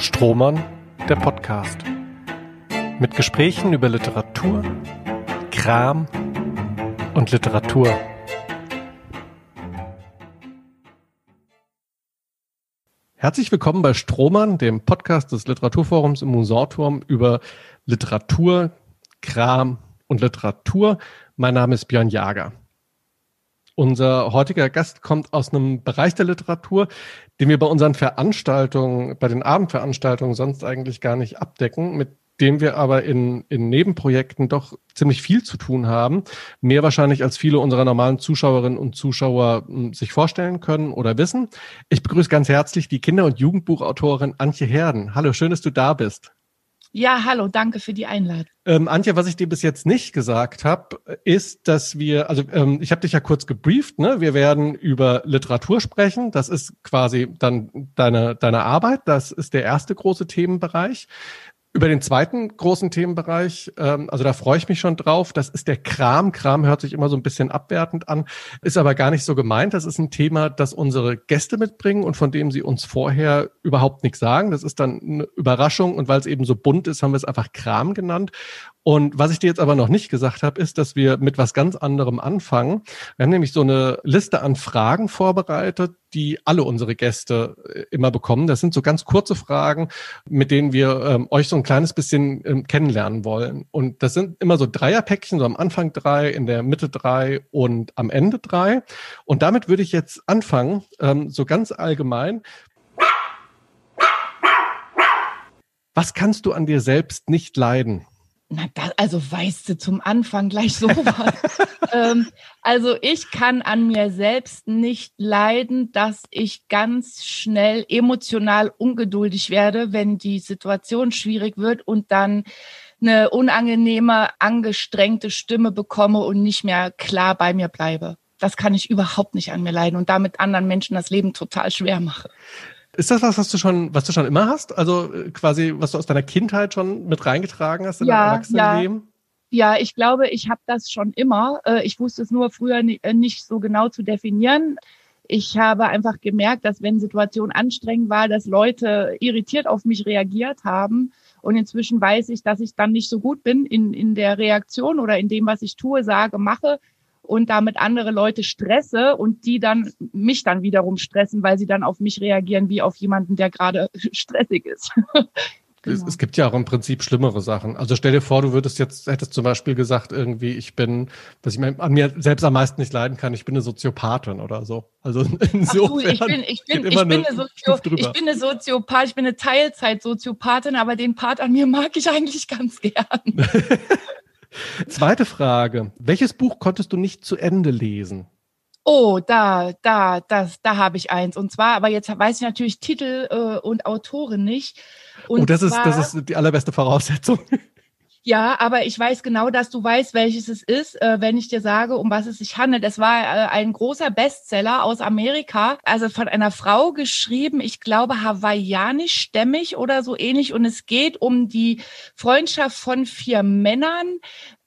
Strohmann, der Podcast. Mit Gesprächen über Literatur, Kram und Literatur. Herzlich willkommen bei Strohmann, dem Podcast des Literaturforums im Musorturm über Literatur, Kram und Literatur. Mein Name ist Björn Jager. Unser heutiger Gast kommt aus einem Bereich der Literatur, den wir bei unseren Veranstaltungen, bei den Abendveranstaltungen sonst eigentlich gar nicht abdecken, mit dem wir aber in, in Nebenprojekten doch ziemlich viel zu tun haben. Mehr wahrscheinlich als viele unserer normalen Zuschauerinnen und Zuschauer hm, sich vorstellen können oder wissen. Ich begrüße ganz herzlich die Kinder- und Jugendbuchautorin Antje Herden. Hallo, schön, dass du da bist. Ja, hallo, danke für die Einladung. Ähm, Antje, was ich dir bis jetzt nicht gesagt habe, ist, dass wir, also ähm, ich habe dich ja kurz gebrieft, ne? Wir werden über Literatur sprechen. Das ist quasi dann deine, deine Arbeit. Das ist der erste große Themenbereich. Über den zweiten großen Themenbereich, ähm, also da freue ich mich schon drauf, das ist der Kram. Kram hört sich immer so ein bisschen abwertend an, ist aber gar nicht so gemeint. Das ist ein Thema, das unsere Gäste mitbringen und von dem sie uns vorher überhaupt nichts sagen. Das ist dann eine Überraschung und weil es eben so bunt ist, haben wir es einfach Kram genannt. Und was ich dir jetzt aber noch nicht gesagt habe, ist, dass wir mit was ganz anderem anfangen. Wir haben nämlich so eine Liste an Fragen vorbereitet, die alle unsere Gäste äh, immer bekommen. Das sind so ganz kurze Fragen, mit denen wir ähm, euch so ein kleines bisschen ähm, kennenlernen wollen. Und das sind immer so Dreierpäckchen, so am Anfang drei, in der Mitte drei und am Ende drei. Und damit würde ich jetzt anfangen, ähm, so ganz allgemein. Was kannst du an dir selbst nicht leiden? Na, das, also weißt du zum Anfang gleich sowas. ähm, also ich kann an mir selbst nicht leiden, dass ich ganz schnell emotional ungeduldig werde, wenn die Situation schwierig wird und dann eine unangenehme, angestrengte Stimme bekomme und nicht mehr klar bei mir bleibe. Das kann ich überhaupt nicht an mir leiden und damit anderen Menschen das Leben total schwer mache. Ist das was, was du schon, was du schon immer hast? Also äh, quasi, was du aus deiner Kindheit schon mit reingetragen hast in ja, dein Erwachsenenleben? Ja. ja, ich glaube, ich habe das schon immer. Äh, ich wusste es nur früher äh, nicht so genau zu definieren. Ich habe einfach gemerkt, dass wenn Situation anstrengend war, dass Leute irritiert auf mich reagiert haben. Und inzwischen weiß ich, dass ich dann nicht so gut bin in, in der Reaktion oder in dem, was ich tue, sage, mache und damit andere Leute stresse und die dann mich dann wiederum stressen, weil sie dann auf mich reagieren wie auf jemanden, der gerade stressig ist. Genau. Es, gibt ja auch im Prinzip schlimmere Sachen. Also stell dir vor, du würdest jetzt, hättest zum Beispiel gesagt, irgendwie, ich bin, was ich an mir selbst am meisten nicht leiden kann, ich bin eine Soziopathin oder so. Also insofern. Du, ich bin, ich bin, ich bin, eine Sozio, ich bin eine Soziopath, ich bin eine Teilzeit-Soziopathin, aber den Part an mir mag ich eigentlich ganz gern. Zweite Frage. Welches Buch konntest du nicht zu Ende lesen? Oh, da, da, das, da habe ich eins. Und zwar, aber jetzt weiß ich natürlich Titel äh, und Autorin nicht. Und oh, das ist, das ist die allerbeste Voraussetzung. Ja, aber ich weiß genau, dass du weißt, welches es ist, äh, wenn ich dir sage, um was es sich handelt. Es war äh, ein großer Bestseller aus Amerika, also von einer Frau geschrieben, ich glaube hawaiianisch-stämmig oder so ähnlich. Und es geht um die Freundschaft von vier Männern,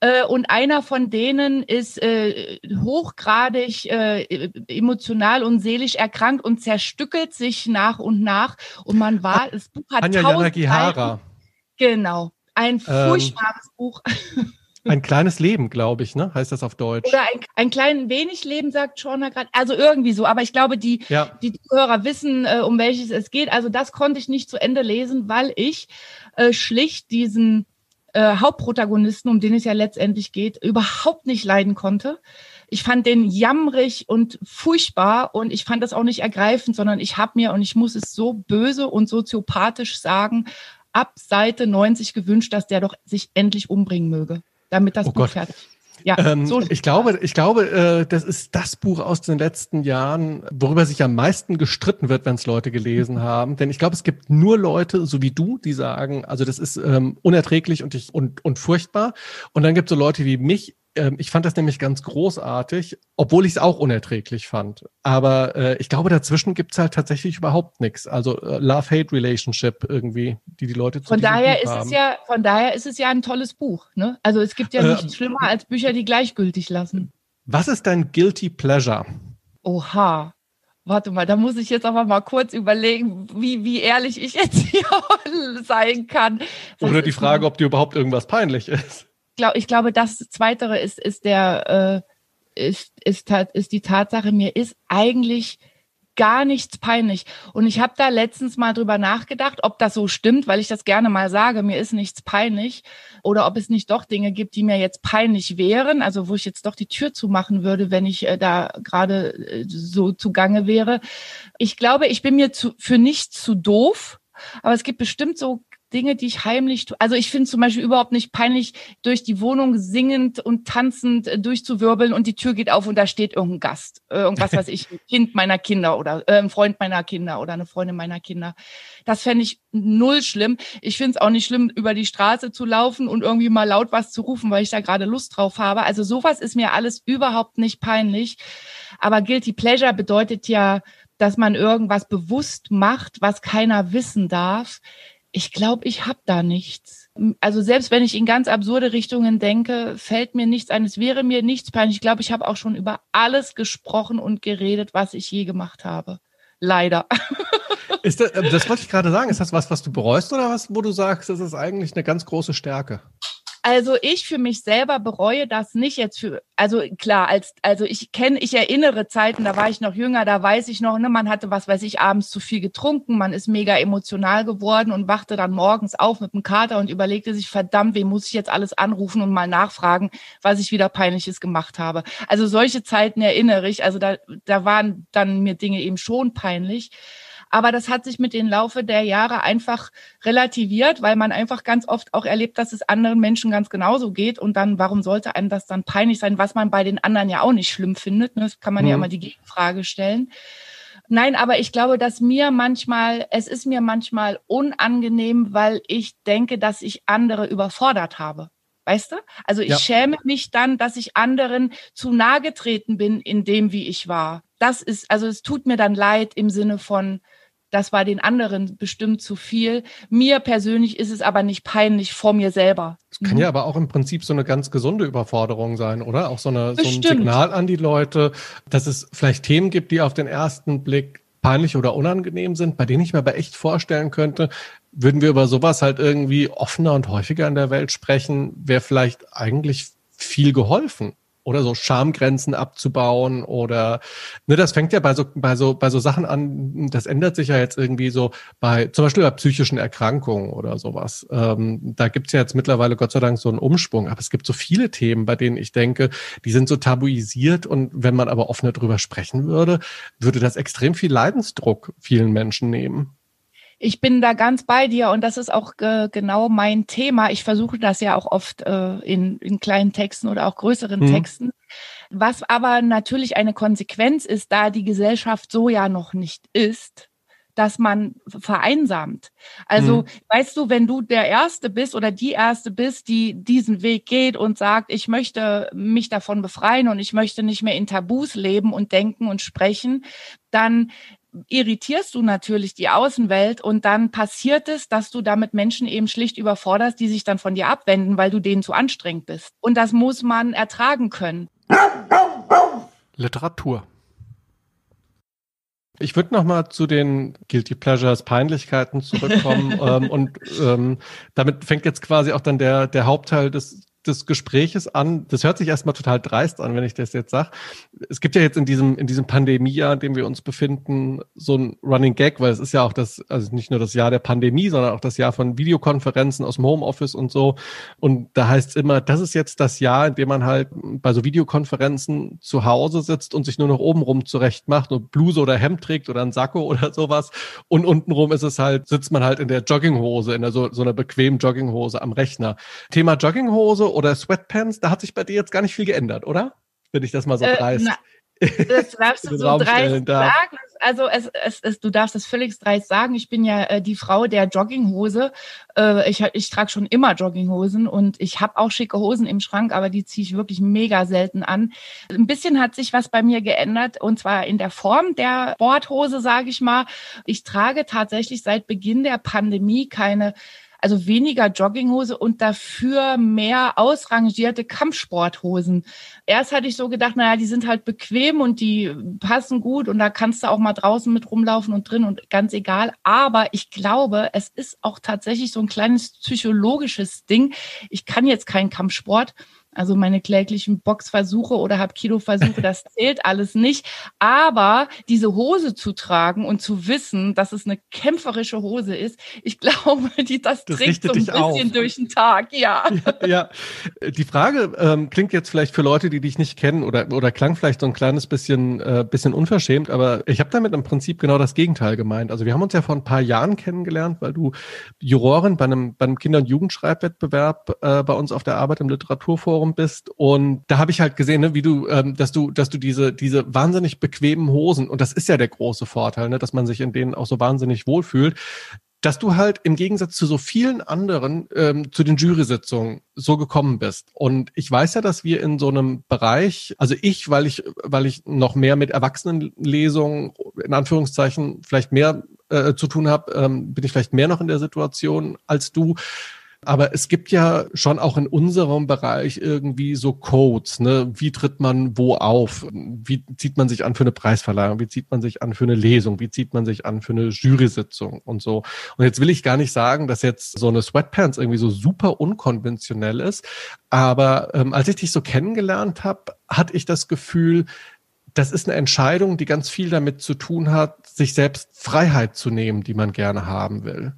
äh, und einer von denen ist äh, hochgradig äh, emotional und seelisch erkrankt und zerstückelt sich nach und nach. Und man war, das Buch hat Anja Yanagihara. Genau. Ein ähm, furchtbares ähm, Buch. Ein kleines Leben, glaube ich, ne? Heißt das auf Deutsch? Oder ein, ein klein wenig Leben, sagt Schorner gerade. Also irgendwie so. Aber ich glaube, die, ja. die Hörer wissen, äh, um welches es geht. Also das konnte ich nicht zu Ende lesen, weil ich äh, schlicht diesen äh, Hauptprotagonisten, um den es ja letztendlich geht, überhaupt nicht leiden konnte. Ich fand den jammrig und furchtbar und ich fand das auch nicht ergreifend, sondern ich habe mir, und ich muss es so böse und soziopathisch sagen, ab Seite 90 gewünscht, dass der doch sich endlich umbringen möge, damit das oh Buch Gott. fertig ja, ähm, so ich glaube, ich glaube, äh, das ist das Buch aus den letzten Jahren, worüber sich am meisten gestritten wird, wenn es Leute gelesen mhm. haben. Denn ich glaube, es gibt nur Leute, so wie du, die sagen, also das ist ähm, unerträglich und, ich, und, und furchtbar. Und dann gibt es so Leute wie mich, ähm, ich fand das nämlich ganz großartig, obwohl ich es auch unerträglich fand. Aber äh, ich glaube, dazwischen gibt es halt tatsächlich überhaupt nichts. Also äh, Love-Hate-Relationship irgendwie, die die Leute zu von daher Buch ist haben. es ja Von daher ist es ja ein tolles Buch. Ne? Also es gibt ja äh, nichts schlimmer als Bücher, die gleichgültig lassen. Was ist dein Guilty Pleasure? Oha. warte mal, da muss ich jetzt aber mal kurz überlegen, wie, wie ehrlich ich jetzt hier sein kann. Das Oder die Frage, ob dir überhaupt irgendwas peinlich ist. Ich, glaub, ich glaube, das Zweitere ist, ist der, äh, ist, ist, ist die Tatsache, mir ist eigentlich gar nichts peinlich. Und ich habe da letztens mal drüber nachgedacht, ob das so stimmt, weil ich das gerne mal sage, mir ist nichts peinlich. Oder ob es nicht doch Dinge gibt, die mir jetzt peinlich wären, also wo ich jetzt doch die Tür zumachen würde, wenn ich äh, da gerade äh, so zugange wäre. Ich glaube, ich bin mir zu, für nichts zu doof. Aber es gibt bestimmt so Dinge, die ich heimlich tue. Also ich finde zum Beispiel überhaupt nicht peinlich, durch die Wohnung singend und tanzend äh, durchzuwirbeln und die Tür geht auf und da steht irgendein Gast. Äh, irgendwas, was ich, ein Kind meiner Kinder oder äh, ein Freund meiner Kinder oder eine Freundin meiner Kinder. Das fände ich null schlimm. Ich finde es auch nicht schlimm, über die Straße zu laufen und irgendwie mal laut was zu rufen, weil ich da gerade Lust drauf habe. Also sowas ist mir alles überhaupt nicht peinlich. Aber Guilty Pleasure bedeutet ja, dass man irgendwas bewusst macht, was keiner wissen darf ich glaube, ich habe da nichts. Also selbst wenn ich in ganz absurde Richtungen denke, fällt mir nichts ein. Es wäre mir nichts peinlich. Ich glaube, ich habe auch schon über alles gesprochen und geredet, was ich je gemacht habe. Leider. Ist das, das wollte ich gerade sagen. Ist das was, was du bereust oder was, wo du sagst, das ist eigentlich eine ganz große Stärke? Also ich für mich selber bereue das nicht jetzt für, also klar, als, also ich kenne, ich erinnere Zeiten, da war ich noch jünger, da weiß ich noch, ne, man hatte, was weiß ich, abends zu viel getrunken, man ist mega emotional geworden und wachte dann morgens auf mit dem Kater und überlegte sich, verdammt, wem muss ich jetzt alles anrufen und mal nachfragen, was ich wieder Peinliches gemacht habe. Also solche Zeiten erinnere ich, also da, da waren dann mir Dinge eben schon peinlich. Aber das hat sich mit dem Laufe der Jahre einfach relativiert, weil man einfach ganz oft auch erlebt, dass es anderen Menschen ganz genauso geht. Und dann, warum sollte einem das dann peinlich sein, was man bei den anderen ja auch nicht schlimm findet? Ne? Das kann man mhm. ja immer die Gegenfrage stellen. Nein, aber ich glaube, dass mir manchmal, es ist mir manchmal unangenehm, weil ich denke, dass ich andere überfordert habe. Weißt du? Also ich ja. schäme mich dann, dass ich anderen zu nahe getreten bin in dem, wie ich war. Das ist, also es tut mir dann leid im Sinne von, das war den anderen bestimmt zu viel. Mir persönlich ist es aber nicht peinlich vor mir selber. Es kann mhm. ja aber auch im Prinzip so eine ganz gesunde Überforderung sein, oder? Auch so, eine, so ein Signal an die Leute, dass es vielleicht Themen gibt, die auf den ersten Blick peinlich oder unangenehm sind, bei denen ich mir aber echt vorstellen könnte, würden wir über sowas halt irgendwie offener und häufiger in der Welt sprechen, wäre vielleicht eigentlich viel geholfen oder so Schamgrenzen abzubauen oder ne, das fängt ja bei so bei so bei so Sachen an. Das ändert sich ja jetzt irgendwie so bei zum Beispiel bei psychischen Erkrankungen oder sowas. Ähm, da gibt's ja jetzt mittlerweile Gott sei Dank so einen Umsprung. Aber es gibt so viele Themen, bei denen ich denke, die sind so tabuisiert und wenn man aber offener drüber sprechen würde, würde das extrem viel Leidensdruck vielen Menschen nehmen. Ich bin da ganz bei dir und das ist auch äh, genau mein Thema. Ich versuche das ja auch oft äh, in, in kleinen Texten oder auch größeren mhm. Texten. Was aber natürlich eine Konsequenz ist, da die Gesellschaft so ja noch nicht ist, dass man vereinsamt. Also, mhm. weißt du, wenn du der Erste bist oder die Erste bist, die diesen Weg geht und sagt, ich möchte mich davon befreien und ich möchte nicht mehr in Tabus leben und denken und sprechen, dann irritierst du natürlich die Außenwelt und dann passiert es, dass du damit Menschen eben schlicht überforderst, die sich dann von dir abwenden, weil du denen zu anstrengend bist. Und das muss man ertragen können. Literatur. Ich würde noch mal zu den Guilty Pleasures, Peinlichkeiten zurückkommen ähm, und ähm, damit fängt jetzt quasi auch dann der der Hauptteil des des Gespräches an. Das hört sich erstmal total dreist an, wenn ich das jetzt sage. Es gibt ja jetzt in diesem, in diesem Pandemiejahr, in dem wir uns befinden, so ein Running Gag, weil es ist ja auch das, also nicht nur das Jahr der Pandemie, sondern auch das Jahr von Videokonferenzen aus dem Homeoffice und so. Und da heißt es immer, das ist jetzt das Jahr, in dem man halt bei so Videokonferenzen zu Hause sitzt und sich nur noch obenrum zurecht macht und Bluse oder Hemd trägt oder ein Sakko oder sowas. Und untenrum ist es halt, sitzt man halt in der Jogginghose, in der so, so einer bequemen Jogginghose am Rechner. Thema Jogginghose oder Sweatpants, da hat sich bei dir jetzt gar nicht viel geändert, oder? Wenn ich das mal so äh, dreist. Na, das darfst du so dreist sagen. Also es, es, es, du darfst es völlig dreist sagen. Ich bin ja äh, die Frau der Jogginghose. Äh, ich ich trage schon immer Jogginghosen und ich habe auch schicke Hosen im Schrank, aber die ziehe ich wirklich mega selten an. Ein bisschen hat sich was bei mir geändert und zwar in der Form der Sporthose, sage ich mal. Ich trage tatsächlich seit Beginn der Pandemie keine Also weniger Jogginghose und dafür mehr ausrangierte Kampfsporthosen. Erst hatte ich so gedacht, naja, die sind halt bequem und die passen gut und da kannst du auch mal draußen mit rumlaufen und drin und ganz egal. Aber ich glaube, es ist auch tatsächlich so ein kleines psychologisches Ding. Ich kann jetzt keinen Kampfsport. Also meine kläglichen Boxversuche oder Hapkido-Versuche, das zählt alles nicht. Aber diese Hose zu tragen und zu wissen, dass es eine kämpferische Hose ist, ich glaube, die, das, das trägt so ein bisschen auf. durch den Tag, ja. Ja, ja. die Frage ähm, klingt jetzt vielleicht für Leute, die dich nicht kennen oder, oder klang vielleicht so ein kleines bisschen, äh, bisschen unverschämt, aber ich habe damit im Prinzip genau das Gegenteil gemeint. Also wir haben uns ja vor ein paar Jahren kennengelernt, weil du Jurorin bei einem, bei einem Kinder- und Jugendschreibwettbewerb äh, bei uns auf der Arbeit im Literaturforum Forum bist und da habe ich halt gesehen, ne, wie du, ähm, dass du, dass du diese diese wahnsinnig bequemen Hosen und das ist ja der große Vorteil, ne, dass man sich in denen auch so wahnsinnig wohlfühlt, dass du halt im Gegensatz zu so vielen anderen ähm, zu den Jury-Sitzungen so gekommen bist. Und ich weiß ja, dass wir in so einem Bereich, also ich, weil ich, weil ich noch mehr mit Erwachsenenlesungen in Anführungszeichen vielleicht mehr äh, zu tun habe, ähm, bin ich vielleicht mehr noch in der Situation als du aber es gibt ja schon auch in unserem Bereich irgendwie so Codes, ne? Wie tritt man wo auf? Wie zieht man sich an für eine Preisverleihung? Wie zieht man sich an für eine Lesung? Wie zieht man sich an für eine Jury-Sitzung und so? Und jetzt will ich gar nicht sagen, dass jetzt so eine Sweatpants irgendwie so super unkonventionell ist. Aber ähm, als ich dich so kennengelernt habe, hatte ich das Gefühl, das ist eine Entscheidung, die ganz viel damit zu tun hat, sich selbst Freiheit zu nehmen, die man gerne haben will.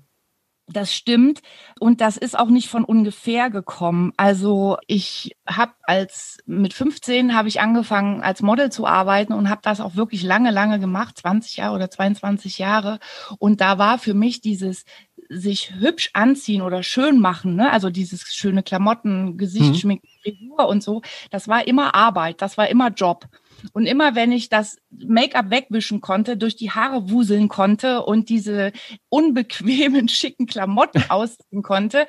Das stimmt und das ist auch nicht von ungefähr gekommen. Also ich habe als mit 15 habe ich angefangen als Model zu arbeiten und habe das auch wirklich lange lange gemacht, 20 Jahre oder 22 Jahre und da war für mich dieses sich hübsch anziehen oder schön machen, ne? also dieses schöne Klamotten, Gesicht, mhm. Frisur und so, das war immer Arbeit, das war immer Job. Und immer wenn ich das Make-up wegwischen konnte, durch die Haare wuseln konnte und diese unbequemen, schicken Klamotten ausziehen konnte,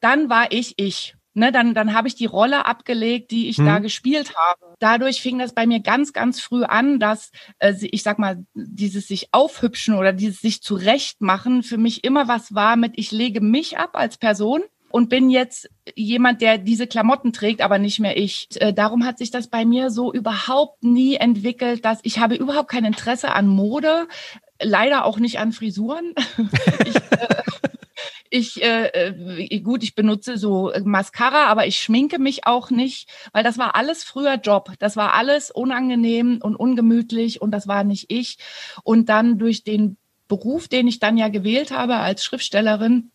dann war ich ich. Ne, dann, dann habe ich die Rolle abgelegt, die ich hm. da mhm. gespielt habe. Dadurch fing das bei mir ganz, ganz früh an, dass äh, ich sag mal, dieses sich aufhübschen oder dieses sich zurechtmachen für mich immer was war mit, ich lege mich ab als Person und bin jetzt jemand, der diese Klamotten trägt, aber nicht mehr ich. Äh, darum hat sich das bei mir so überhaupt nie entwickelt, dass ich habe überhaupt kein Interesse an Mode, leider auch nicht an Frisuren. ich, äh, ich äh, äh, gut, ich benutze so Mascara, aber ich schminke mich auch nicht, weil das war alles früher Job. Das war alles unangenehm und ungemütlich und das war nicht ich. Und dann durch den Beruf, den ich dann ja gewählt habe als Schriftstellerin,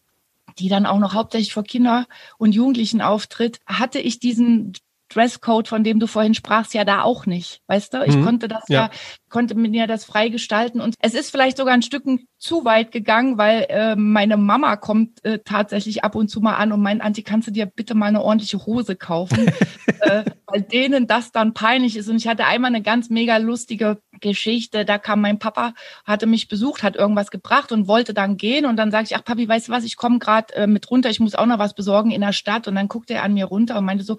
die dann auch noch hauptsächlich vor Kinder und Jugendlichen auftritt, hatte ich diesen Dresscode, von dem du vorhin sprachst, ja da auch nicht. Weißt du? Ich mhm. konnte das ja. ja. konnte mir das frei gestalten. Und es ist vielleicht sogar ein Stück zu weit gegangen, weil äh, meine Mama kommt äh, tatsächlich ab und zu mal an und meint, Anti, kannst du dir bitte mal eine ordentliche Hose kaufen? äh, weil denen das dann peinlich ist. Und ich hatte einmal eine ganz mega lustige Geschichte. Da kam mein Papa, hatte mich besucht, hat irgendwas gebracht und wollte dann gehen. Und dann sage ich, ach Papi, weißt du was, ich komme gerade äh, mit runter, ich muss auch noch was besorgen in der Stadt. Und dann guckte er an mir runter und meinte so,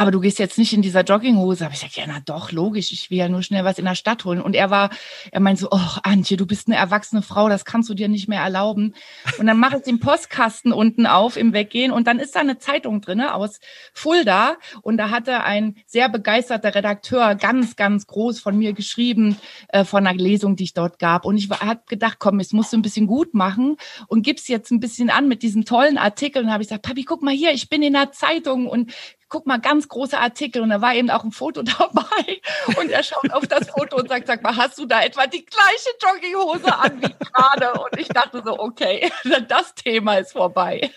aber du gehst jetzt nicht in dieser Jogginghose. Aber ich sage, ja, na doch, logisch, ich will ja nur schnell was in der Stadt holen. Und er war, er meint so, oh, Antje, du bist eine erwachsene Frau, das kannst du dir nicht mehr erlauben. Und dann mache ich den Postkasten unten auf im Weggehen und dann ist da eine Zeitung drinne aus Fulda und da hatte ein sehr begeisterter Redakteur ganz, ganz groß von mir geschrieben, äh, von einer Lesung, die ich dort gab. Und ich habe gedacht, komm, jetzt musst du ein bisschen gut machen und gib's jetzt ein bisschen an mit diesem tollen Artikel. Und habe ich gesagt, Papi, guck mal hier, ich bin in der Zeitung und guck mal, ganz große Artikel. Und da war eben auch ein Foto dabei. Und er schaut auf das Foto und sagt, sag mal, hast du da etwa die gleiche Jogginghose an wie gerade? Und ich dachte so, okay, das Thema ist vorbei.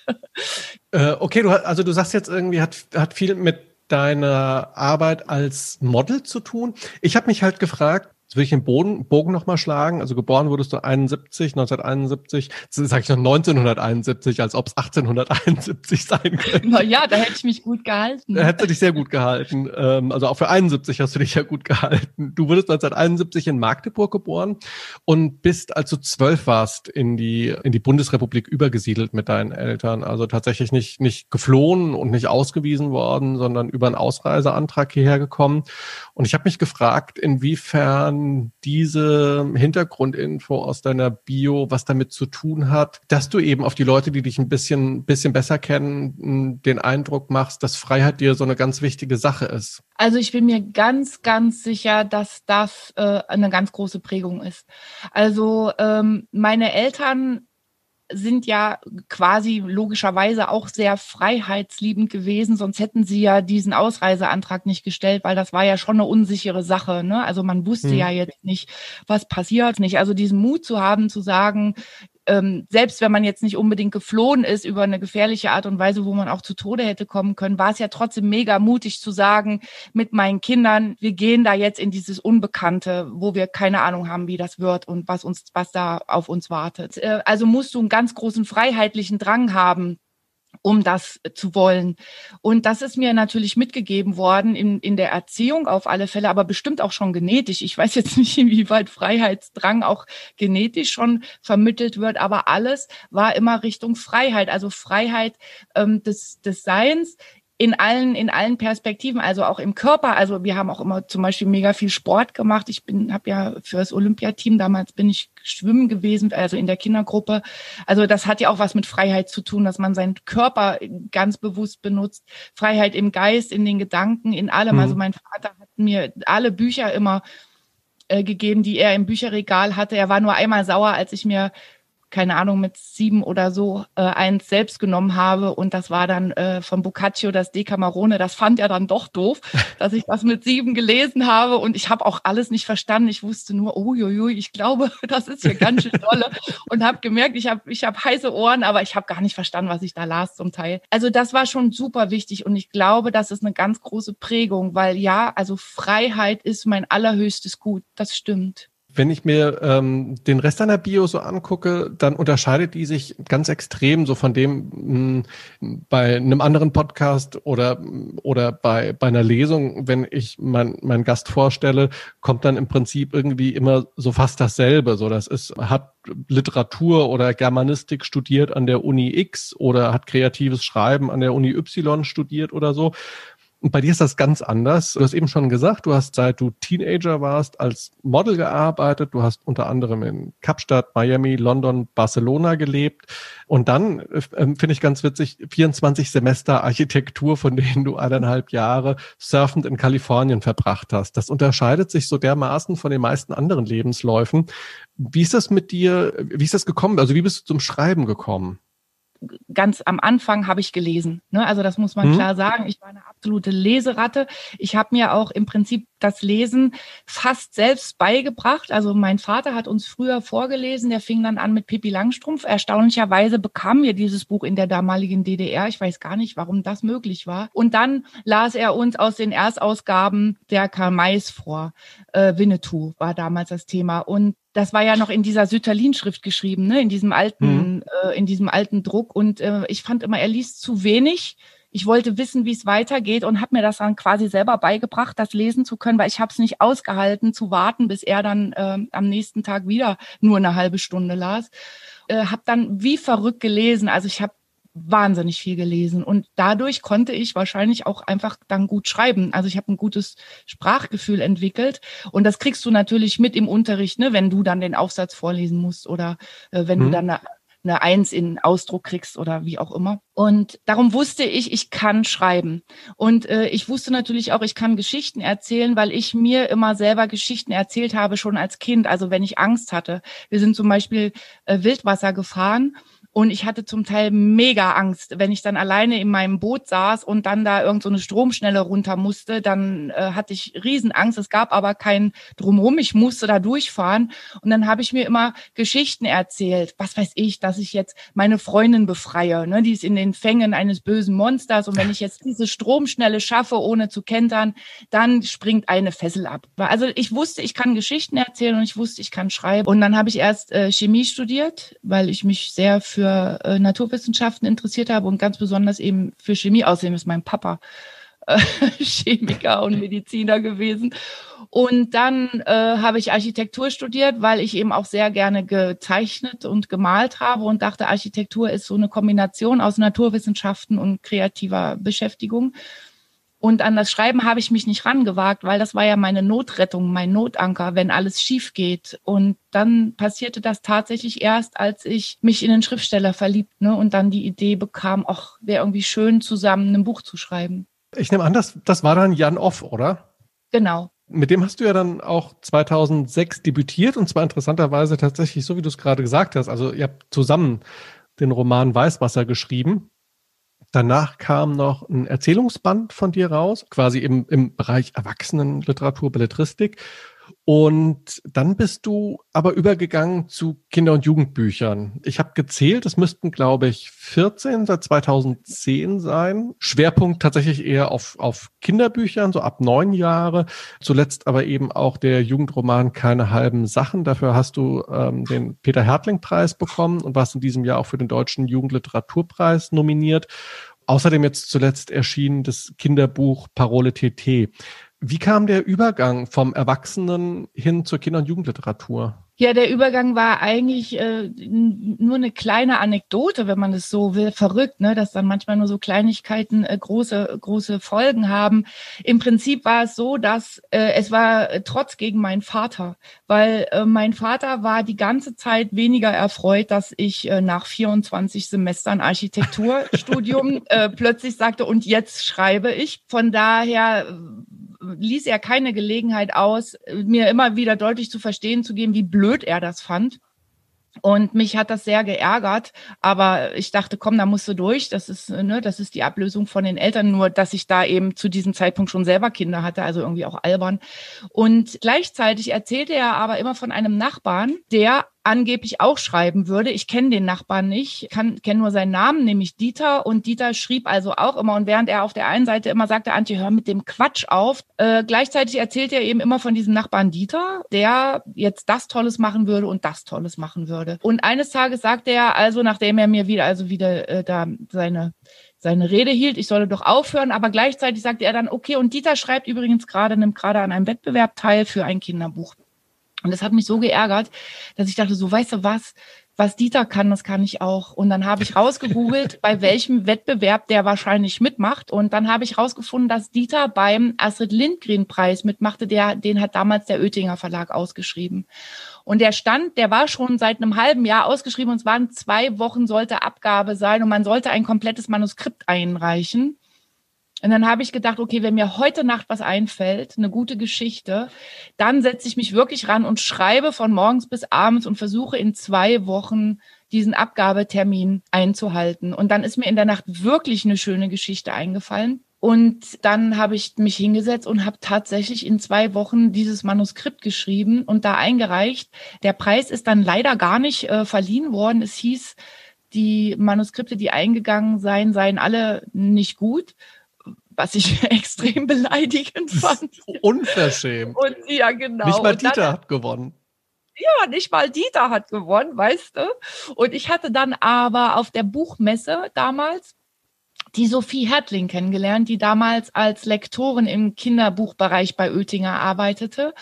Äh, okay, du, also du sagst jetzt irgendwie, hat, hat viel mit deiner Arbeit als Model zu tun. Ich habe mich halt gefragt, Jetzt will ich den Boden, Bogen nochmal schlagen. Also geboren wurdest du 71, 1971, sage ich noch 1971, als ob es 1871 sein könnte. Na ja, da hätte ich mich gut gehalten. Da hättest du dich sehr gut gehalten. Ähm, also auch für 71 hast du dich ja gut gehalten. Du wurdest 1971 in Magdeburg geboren und bist, als du zwölf warst, in die, in die Bundesrepublik übergesiedelt mit deinen Eltern. Also tatsächlich nicht, nicht geflohen und nicht ausgewiesen worden, sondern über einen Ausreiseantrag hierher gekommen. Und ich habe mich gefragt, inwiefern diese Hintergrundinfo aus deiner Bio was damit zu tun hat, dass du eben auf die Leute, die dich ein bisschen, bisschen besser kennen, den Eindruck machst, dass Freiheit dir so eine ganz wichtige Sache ist? Also ich bin mir ganz, ganz sicher, dass das äh, eine ganz große Prägung ist. Also ähm, meine Eltern sind ja quasi logischerweise auch sehr freiheitsliebend gewesen, sonst hätten sie ja diesen Ausreiseantrag nicht gestellt, weil das war ja schon eine unsichere Sache. Ne? Also man wusste hm. ja jetzt nicht, was passiert nicht. Also diesen Mut zu haben, zu sagen, ähm, selbst wenn man jetzt nicht unbedingt geflohen ist über eine gefährliche Art und Weise, wo man auch zu Tode hätte kommen können, war es ja trotzdem mega mutig zu sagen, mit meinen Kindern, wir gehen da jetzt in dieses Unbekannte, wo wir keine Ahnung haben, wie das wird und was uns, was da auf uns wartet. Äh, also musst du einen ganz großen freiheitlichen Drang haben, um das zu wollen. Und das ist mir natürlich mitgegeben worden in, in der Erziehung auf alle Fälle, aber bestimmt auch schon genetisch. Ich weiß jetzt nicht, inwieweit Freiheitsdrang auch genetisch schon vermittelt wird, aber alles war immer Richtung Freiheit, also Freiheit ähm, des, des Seins in allen, in allen Perspektiven, also auch im Körper. Also wir haben auch immer zum Beispiel mega viel Sport gemacht. Ich bin, habe ja für das Olympiateam damals bin ich schwimmen gewesen, also in der Kindergruppe. Also das hat ja auch was mit Freiheit zu tun, dass man seinen Körper ganz bewusst benutzt. Freiheit im Geist, in den Gedanken, in allem. Mhm. Also mein Vater hat mir alle Bücher immer äh, gegeben, die er im Bücherregal hatte. Er war nur einmal sauer, als ich mir keine Ahnung, mit sieben oder so äh, eins selbst genommen habe. Und das war dann äh, von Boccaccio das Decamerone. Das fand er dann doch doof, dass ich das mit sieben gelesen habe. Und ich habe auch alles nicht verstanden. Ich wusste nur, uiuiui, ich glaube, das ist hier ganz schön dolle. und habe gemerkt, ich habe ich hab heiße Ohren, aber ich habe gar nicht verstanden, was ich da las zum Teil. Also das war schon super wichtig. Und ich glaube, das ist eine ganz große Prägung, weil ja, also Freiheit ist mein allerhöchstes Gut. Das stimmt. Wenn ich mir ähm, den Rest deiner Bio so angucke, dann unterscheidet die sich ganz extrem so von dem mh, hm, bei einem anderen Podcast oder oder bei bei einer Lesung, wenn ich mein, meinen Gast vorstelle, kommt dann im Prinzip irgendwie immer so fast dasselbe. So, das ist hat Literatur oder Germanistik studiert an der Uni X oder hat kreatives Schreiben an der Uni Y studiert oder so. Und bei dir ist das ganz anders. Du hast eben schon gesagt, du hast seit du Teenager warst als Model gearbeitet. Du hast unter anderem in Kapstadt, Miami, London, Barcelona gelebt. Und dann äh, finde ich ganz witzig, 24 Semester Architektur, von denen du eineinhalb Jahre surfend in Kalifornien verbracht hast. Das unterscheidet sich so dermaßen von den meisten anderen Lebensläufen. Wie ist das mit dir, wie ist das gekommen? Also wie bist du zum Schreiben gekommen? Ganz am Anfang habe ich gelesen. Ne? Also das muss man mhm. klar sagen. Ich war eine absolute Leseratte. Ich habe mir auch im Prinzip das Lesen fast selbst beigebracht. Also mein Vater hat uns früher vorgelesen. Der fing dann an mit Pippi Langstrumpf. Erstaunlicherweise bekamen wir dieses Buch in der damaligen DDR. Ich weiß gar nicht, warum das möglich war. Und dann las er uns aus den Erstausgaben der Karl Mays vor. Äh, Winnetou war damals das Thema. Und das war ja noch in dieser Sütterlin-Schrift geschrieben, ne? in diesem alten, mhm. äh, in diesem alten Druck. Und äh, ich fand immer, er liest zu wenig. Ich wollte wissen, wie es weitergeht und habe mir das dann quasi selber beigebracht, das lesen zu können, weil ich habe es nicht ausgehalten zu warten, bis er dann äh, am nächsten Tag wieder nur eine halbe Stunde las. Äh, habe dann wie verrückt gelesen. Also ich habe wahnsinnig viel gelesen und dadurch konnte ich wahrscheinlich auch einfach dann gut schreiben. Also ich habe ein gutes Sprachgefühl entwickelt und das kriegst du natürlich mit im Unterricht, ne, wenn du dann den Aufsatz vorlesen musst oder äh, wenn mhm. du dann eine, eine Eins in Ausdruck kriegst oder wie auch immer. Und darum wusste ich, ich kann schreiben. Und äh, ich wusste natürlich auch, ich kann Geschichten erzählen, weil ich mir immer selber Geschichten erzählt habe, schon als Kind. Also wenn ich Angst hatte. Wir sind zum Beispiel äh, Wildwasser gefahren und ich hatte zum Teil mega Angst, wenn ich dann alleine in meinem Boot saß und dann da irgend so eine Stromschnelle runter musste, dann äh, hatte ich Riesenangst. Es gab aber kein Drumherum. Ich musste da durchfahren. Und dann habe ich mir immer Geschichten erzählt. Was weiß ich, dass ich jetzt meine Freundin befreie. Ne? Die ist in den Fängen eines bösen Monsters. Und wenn ich jetzt diese Stromschnelle schaffe, ohne zu kentern, dann springt eine Fessel ab. Also ich wusste, ich kann Geschichten erzählen und ich wusste, ich kann schreiben. Und dann habe ich erst äh, Chemie studiert, weil ich mich sehr für für äh, Naturwissenschaften interessiert habe und ganz besonders eben für Chemie. Außerdem ist mein Papa äh, Chemiker und Mediziner gewesen. Und dann äh, habe ich Architektur studiert, weil ich eben auch sehr gerne gezeichnet und gemalt habe und dachte, Architektur ist so eine Kombination aus Naturwissenschaften und kreativer Beschäftigung. Und an das Schreiben habe ich mich nicht rangewagt, weil das war ja meine Notrettung, mein Notanker, wenn alles schief geht. Und dann passierte das tatsächlich erst, als ich mich in den Schriftsteller verliebt ne, und dann die Idee bekam, ach, wäre irgendwie schön, zusammen ein Buch zu schreiben. Ich nehme an, das, das war dann Jan Off, oder? Genau. Mit dem hast du ja dann auch 2006 debütiert und zwar interessanterweise tatsächlich so, wie du es gerade gesagt hast. Also ihr habt zusammen den Roman Weißwasser geschrieben. Danach kam noch ein Erzählungsband von dir raus, quasi im, im Bereich Erwachsenenliteratur, Belletristik. Und dann bist du aber übergegangen zu Kinder- und Jugendbüchern. Ich habe gezählt, es müssten, glaube ich, 14 seit 2010 sein. Schwerpunkt tatsächlich eher auf, auf Kinderbüchern, so ab neun Jahre. Zuletzt aber eben auch der Jugendroman Keine halben Sachen. Dafür hast du ähm, den Peter Hertling-Preis bekommen und warst in diesem Jahr auch für den Deutschen Jugendliteraturpreis nominiert. Außerdem jetzt zuletzt erschien das Kinderbuch Parole TT. Wie kam der Übergang vom Erwachsenen hin zur Kinder- und Jugendliteratur? Ja, der Übergang war eigentlich äh, nur eine kleine Anekdote, wenn man es so will. Verrückt, ne? dass dann manchmal nur so Kleinigkeiten äh, große, große Folgen haben. Im Prinzip war es so, dass äh, es war trotz gegen meinen Vater, weil äh, mein Vater war die ganze Zeit weniger erfreut, dass ich äh, nach 24 Semestern Architekturstudium äh, plötzlich sagte, und jetzt schreibe ich. Von daher ließ er keine Gelegenheit aus, mir immer wieder deutlich zu verstehen zu geben, wie blöd er das fand. Und mich hat das sehr geärgert, aber ich dachte, komm, da musst du durch. Das ist, ne, das ist die Ablösung von den Eltern, nur dass ich da eben zu diesem Zeitpunkt schon selber Kinder hatte, also irgendwie auch albern. Und gleichzeitig erzählte er aber immer von einem Nachbarn, der angeblich auch schreiben würde. Ich kenne den Nachbarn nicht, kenne nur seinen Namen, nämlich Dieter. Und Dieter schrieb also auch immer. Und während er auf der einen Seite immer sagte, Antje, hör mit dem Quatsch auf, äh, gleichzeitig erzählt er eben immer von diesem Nachbarn Dieter, der jetzt das Tolles machen würde und das Tolles machen würde. Und eines Tages sagte er also, nachdem er mir wieder also wieder äh, da seine seine Rede hielt, ich solle doch aufhören, aber gleichzeitig sagte er dann, okay, und Dieter schreibt übrigens gerade, nimmt gerade an einem Wettbewerb teil für ein Kinderbuch. Und das hat mich so geärgert, dass ich dachte, so weißt du was, was Dieter kann, das kann ich auch. Und dann habe ich rausgegoogelt, bei welchem Wettbewerb der wahrscheinlich mitmacht. Und dann habe ich rausgefunden, dass Dieter beim Astrid Lindgren Preis mitmachte. Der, den hat damals der Oettinger Verlag ausgeschrieben. Und der stand, der war schon seit einem halben Jahr ausgeschrieben und es waren zwei Wochen sollte Abgabe sein und man sollte ein komplettes Manuskript einreichen. Und dann habe ich gedacht, okay, wenn mir heute Nacht was einfällt, eine gute Geschichte, dann setze ich mich wirklich ran und schreibe von morgens bis abends und versuche in zwei Wochen diesen Abgabetermin einzuhalten. Und dann ist mir in der Nacht wirklich eine schöne Geschichte eingefallen. Und dann habe ich mich hingesetzt und habe tatsächlich in zwei Wochen dieses Manuskript geschrieben und da eingereicht. Der Preis ist dann leider gar nicht äh, verliehen worden. Es hieß, die Manuskripte, die eingegangen seien, seien alle nicht gut was ich extrem beleidigend fand. Unverschämt. Und ja, genau. Nicht mal Dieter dann, hat gewonnen. Ja, nicht mal Dieter hat gewonnen, weißt du. Und ich hatte dann aber auf der Buchmesse damals die Sophie Hertling kennengelernt, die damals als Lektorin im Kinderbuchbereich bei Oettinger arbeitete.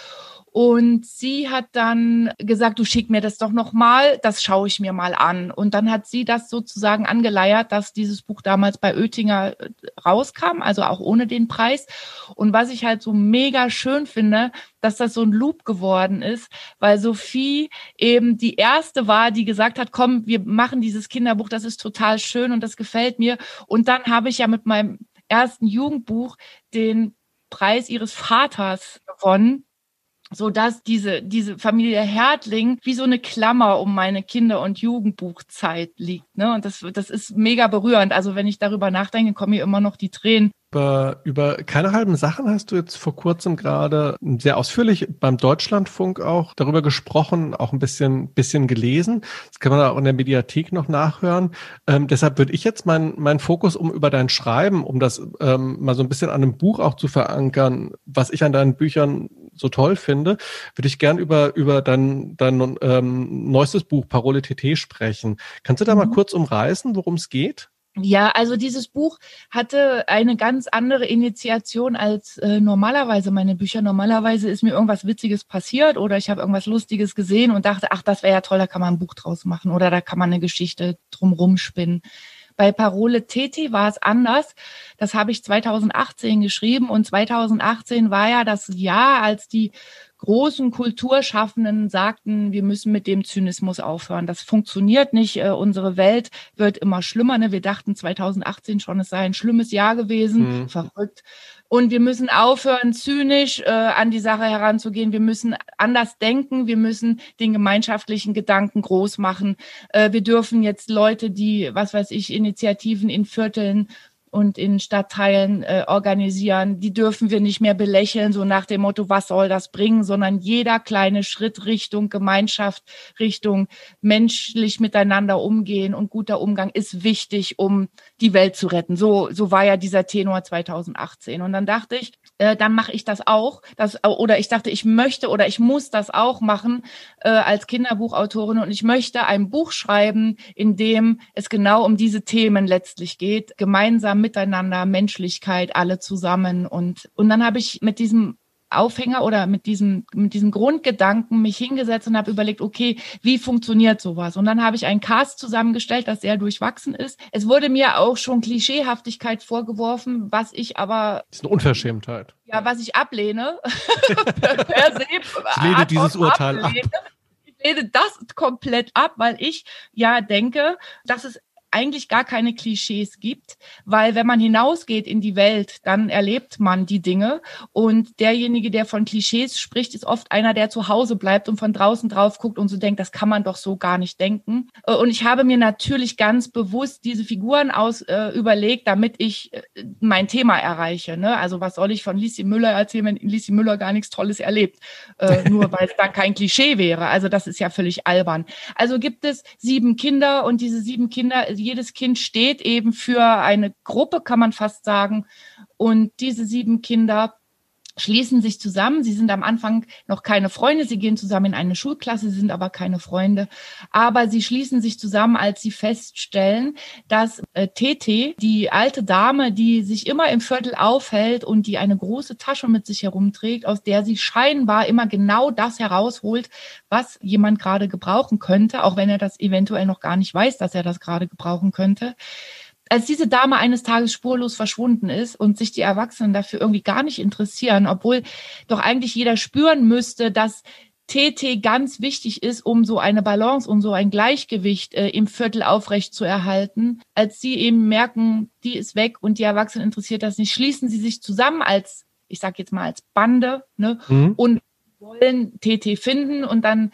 Und sie hat dann gesagt, du schick mir das doch noch mal, das schaue ich mir mal an. Und dann hat sie das sozusagen angeleiert, dass dieses Buch damals bei Oettinger äh, rauskam, also auch ohne den Preis. Und was ich halt so mega schön finde, dass das so ein Loop geworden ist, weil Sophie eben die erste war, die gesagt hat, komm, wir machen dieses Kinderbuch, das ist total schön und das gefällt mir. Und dann habe ich ja mit meinem ersten Jugendbuch den Preis ihres Vaters gewonnen so dass diese, diese Familie Hertling wie so eine Klammer um meine Kinder- und Jugendbuchzeit liegt. Ne? Und das, das ist mega berührend. Also wenn ich darüber nachdenke, kommen mir immer noch die Tränen. Über, über keine halben Sachen hast du jetzt vor kurzem gerade sehr ausführlich beim Deutschlandfunk auch darüber gesprochen, auch ein bisschen, bisschen gelesen. Das kann man auch in der Mediathek noch nachhören. Ähm, deshalb würde ich jetzt meinen mein Fokus, um über dein Schreiben, um das ähm, mal so ein bisschen an einem Buch auch zu verankern, was ich an deinen Büchern so toll finde, würde ich gern über, über dein, dein ähm, neuestes Buch Parole TT sprechen. Kannst du da mhm. mal kurz umreißen, worum es geht? Ja, also dieses Buch hatte eine ganz andere Initiation als äh, normalerweise meine Bücher. Normalerweise ist mir irgendwas Witziges passiert oder ich habe irgendwas Lustiges gesehen und dachte, ach, das wäre ja toll, da kann man ein Buch draus machen oder da kann man eine Geschichte drumrum spinnen. Bei Parole TT war es anders. Das habe ich 2018 geschrieben und 2018 war ja das Jahr, als die großen Kulturschaffenden sagten, wir müssen mit dem Zynismus aufhören. Das funktioniert nicht. Äh, unsere Welt wird immer schlimmer. Ne? Wir dachten 2018 schon, es sei ein schlimmes Jahr gewesen. Mhm. Verrückt. Und wir müssen aufhören, zynisch äh, an die Sache heranzugehen. Wir müssen anders denken. Wir müssen den gemeinschaftlichen Gedanken groß machen. Äh, wir dürfen jetzt Leute, die, was weiß ich, Initiativen in Vierteln und in Stadtteilen äh, organisieren. Die dürfen wir nicht mehr belächeln, so nach dem Motto, was soll das bringen, sondern jeder kleine Schritt Richtung Gemeinschaft, Richtung menschlich miteinander umgehen und guter Umgang ist wichtig, um die Welt zu retten. So, so war ja dieser Tenor 2018. Und dann dachte ich, äh, dann mache ich das auch. Das, oder ich dachte, ich möchte oder ich muss das auch machen äh, als Kinderbuchautorin und ich möchte ein Buch schreiben, in dem es genau um diese Themen letztlich geht, gemeinsam miteinander, Menschlichkeit, alle zusammen. Und, und dann habe ich mit diesem Aufhänger oder mit diesem, mit diesem Grundgedanken mich hingesetzt und habe überlegt, okay, wie funktioniert sowas? Und dann habe ich einen Cast zusammengestellt, das sehr durchwachsen ist. Es wurde mir auch schon Klischeehaftigkeit vorgeworfen, was ich aber. Das ist eine Unverschämtheit. Ja, was ich ablehne. per se. Ich lehne dieses Urteil ablehne. ab. Ich lehne das komplett ab, weil ich ja denke, dass es eigentlich gar keine Klischees gibt, weil wenn man hinausgeht in die Welt, dann erlebt man die Dinge und derjenige, der von Klischees spricht, ist oft einer, der zu Hause bleibt und von draußen drauf guckt und so denkt, das kann man doch so gar nicht denken. Äh, und ich habe mir natürlich ganz bewusst diese Figuren aus äh, überlegt, damit ich äh, mein Thema erreiche. Ne? Also was soll ich von Lisi Müller erzählen, wenn Lisi Müller gar nichts Tolles erlebt, äh, nur weil es dann kein Klischee wäre. Also das ist ja völlig albern. Also gibt es sieben Kinder und diese sieben Kinder jedes Kind steht eben für eine Gruppe, kann man fast sagen. Und diese sieben Kinder schließen sich zusammen. Sie sind am Anfang noch keine Freunde. Sie gehen zusammen in eine Schulklasse, sie sind aber keine Freunde. Aber sie schließen sich zusammen, als sie feststellen, dass äh, Tete, die alte Dame, die sich immer im Viertel aufhält und die eine große Tasche mit sich herumträgt, aus der sie scheinbar immer genau das herausholt, was jemand gerade gebrauchen könnte, auch wenn er das eventuell noch gar nicht weiß, dass er das gerade gebrauchen könnte als diese Dame eines Tages spurlos verschwunden ist und sich die Erwachsenen dafür irgendwie gar nicht interessieren, obwohl doch eigentlich jeder spüren müsste, dass TT ganz wichtig ist, um so eine Balance und so ein Gleichgewicht äh, im Viertel aufrecht zu erhalten. Als sie eben merken, die ist weg und die Erwachsenen interessiert das nicht, schließen sie sich zusammen als, ich sage jetzt mal als Bande ne, mhm. und wollen TT finden und dann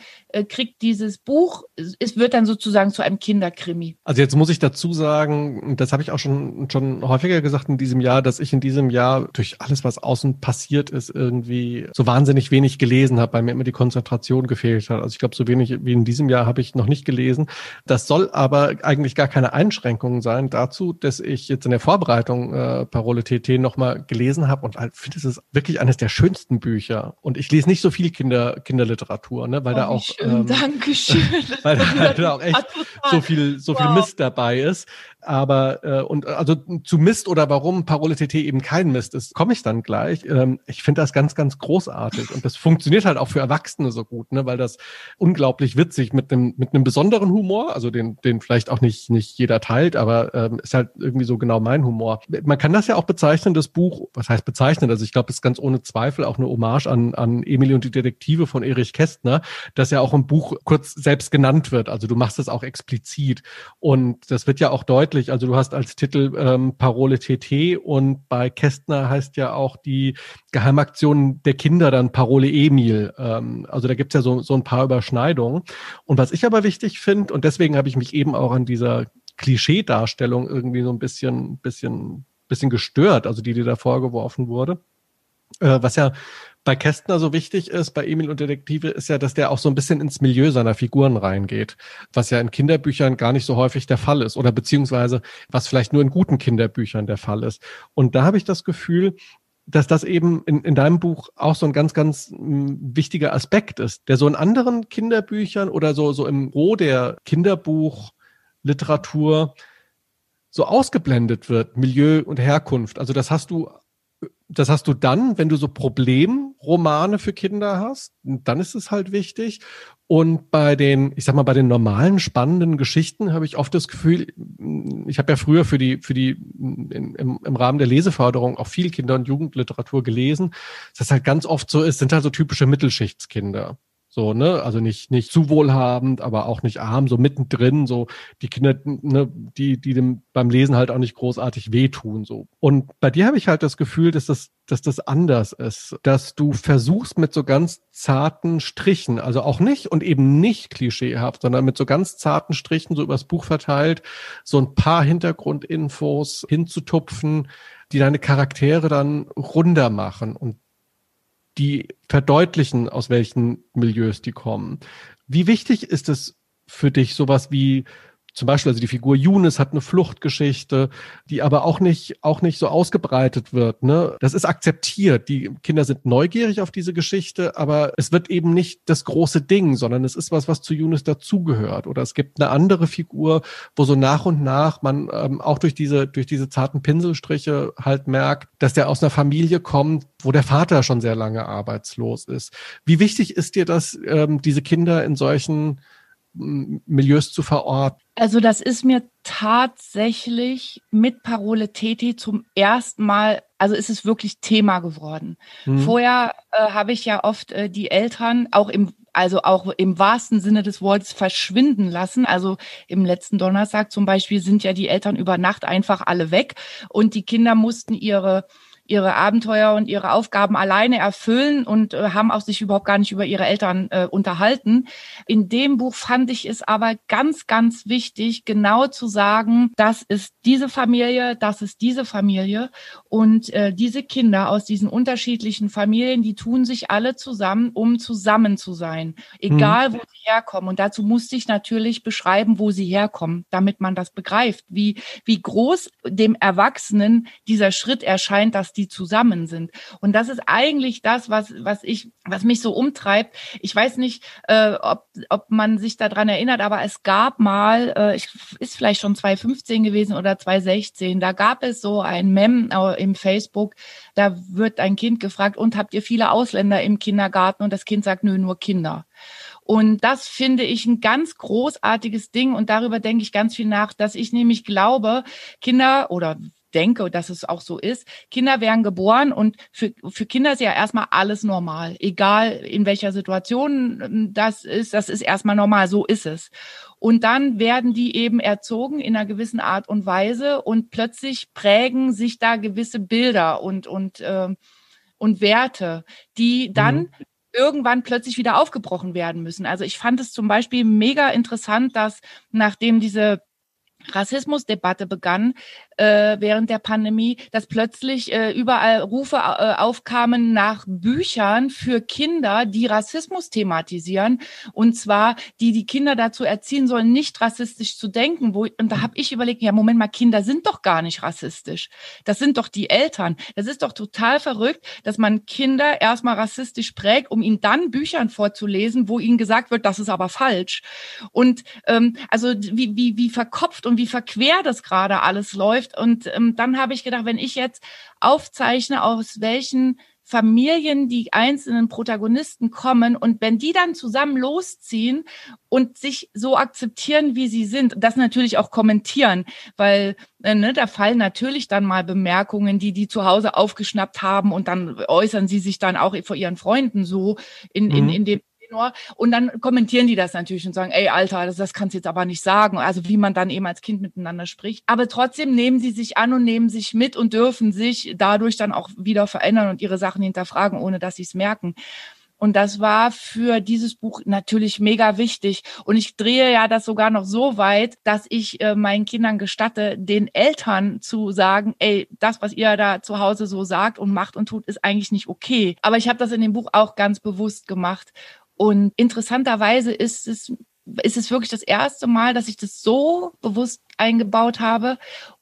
kriegt dieses Buch, es wird dann sozusagen zu einem Kinderkrimi. Also jetzt muss ich dazu sagen, das habe ich auch schon, schon häufiger gesagt in diesem Jahr, dass ich in diesem Jahr durch alles, was außen passiert ist, irgendwie so wahnsinnig wenig gelesen habe, weil mir immer die Konzentration gefehlt hat. Also ich glaube, so wenig wie in diesem Jahr habe ich noch nicht gelesen. Das soll aber eigentlich gar keine Einschränkung sein dazu, dass ich jetzt in der Vorbereitung äh, Parole TT nochmal gelesen habe und halt finde, es ist wirklich eines der schönsten Bücher. Und ich lese nicht so viel Kinder, Kinderliteratur, ne? weil oh, da auch, ähm, Dankeschön. weil da halt auch echt so viel, so viel Mist dabei ist. Aber äh, und also zu Mist oder warum Parole TT eben kein Mist ist, komme ich dann gleich. Ähm, ich finde das ganz, ganz großartig und das funktioniert halt auch für Erwachsene so gut, ne, weil das unglaublich witzig mit einem mit einem besonderen Humor, also den den vielleicht auch nicht nicht jeder teilt, aber ähm, ist halt irgendwie so genau mein Humor. Man kann das ja auch bezeichnen, das Buch, was heißt bezeichnen? Also ich glaube, es ist ganz ohne Zweifel auch eine Hommage an an Emily und die Detektive von Erich Kästner, das ja auch im Buch kurz selbst genannt wird. Also du machst es auch explizit und das wird ja auch deutlich wirklich. Also du hast als Titel ähm, Parole TT und bei Kästner heißt ja auch die Geheimaktion der Kinder dann Parole Emil. Ähm, also da gibt's ja so, so ein paar Überschneidungen. Und was ich aber wichtig finde, und deswegen habe ich mich eben auch an dieser Klischee-Darstellung irgendwie so ein bisschen, bisschen, bisschen gestört, also die, die da vorgeworfen wurde. Äh, was ja bei Kästner so wichtig ist, bei Emil und Detektive, ist ja, dass der auch so ein bisschen ins Milieu seiner Figuren reingeht, was ja in Kinderbüchern gar nicht so häufig der Fall ist oder beziehungsweise was vielleicht nur in guten Kinderbüchern der Fall ist. Und da habe ich das Gefühl, dass das eben in, in deinem Buch auch so ein ganz, ganz m, wichtiger Aspekt ist, der so in anderen Kinderbüchern oder so, so im Roh der Kinderbuchliteratur so ausgeblendet wird, Milieu und Herkunft. Also das hast du das hast du dann, wenn du so Problemromane für Kinder hast, dann ist es halt wichtig. Und bei den, ich sag mal, bei den normalen spannenden Geschichten habe ich oft das Gefühl, ich habe ja früher für die, für die im, im Rahmen der Leseförderung auch viel Kinder- und Jugendliteratur gelesen. Das halt ganz oft so ist, sind halt so typische Mittelschichtskinder. So, ne, also nicht, nicht zu wohlhabend, aber auch nicht arm, so mittendrin, so die Kinder, ne, die, die dem beim Lesen halt auch nicht großartig wehtun, so. Und bei dir habe ich halt das Gefühl, dass das, dass das anders ist, dass du versuchst mit so ganz zarten Strichen, also auch nicht und eben nicht klischeehaft, sondern mit so ganz zarten Strichen so übers Buch verteilt, so ein paar Hintergrundinfos hinzutupfen, die deine Charaktere dann runder machen und die verdeutlichen, aus welchen Milieus die kommen. Wie wichtig ist es für dich, sowas wie zum Beispiel, also die Figur Younes hat eine Fluchtgeschichte, die aber auch nicht, auch nicht so ausgebreitet wird. Ne? Das ist akzeptiert. Die Kinder sind neugierig auf diese Geschichte, aber es wird eben nicht das große Ding, sondern es ist was, was zu Younes dazugehört. Oder es gibt eine andere Figur, wo so nach und nach man ähm, auch durch diese, durch diese zarten Pinselstriche halt merkt, dass der aus einer Familie kommt, wo der Vater schon sehr lange arbeitslos ist. Wie wichtig ist dir das, ähm, diese Kinder in solchen Milieus zu verorten? Also das ist mir tatsächlich mit Parole Teti zum ersten Mal, also ist es wirklich Thema geworden. Mhm. Vorher äh, habe ich ja oft äh, die Eltern auch im also auch im wahrsten Sinne des Wortes verschwinden lassen. Also im letzten Donnerstag zum Beispiel sind ja die Eltern über Nacht einfach alle weg und die Kinder mussten ihre ihre Abenteuer und ihre Aufgaben alleine erfüllen und äh, haben auch sich überhaupt gar nicht über ihre Eltern äh, unterhalten. In dem Buch fand ich es aber ganz, ganz wichtig, genau zu sagen, das ist diese Familie, das ist diese Familie und äh, diese Kinder aus diesen unterschiedlichen Familien, die tun sich alle zusammen, um zusammen zu sein, egal mhm. wo sie herkommen. Und dazu musste ich natürlich beschreiben, wo sie herkommen, damit man das begreift, wie, wie groß dem Erwachsenen dieser Schritt erscheint, dass die zusammen sind. Und das ist eigentlich das, was, was ich, was mich so umtreibt. Ich weiß nicht, äh, ob, ob man sich daran erinnert, aber es gab mal, äh, ich, ist vielleicht schon 2015 gewesen oder 2016, da gab es so ein Mem äh, im Facebook, da wird ein Kind gefragt, und habt ihr viele Ausländer im Kindergarten? Und das Kind sagt, nö, nur Kinder. Und das finde ich ein ganz großartiges Ding und darüber denke ich ganz viel nach, dass ich nämlich glaube, Kinder oder denke, dass es auch so ist. Kinder werden geboren und für, für Kinder ist ja erstmal alles normal. Egal in welcher Situation ähm, das ist, das ist erstmal normal, so ist es. Und dann werden die eben erzogen in einer gewissen Art und Weise und plötzlich prägen sich da gewisse Bilder und, und, äh, und Werte, die dann mhm irgendwann plötzlich wieder aufgebrochen werden müssen. Also ich fand es zum Beispiel mega interessant, dass nachdem diese Rassismusdebatte begann äh, während der Pandemie, dass plötzlich äh, überall Rufe äh, aufkamen nach Büchern für Kinder, die Rassismus thematisieren und zwar die die Kinder dazu erziehen sollen, nicht rassistisch zu denken. Wo, und da habe ich überlegt, ja Moment mal, Kinder sind doch gar nicht rassistisch. Das sind doch die Eltern. Das ist doch total verrückt, dass man Kinder erstmal rassistisch prägt, um ihnen dann Büchern vorzulesen, wo ihnen gesagt wird, das ist aber falsch. Und ähm, also wie, wie, wie verkopft und wie verquer das gerade alles läuft. Und ähm, dann habe ich gedacht, wenn ich jetzt aufzeichne, aus welchen Familien die einzelnen Protagonisten kommen und wenn die dann zusammen losziehen und sich so akzeptieren, wie sie sind, das natürlich auch kommentieren, weil äh, ne, da fallen natürlich dann mal Bemerkungen, die die zu Hause aufgeschnappt haben und dann äußern sie sich dann auch vor ihren Freunden so in, mhm. in, in dem Tenor. Und dann kommentieren die das natürlich und sagen, ey, Alter, das, das kannst du jetzt aber nicht sagen. Also wie man dann eben als Kind miteinander spricht. Aber trotzdem nehmen sie sich an und nehmen sich mit und dürfen sich dadurch dann auch wieder verändern und ihre Sachen hinterfragen, ohne dass sie es merken. Und das war für dieses Buch natürlich mega wichtig. Und ich drehe ja das sogar noch so weit, dass ich äh, meinen Kindern gestatte, den Eltern zu sagen, ey, das, was ihr da zu Hause so sagt und macht und tut, ist eigentlich nicht okay. Aber ich habe das in dem Buch auch ganz bewusst gemacht. Und interessanterweise ist es, ist es wirklich das erste Mal, dass ich das so bewusst eingebaut habe.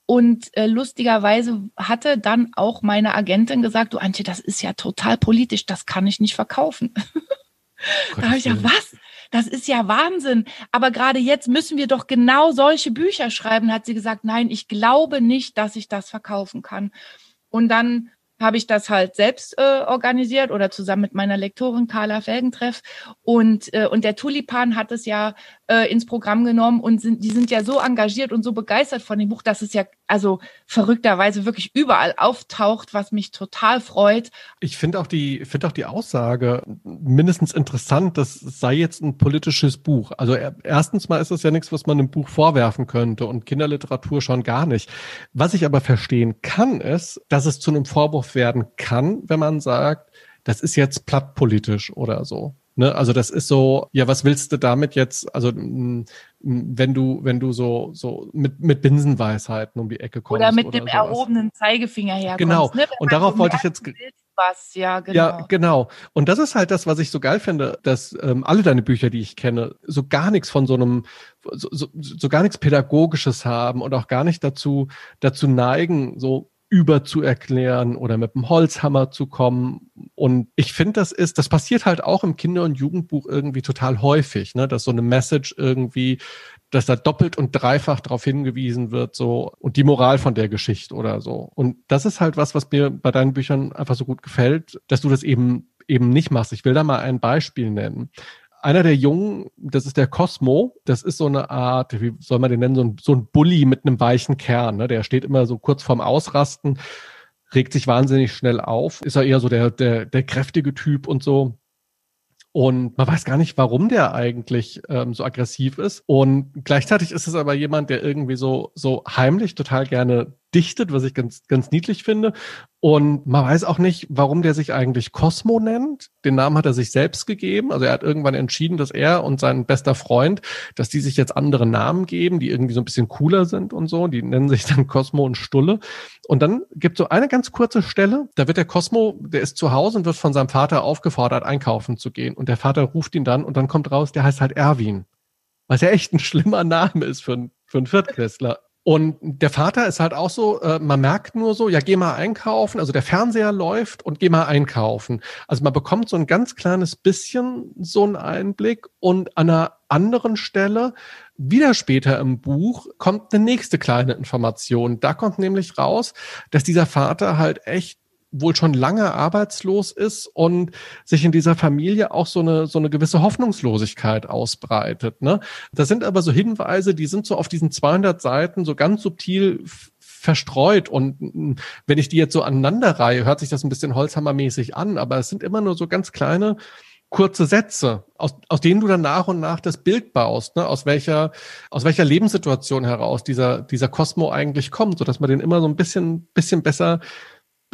Und äh, lustigerweise hatte dann auch meine Agentin gesagt, du Antje, das ist ja total politisch, das kann ich nicht verkaufen. da habe ich ja, was? Das ist ja Wahnsinn. Aber gerade jetzt müssen wir doch genau solche Bücher schreiben, hat sie gesagt, nein, ich glaube nicht, dass ich das verkaufen kann. Und dann habe ich das halt selbst äh, organisiert oder zusammen mit meiner Lektorin Carla Felgentreff. Und, äh, und der Tulipan hat es ja äh, ins Programm genommen und sind, die sind ja so engagiert und so begeistert von dem Buch, dass es ja also verrückterweise wirklich überall auftaucht, was mich total freut. Ich finde auch die, finde auch die Aussage mindestens interessant, das sei jetzt ein politisches Buch. Also erstens mal ist es ja nichts, was man einem Buch vorwerfen könnte und Kinderliteratur schon gar nicht. Was ich aber verstehen kann, ist, dass es zu einem Vorwurf werden kann, wenn man sagt, das ist jetzt plattpolitisch oder so. Ne, also das ist so, ja, was willst du damit jetzt? Also wenn du, wenn du so, so mit, mit Binsenweisheiten um die Ecke kommst. Oder mit oder dem sowas. erhobenen Zeigefinger herkommst. Genau. Ne? Und darauf wollte ich jetzt. Was, ja, genau. Ja, genau. Und das ist halt das, was ich so geil finde, dass ähm, alle deine Bücher, die ich kenne, so gar nichts von so einem, so, so, so gar nichts Pädagogisches haben und auch gar nicht dazu, dazu neigen, so über zu erklären oder mit dem Holzhammer zu kommen. Und ich finde, das ist, das passiert halt auch im Kinder- und Jugendbuch irgendwie total häufig, ne? dass so eine Message irgendwie, dass da doppelt und dreifach darauf hingewiesen wird, so, und die Moral von der Geschichte oder so. Und das ist halt was, was mir bei deinen Büchern einfach so gut gefällt, dass du das eben eben nicht machst. Ich will da mal ein Beispiel nennen einer der Jungen, das ist der Cosmo, das ist so eine Art, wie soll man den nennen, so ein, so ein Bully mit einem weichen Kern. Ne? Der steht immer so kurz vorm Ausrasten, regt sich wahnsinnig schnell auf, ist er eher so der, der, der kräftige Typ und so. Und man weiß gar nicht, warum der eigentlich ähm, so aggressiv ist. Und gleichzeitig ist es aber jemand, der irgendwie so, so heimlich total gerne dichtet, was ich ganz, ganz niedlich finde. Und man weiß auch nicht, warum der sich eigentlich Cosmo nennt. Den Namen hat er sich selbst gegeben. Also er hat irgendwann entschieden, dass er und sein bester Freund, dass die sich jetzt andere Namen geben, die irgendwie so ein bisschen cooler sind und so. Die nennen sich dann Cosmo und Stulle. Und dann gibt so eine ganz kurze Stelle, da wird der Cosmo, der ist zu Hause und wird von seinem Vater aufgefordert, einkaufen zu gehen. Und der Vater ruft ihn dann und dann kommt raus, der heißt halt Erwin. Was ja echt ein schlimmer Name ist für, einen für einen Viertklässler. Und der Vater ist halt auch so, äh, man merkt nur so, ja, geh mal einkaufen. Also der Fernseher läuft und geh mal einkaufen. Also man bekommt so ein ganz kleines bisschen so einen Einblick und an einer anderen Stelle, wieder später im Buch, kommt eine nächste kleine Information. Da kommt nämlich raus, dass dieser Vater halt echt wohl schon lange arbeitslos ist und sich in dieser Familie auch so eine, so eine gewisse Hoffnungslosigkeit ausbreitet. Ne? Das sind aber so Hinweise, die sind so auf diesen 200 Seiten so ganz subtil verstreut und wenn ich die jetzt so aneinanderreihe, hört sich das ein bisschen Holzhammermäßig an, aber es sind immer nur so ganz kleine kurze Sätze, aus, aus denen du dann nach und nach das Bild baust, ne? aus welcher, aus welcher Lebenssituation heraus dieser, dieser Cosmo eigentlich kommt, so dass man den immer so ein bisschen, bisschen besser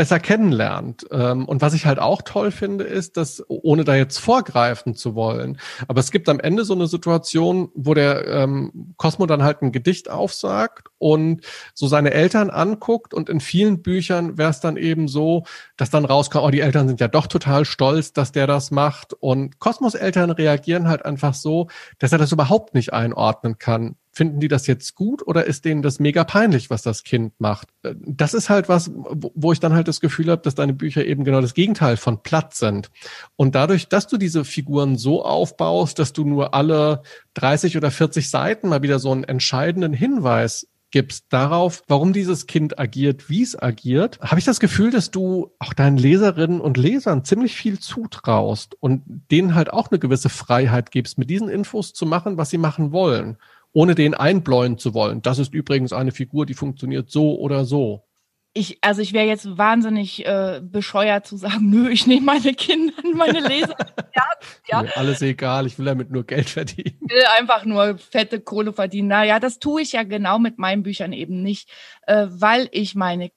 besser kennenlernt. Ähm, und was ich halt auch toll finde, ist, dass, ohne da jetzt vorgreifen zu wollen, aber es gibt am Ende so eine Situation, wo der ähm, Cosmo dann halt ein Gedicht aufsagt und so seine Eltern anguckt und in vielen Büchern wäre es dann eben so, dass dann rauskommt, oh, die Eltern sind ja doch total stolz, dass der das macht. Und Cosmos Eltern reagieren halt einfach so, dass er das überhaupt nicht einordnen kann finden die das jetzt gut oder ist denen das mega peinlich, was das Kind macht? Äh, das ist halt was, wo ich dann halt das Gefühl habe, dass deine Bücher eben genau das Gegenteil von platt sind. Und dadurch, dass du diese Figuren so aufbaust, dass du nur alle 30 oder 40 Seiten mal wieder so einen entscheidenden Hinweis gibst darauf, warum dieses Kind agiert, wie es agiert, habe ich das Gefühl, dass du auch deinen Leserinnen und Lesern ziemlich viel zutraust und denen halt auch eine gewisse Freiheit gibst, mit diesen Infos zu machen, was sie machen wollen ohne den einbläuen zu wollen. Das ist übrigens eine Figur, die funktioniert so oder so. Ich, also ich wäre jetzt wahnsinnig äh, bescheuert zu sagen, nö, ich nehme meine Kinder, meine Leser. ja, ja. Mir alles egal, ich will damit nur Geld verdienen. Ich will einfach nur fette Kohle verdienen. Naja, das tue ich ja genau mit meinen Büchern eben nicht, äh, weil ich meine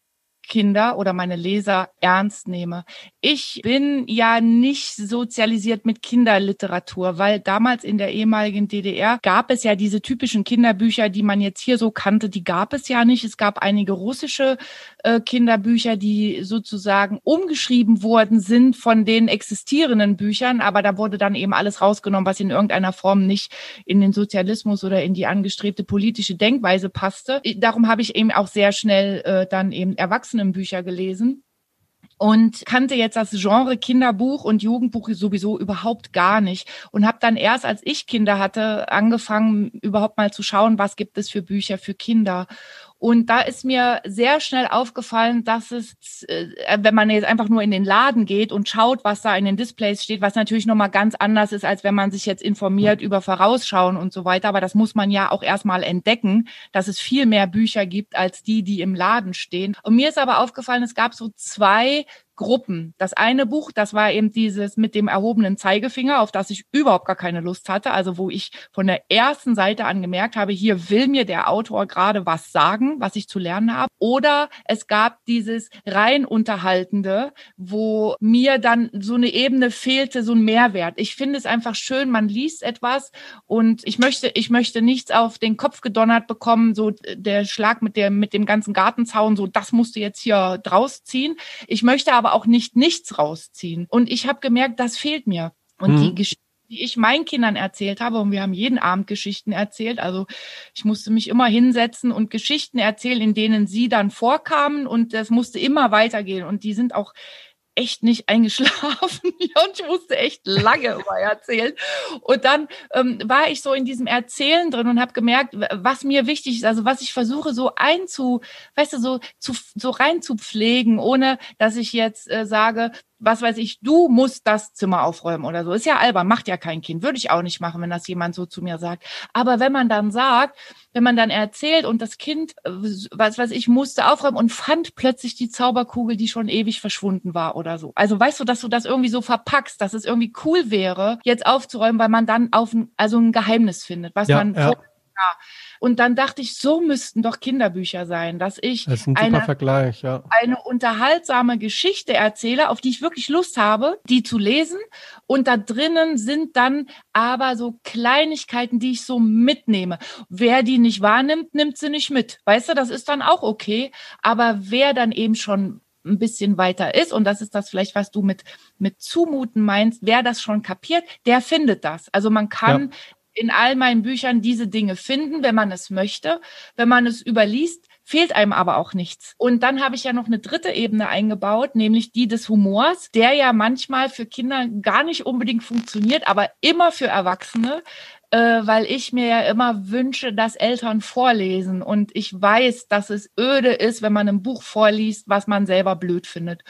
Kinder oder meine Leser ernst nehme. Ich bin ja nicht sozialisiert mit Kinderliteratur, weil damals in der ehemaligen DDR gab es ja diese typischen Kinderbücher, die man jetzt hier so kannte, die gab es ja nicht. Es gab einige russische äh, Kinderbücher, die sozusagen umgeschrieben worden sind von den existierenden Büchern, aber da wurde dann eben alles rausgenommen, was in irgendeiner Form nicht in den Sozialismus oder in die angestrebte politische Denkweise passte. Darum habe ich eben auch sehr schnell äh, dann eben erwachsen Erwachsenenbücher gelesen und kannte jetzt das Genre Kinderbuch und Jugendbuch sowieso überhaupt gar nicht und habe dann erst als ich Kinder hatte angefangen überhaupt mal zu schauen, was gibt es für Bücher für Kinder Und da ist mir sehr schnell aufgefallen, dass es, äh, wenn man jetzt einfach nur in den Laden geht und schaut, was da in den Displays steht, was natürlich nochmal ganz anders ist, als wenn man sich jetzt informiert über Vorausschauen und so weiter. Aber das muss man ja auch erstmal entdecken, dass es viel mehr Bücher gibt als die, die im Laden stehen. Und mir ist aber aufgefallen, es gab so zwei Gruppen. Das eine Buch, das war eben dieses mit dem erhobenen Zeigefinger, auf das ich überhaupt gar keine Lust hatte. Also wo ich von der ersten Seite an gemerkt habe, hier will mir der Autor gerade was sagen, was ich zu lernen habe. Oder es gab dieses rein unterhaltende, wo mir dann so eine Ebene fehlte, so ein Mehrwert. Ich finde es einfach schön, man liest etwas und ich möchte, ich möchte nichts auf den Kopf gedonnert bekommen, so der Schlag mit der, mit dem ganzen Gartenzaun, so das musst du jetzt hier draus ziehen. Ich möchte aber aber auch nicht nichts rausziehen. Und ich habe gemerkt, das fehlt mir. Und mhm. die Geschichte die ich meinen Kindern erzählt habe, und wir haben jeden Abend Geschichten erzählt. Also ich musste mich immer hinsetzen und Geschichten erzählen, in denen sie dann vorkamen und das musste immer weitergehen. Und die sind auch echt nicht eingeschlafen und ich musste echt lange über erzählen. Und dann ähm, war ich so in diesem Erzählen drin und habe gemerkt, was mir wichtig ist, also was ich versuche so einzu, weißt du, so zu, so rein zu pflegen, ohne dass ich jetzt äh, sage, was weiß ich, du musst das Zimmer aufräumen oder so. Ist ja albern, macht ja kein Kind. Würde ich auch nicht machen, wenn das jemand so zu mir sagt. Aber wenn man dann sagt, wenn man dann erzählt und das Kind, äh, was weiß ich, musste aufräumen und fand plötzlich die Zauberkugel, die schon ewig verschwunden war oder so. Also weißt du, dass du das irgendwie so verpackst, dass es irgendwie cool wäre, jetzt aufzuräumen, weil man dann auf ein, also ein Geheimnis findet, was ja, man ja. Ja. Und dann dachte ich, so müssten doch Kinderbücher sein, dass ich das ein eine, ja. eine unterhaltsame Geschichte erzähle, auf die ich wirklich Lust habe, die zu lesen. Und da drinnen sind dann aber so Kleinigkeiten, die ich so mitnehme. Wer die nicht wahrnimmt, nimmt sie nicht mit. Weißt du, das ist dann auch okay. Aber wer dann eben schon ein bisschen weiter ist, und das ist das vielleicht, was du mit, mit zumuten meinst, wer das schon kapiert, der findet das. Also man kann ja in all meinen Büchern diese Dinge finden, wenn man es möchte. Wenn man es überliest, fehlt einem aber auch nichts. Und dann habe ich ja noch eine dritte Ebene eingebaut, nämlich die des Humors, der ja manchmal für Kinder gar nicht unbedingt funktioniert, aber immer für Erwachsene, weil ich mir ja immer wünsche, dass Eltern vorlesen. Und ich weiß, dass es öde ist, wenn man ein Buch vorliest, was man selber blöd findet.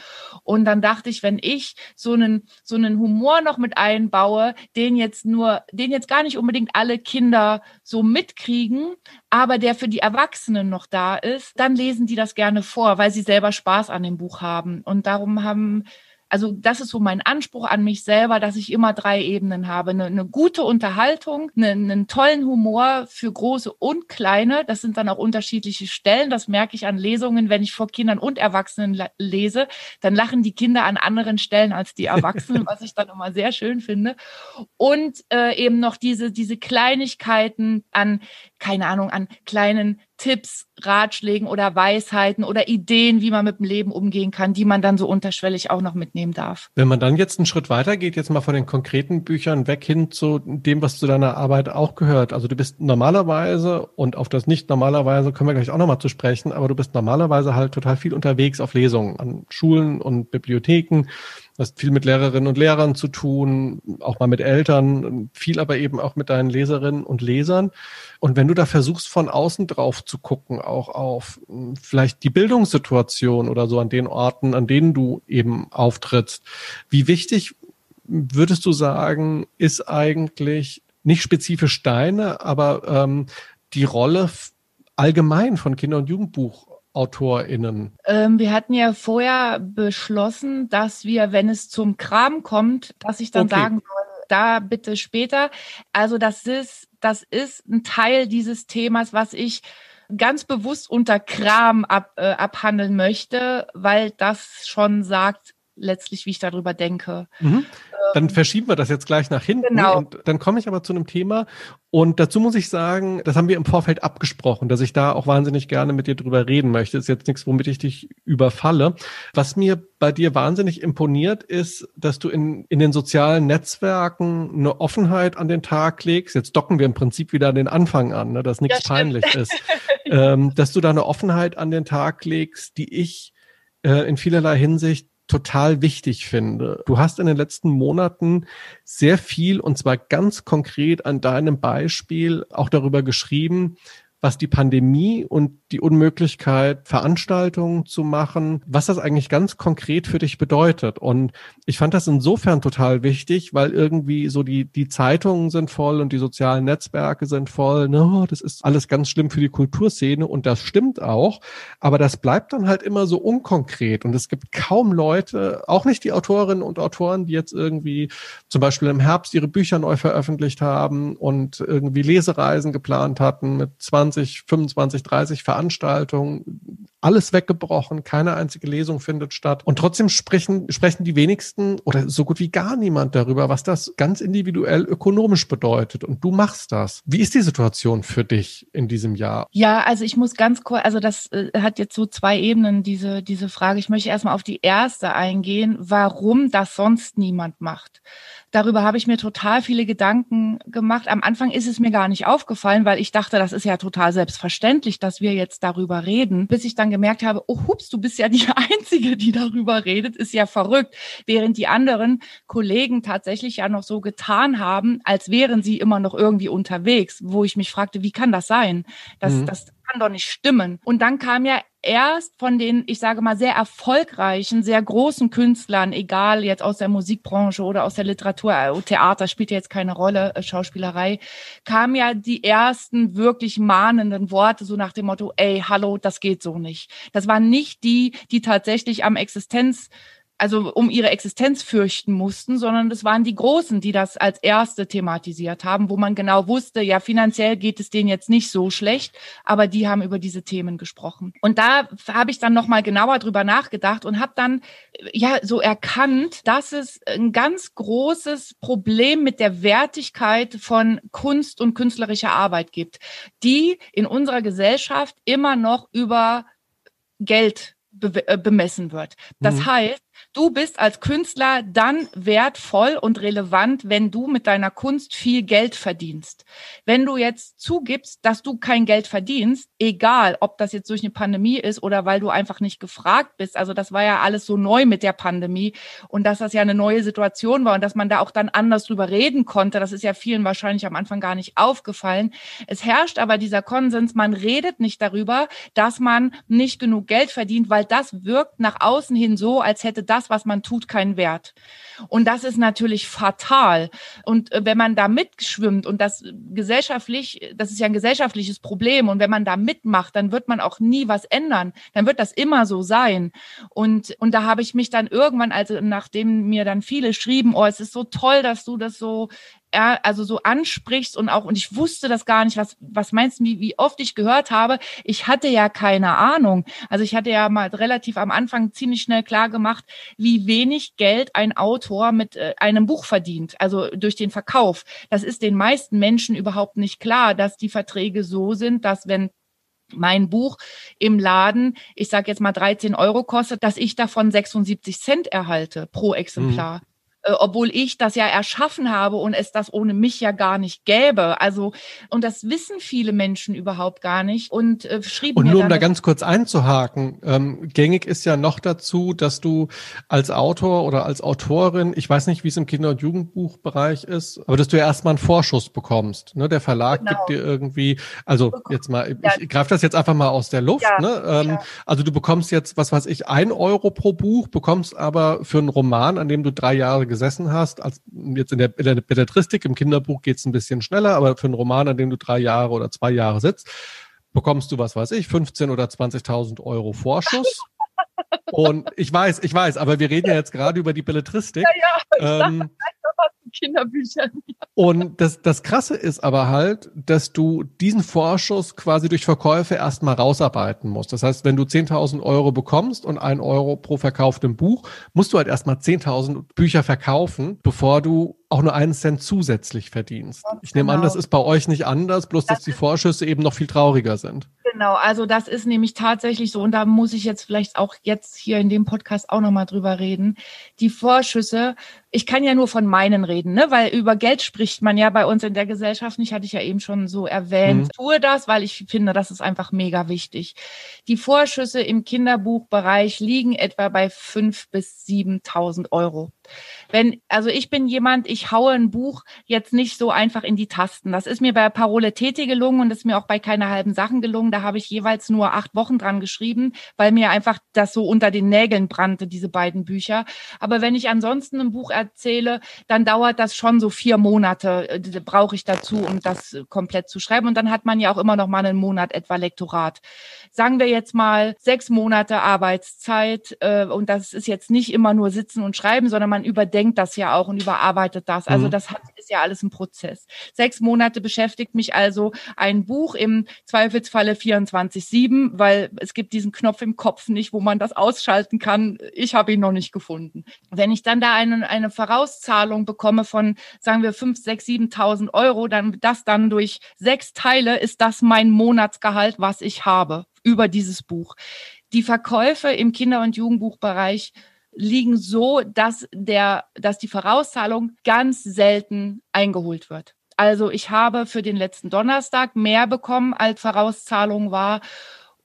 Und dann dachte ich, wenn ich so einen, so einen Humor noch mit einbaue, den jetzt nur, den jetzt gar nicht unbedingt alle Kinder so mitkriegen, aber der für die Erwachsenen noch da ist, dann lesen die das gerne vor, weil sie selber Spaß an dem Buch haben. Und darum haben also das ist so mein Anspruch an mich selber, dass ich immer drei Ebenen habe. Eine, eine gute Unterhaltung, eine, einen tollen Humor für große und kleine. Das sind dann auch unterschiedliche Stellen. Das merke ich an Lesungen, wenn ich vor Kindern und Erwachsenen lese. Dann lachen die Kinder an anderen Stellen als die Erwachsenen, was ich dann immer sehr schön finde. Und äh, eben noch diese, diese Kleinigkeiten an, keine Ahnung, an kleinen Tipps, Ratschlägen oder Weisheiten oder Ideen, wie man mit dem Leben umgehen kann, die man dann so unterschwellig auch noch mitnehmen darf. Wenn man dann jetzt einen Schritt weiter geht, jetzt mal von den konkreten Büchern weg hin zu dem, was zu deiner Arbeit auch gehört. Also du bist normalerweise und auf das nicht normalerweise können wir gleich auch nochmal zu sprechen, aber du bist normalerweise halt total viel unterwegs auf Lesungen an Schulen und Bibliotheken hast viel mit Lehrerinnen und Lehrern zu tun, auch mal mit Eltern, viel aber eben auch mit deinen Leserinnen und Lesern. Und wenn du da versuchst, von außen drauf zu gucken, auch auf hm, vielleicht die Bildungssituation oder so an den Orten, an denen du eben auftrittst, wie wichtig würdest du sagen, ist eigentlich nicht spezifisch deine, aber ähm, die Rolle allgemein von Kinder- und Jugendbuch AutorInnen? Ähm, wir hatten ja vorher beschlossen, dass wir, wenn es zum Kram kommt, dass ich dann okay. sagen soll, da bitte später. Also das ist, das ist ein Teil dieses Themas, was ich ganz bewusst unter Kram ab, äh, abhandeln möchte, weil das schon sagt, letztlich, wie ich darüber denke. Mhm. Dann verschieben wir das jetzt gleich nach hinten. Genau. Und dann komme ich aber zu einem Thema. Und dazu muss ich sagen, das haben wir im Vorfeld abgesprochen, dass ich da auch wahnsinnig gerne mit dir drüber reden möchte. Das ist jetzt nichts, womit ich dich überfalle. Was mir bei dir wahnsinnig imponiert, ist, dass du in, in den sozialen Netzwerken eine Offenheit an den Tag legst. Jetzt docken wir im Prinzip wieder an den Anfang an, ne, dass nichts ja, peinlich ist. ähm, dass du da eine Offenheit an den Tag legst, die ich äh, in vielerlei Hinsicht total wichtig finde. Du hast in den letzten Monaten sehr viel und zwar ganz konkret an deinem Beispiel auch darüber geschrieben, was die Pandemie und die Unmöglichkeit, Veranstaltungen zu machen, was das eigentlich ganz konkret für dich bedeutet. Und ich fand das insofern total wichtig, weil irgendwie so die, die Zeitungen sind voll und die sozialen Netzwerke sind voll. Ne? Das ist alles ganz schlimm für die Kulturszene und das stimmt auch. Aber das bleibt dann halt immer so unkonkret und es gibt kaum Leute, auch nicht die Autorinnen und Autoren, die jetzt irgendwie zum Beispiel im Herbst ihre Bücher neu veröffentlicht haben und irgendwie Lesereisen geplant hatten mit 20, 25, 30 Veranstaltungen. Alles weggebrochen, keine einzige Lesung findet statt. Und trotzdem sprechen, sprechen die wenigsten oder so gut wie gar niemand darüber, was das ganz individuell ökonomisch bedeutet. Und du machst das. Wie ist die Situation für dich in diesem Jahr? Ja, also ich muss ganz kurz, also das äh, hat jetzt so zwei Ebenen, diese, diese Frage. Ich möchte erstmal auf die erste eingehen, warum das sonst niemand macht. Darüber habe ich mir total viele Gedanken gemacht. Am Anfang ist es mir gar nicht aufgefallen, weil ich dachte, das ist ja total selbstverständlich, dass wir jetzt darüber reden, bis ich dann gemerkt habe, oh hups, du bist ja die Einzige, die darüber redet, ist ja verrückt. Während die anderen Kollegen tatsächlich ja noch so getan haben, als wären sie immer noch irgendwie unterwegs, wo ich mich fragte, wie kann das sein? Das, mhm. das kann doch nicht stimmen. Und dann kam ja erst von den, ich sage mal, sehr erfolgreichen, sehr großen Künstlern, egal jetzt aus der Musikbranche oder aus der Literatur, äh, Theater spielt ja jetzt keine Rolle, äh, Schauspielerei, kamen ja die ersten wirklich mahnenden Worte so nach dem Motto, ey, hallo, das geht so nicht. Das waren nicht die, die tatsächlich am Existenz also um ihre Existenz fürchten mussten, sondern das waren die Großen, die das als erste thematisiert haben, wo man genau wusste, ja, finanziell geht es denen jetzt nicht so schlecht, aber die haben über diese Themen gesprochen. Und da habe ich dann nochmal genauer drüber nachgedacht und habe dann ja so erkannt, dass es ein ganz großes Problem mit der Wertigkeit von Kunst und künstlerischer Arbeit gibt, die in unserer Gesellschaft immer noch über Geld äh, bemessen wird. Das mhm. heißt, Du bist als Künstler dann wertvoll und relevant, wenn du mit deiner Kunst viel Geld verdienst. Wenn du jetzt zugibst, dass du kein Geld verdienst, egal ob das jetzt durch eine Pandemie ist oder weil du einfach nicht gefragt bist, also das war ja alles so neu mit der Pandemie und dass das ja eine neue Situation war und dass man da auch dann anders drüber reden konnte, das ist ja vielen wahrscheinlich am Anfang gar nicht aufgefallen. Es herrscht aber dieser Konsens, man redet nicht darüber, dass man nicht genug Geld verdient, weil das wirkt nach außen hin so, als hätte das das, was man tut, keinen Wert. Und das ist natürlich fatal. Und äh, wenn man da mitschwimmt und das gesellschaftlich, das ist ja ein gesellschaftliches Problem. Und wenn man da mitmacht, dann wird man auch nie was ändern. Dann wird das immer so sein. Und, und da habe ich mich dann irgendwann, also nachdem mir dann viele schrieben, oh, es ist so toll, dass du das so also so ansprichst und auch, und ich wusste das gar nicht, was, was meinst du, wie, wie oft ich gehört habe, ich hatte ja keine Ahnung. Also ich hatte ja mal relativ am Anfang ziemlich schnell klar gemacht, wie wenig Geld ein Autor mit äh, einem Buch verdient, also durch den Verkauf. Das ist den meisten Menschen überhaupt nicht klar, dass die Verträge so sind, dass wenn mein Buch im Laden, ich sage jetzt mal 13 Euro kostet, dass ich davon 76 Cent erhalte pro Exemplar. Mhm äh, obwohl ich das ja erschaffen habe und es das ohne mich ja gar nicht gäbe. Also, und das wissen viele Menschen überhaupt gar nicht und äh, schrieben. Und nur um da ganz kurz einzuhaken, ähm, gängig ist ja noch dazu, dass du als Autor oder als Autorin, ich weiß nicht, wie es im Kinder- und Jugendbuchbereich ist, aber dass du ja erstmal einen Vorschuss bekommst. Ne? Der Verlag genau. gibt dir irgendwie, also jetzt mal, ich, ich greife das jetzt einfach mal aus der Luft. Ja, ne? Ähm, ja. Also du bekommst jetzt, was weiß ich, ein Euro pro Buch, bekommst aber für einen Roman, an dem du drei Jahre gesessen hast, als jetzt in der, Belletristik, im Kinderbuch geht es ein bisschen schneller, aber für einen Roman, an dem du drei Jahre oder zwei Jahre sitzt, bekommst du, was weiß ich, 15 oder 20.000 Euro Vorschuss. Und ich weiß, ich weiß, aber wir reden ja jetzt gerade über die Belletristik. Ja, ja, ähm, Kinderbüchern. Und das, das Krasse ist aber halt, dass du diesen Vorschuss quasi durch Verkäufe erstmal rausarbeiten musst. Das heißt, wenn du 10.000 Euro bekommst und ein Euro pro verkauftem Buch, musst du halt erstmal 10.000 Bücher verkaufen, bevor du auch nur einen Cent zusätzlich verdienst. Ich nehme genau. an, das ist bei euch nicht anders, bloß das dass die Vorschüsse eben noch viel trauriger sind. Genau, also das ist nämlich tatsächlich so und da muss ich jetzt vielleicht auch jetzt hier in dem Podcast auch nochmal drüber reden. Die Vorschüsse, ich kann ja nur von meinen reden, ne? weil über Geld spricht man ja bei uns in der Gesellschaft nicht, hatte ich ja eben schon so erwähnt. Mhm. Tue das, weil ich finde, das ist einfach mega wichtig. Die Vorschüsse im Kinderbuchbereich liegen etwa bei fünf bis 7.000 Euro Wenn, also ich bin jemand, ich haue ein Buch jetzt nicht so einfach in die Tasten. Das ist mir bei Parole Tete gelungen und ist mir auch bei keine halben Sachen gelungen. Da habe ich jeweils nur acht Wochen dran geschrieben, weil mir einfach das so unter den Nägeln brannte, diese beiden Bücher. Aber wenn ich ansonsten ein Buch erzähle, dann dauert das schon so vier Monate, äh, brauche ich dazu, um das komplett zu schreiben. Und dann hat man ja auch immer noch mal einen Monat etwa Lektorat. Sagen wir jetzt mal sechs Monate Arbeitszeit äh, und das ist jetzt nicht immer nur sitzen und schreiben, sondern man überdenkt das ja auch und überarbeitet das. Also mhm. das hat, ist ja alles ein Prozess. Sechs Monate beschäftigt mich also ein Buch im Zweifelsfalle 24-7, weil es gibt diesen Knopf im Kopf nicht, wo man das ausschalten kann. Ich habe ihn noch nicht gefunden. Wenn ich dann da eine, eine Vorauszahlung bekomme von, sagen wir, fünf, sechs, siebentausend Euro, dann das dann durch sechs Teile ist das mein Monatsgehalt, was ich habe über dieses Buch. Die Verkäufe im Kinder- und Jugendbuchbereich liegen so, dass der, dass die Vorauszahlung ganz selten eingeholt wird. Also ich habe für den letzten Donnerstag mehr bekommen, als Vorauszahlung war.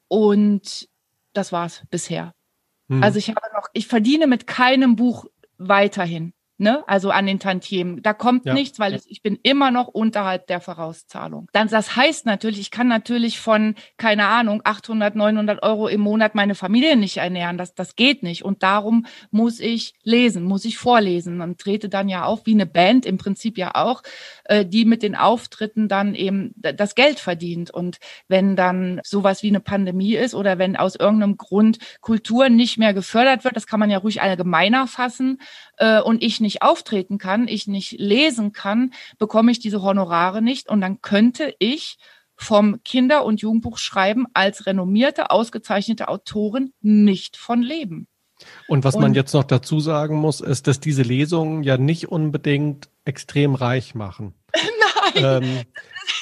Und das war's bisher. Hm. Also ich habe noch, ich verdiene mit keinem Buch weiterhin ne? Also an den Tantiemen. Da kommt ja. nichts, weil ich bin immer noch unterhalb der Vorauszahlung. Dann, das heißt natürlich, ich kann natürlich von, keine Ahnung, 800, 900 Euro im Monat meine Familie nicht ernähren. Das, das geht nicht. Und darum muss ich lesen, muss ich vorlesen und trete dann ja auf wie eine Band, im Prinzip ja auch, äh, die mit den Auftritten dann eben das Geld verdient. Und wenn dann sowas wie eine Pandemie ist oder wenn aus irgendeinem Grund Kultur nicht mehr gefördert wird, das kann man ja ruhig allgemeiner fassen, äh, und ich nicht auftreten kann, ich nicht lesen kann, bekomme ich diese Honorare nicht und dann könnte ich vom Kinder- und Jugendbuchschreiben als renommierte, ausgezeichnete Autorin nicht von leben. Und was und, man jetzt noch dazu sagen muss, ist, dass diese Lesungen ja nicht unbedingt extrem reich machen. Nein.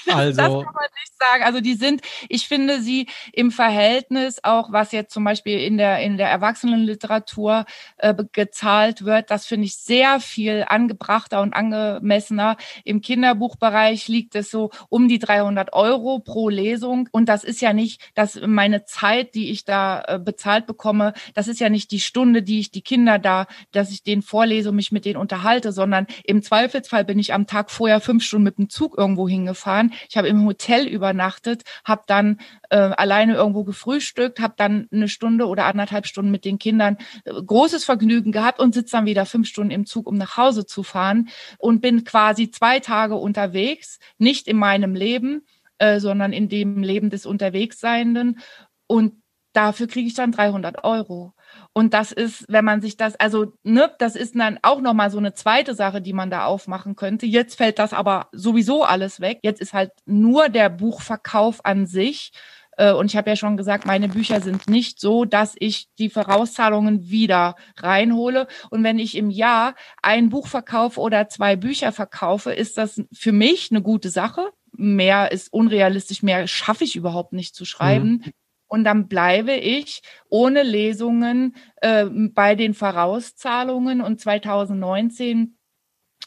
Ähm, also, das kann man nicht sagen. Also die sind, ich finde sie im Verhältnis auch, was jetzt zum Beispiel in der, in der Erwachsenenliteratur äh, gezahlt wird, das finde ich sehr viel angebrachter und angemessener. Im Kinderbuchbereich liegt es so um die 300 Euro pro Lesung. Und das ist ja nicht, dass meine Zeit, die ich da äh, bezahlt bekomme, das ist ja nicht die Stunde, die ich die Kinder da, dass ich denen vorlese und mich mit denen unterhalte, sondern im Zweifelsfall bin ich am Tag vorher fünf Stunden mit dem Zug irgendwo hingefahren. Ich habe im Hotel übernachtet, habe dann äh, alleine irgendwo gefrühstückt, habe dann eine Stunde oder anderthalb Stunden mit den Kindern äh, großes Vergnügen gehabt und sitze dann wieder fünf Stunden im Zug, um nach Hause zu fahren und bin quasi zwei Tage unterwegs, nicht in meinem Leben, äh, sondern in dem Leben des Unterwegsseienden und dafür kriege ich dann 300 Euro. Und das ist, wenn man sich das, also, ne, das ist dann auch nochmal so eine zweite Sache, die man da aufmachen könnte. Jetzt fällt das aber sowieso alles weg. Jetzt ist halt nur der Buchverkauf an sich. Äh, und ich habe ja schon gesagt, meine Bücher sind nicht so, dass ich die Vorauszahlungen wieder reinhole. Und wenn ich im Jahr ein Buch verkaufe oder zwei Bücher verkaufe, ist das für mich eine gute Sache. Mehr ist unrealistisch, mehr schaffe ich überhaupt nicht zu schreiben. Mhm. Und dann bleibe ich ohne Lesungen äh, bei den Vorauszahlungen. Und 2019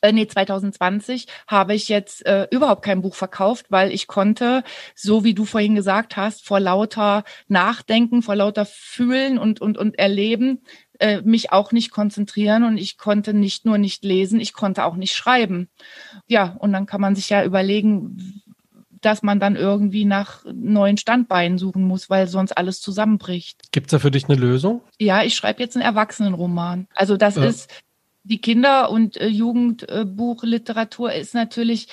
äh, nee, 2020 habe ich jetzt äh, überhaupt kein Buch verkauft, weil ich konnte, so wie du vorhin gesagt hast, vor lauter Nachdenken, vor lauter Fühlen und, und, und Erleben, äh, mich auch nicht konzentrieren und ich konnte nicht nur nicht lesen, ich konnte auch nicht schreiben. Ja, und dann kann man sich ja überlegen, dass man dann irgendwie nach neuen Standbeinen suchen muss, weil sonst alles zusammenbricht. Gibt es da für dich eine Lösung? Ja, ich schreibe jetzt einen Erwachsenenroman. Also das ja. ist die Kinder- und äh, Jugendbuchliteratur ist natürlich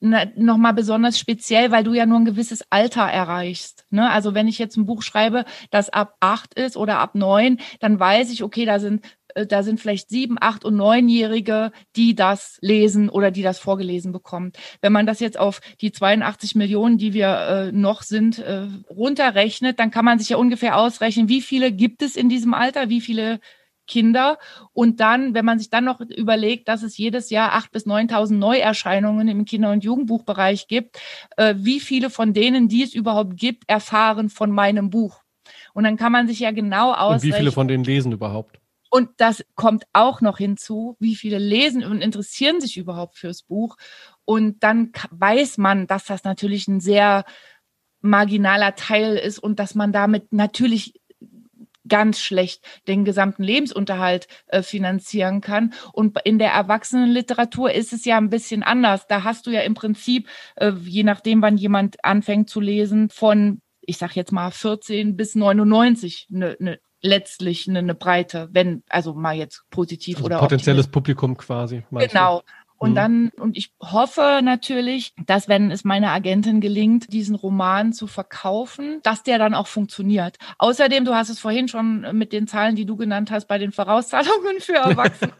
nochmal besonders speziell, weil du ja nur ein gewisses Alter erreichst. Ne? Also wenn ich jetzt ein Buch schreibe, das ab acht ist oder ab neun, dann weiß ich, okay, da sind da sind vielleicht sieben, acht und neunjährige, die das lesen oder die das vorgelesen bekommen. Wenn man das jetzt auf die 82 Millionen, die wir äh, noch sind, äh, runterrechnet, dann kann man sich ja ungefähr ausrechnen, wie viele gibt es in diesem Alter, wie viele Kinder. Und dann, wenn man sich dann noch überlegt, dass es jedes Jahr acht bis neuntausend Neuerscheinungen im Kinder- und Jugendbuchbereich gibt, äh, wie viele von denen, die es überhaupt gibt, erfahren von meinem Buch? Und dann kann man sich ja genau ausrechnen. Und wie viele von denen lesen überhaupt? Und das kommt auch noch hinzu, wie viele lesen und interessieren sich überhaupt fürs Buch. Und dann weiß man, dass das natürlich ein sehr marginaler Teil ist und dass man damit natürlich ganz schlecht den gesamten Lebensunterhalt äh, finanzieren kann. Und in der Erwachsenenliteratur ist es ja ein bisschen anders. Da hast du ja im Prinzip, äh, je nachdem, wann jemand anfängt zu lesen, von ich sag jetzt mal 14 bis 99 eine, eine letztlich eine, eine Breite, wenn, also mal jetzt positiv also oder potenzielles Publikum quasi. Genau. Du? Und mhm. dann, und ich hoffe natürlich, dass wenn es meiner Agentin gelingt, diesen Roman zu verkaufen, dass der dann auch funktioniert. Außerdem, du hast es vorhin schon mit den Zahlen, die du genannt hast, bei den Vorauszahlungen für Erwachsene.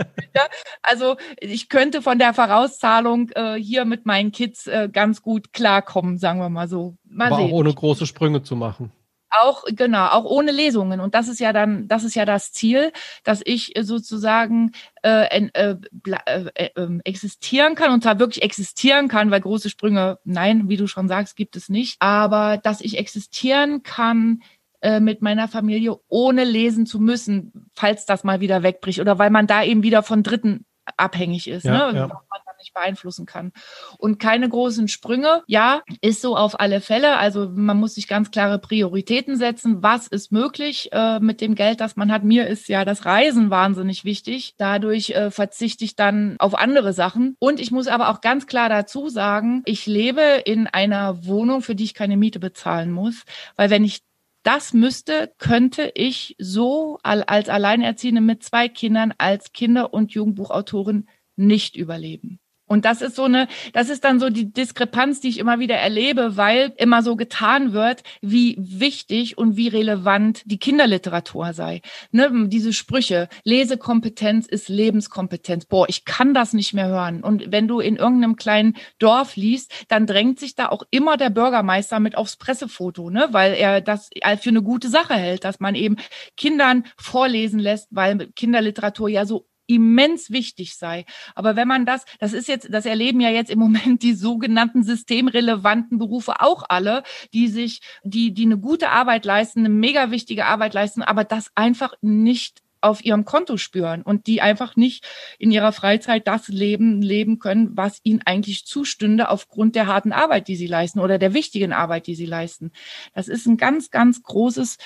also ich könnte von der Vorauszahlung äh, hier mit meinen Kids äh, ganz gut klarkommen, sagen wir mal so. Mal Aber sehen. auch ohne große Sprünge zu machen. Auch, genau, auch ohne Lesungen. Und das ist ja dann, das ist ja das Ziel, dass ich sozusagen äh, äh, äh, äh, ähm, existieren kann und zwar wirklich existieren kann, weil große Sprünge, nein, wie du schon sagst, gibt es nicht. Aber dass ich existieren kann äh, mit meiner Familie, ohne lesen zu müssen, falls das mal wieder wegbricht oder weil man da eben wieder von Dritten abhängig ist. Ja, ne? ja nicht beeinflussen kann. Und keine großen Sprünge. Ja, ist so auf alle Fälle. Also man muss sich ganz klare Prioritäten setzen. Was ist möglich äh, mit dem Geld, das man hat? Mir ist ja das Reisen wahnsinnig wichtig. Dadurch äh, verzichte ich dann auf andere Sachen. Und ich muss aber auch ganz klar dazu sagen, ich lebe in einer Wohnung, für die ich keine Miete bezahlen muss. Weil wenn ich das müsste, könnte ich so als Alleinerziehende mit zwei Kindern als Kinder- und Jugendbuchautorin nicht überleben. Und das ist so eine, das ist dann so die Diskrepanz, die ich immer wieder erlebe, weil immer so getan wird, wie wichtig und wie relevant die Kinderliteratur sei. Ne, diese Sprüche, Lesekompetenz ist Lebenskompetenz. Boah, ich kann das nicht mehr hören. Und wenn du in irgendeinem kleinen Dorf liest, dann drängt sich da auch immer der Bürgermeister mit aufs Pressefoto, ne, weil er das für eine gute Sache hält, dass man eben Kindern vorlesen lässt, weil Kinderliteratur ja so immens wichtig sei. Aber wenn man das, das ist jetzt, das erleben ja jetzt im Moment die sogenannten systemrelevanten Berufe auch alle, die sich, die, die eine gute Arbeit leisten, eine mega wichtige Arbeit leisten, aber das einfach nicht auf ihrem Konto spüren und die einfach nicht in ihrer Freizeit das Leben leben können, was ihnen eigentlich zustünde aufgrund der harten Arbeit, die sie leisten oder der wichtigen Arbeit, die sie leisten. Das ist ein ganz, ganz großes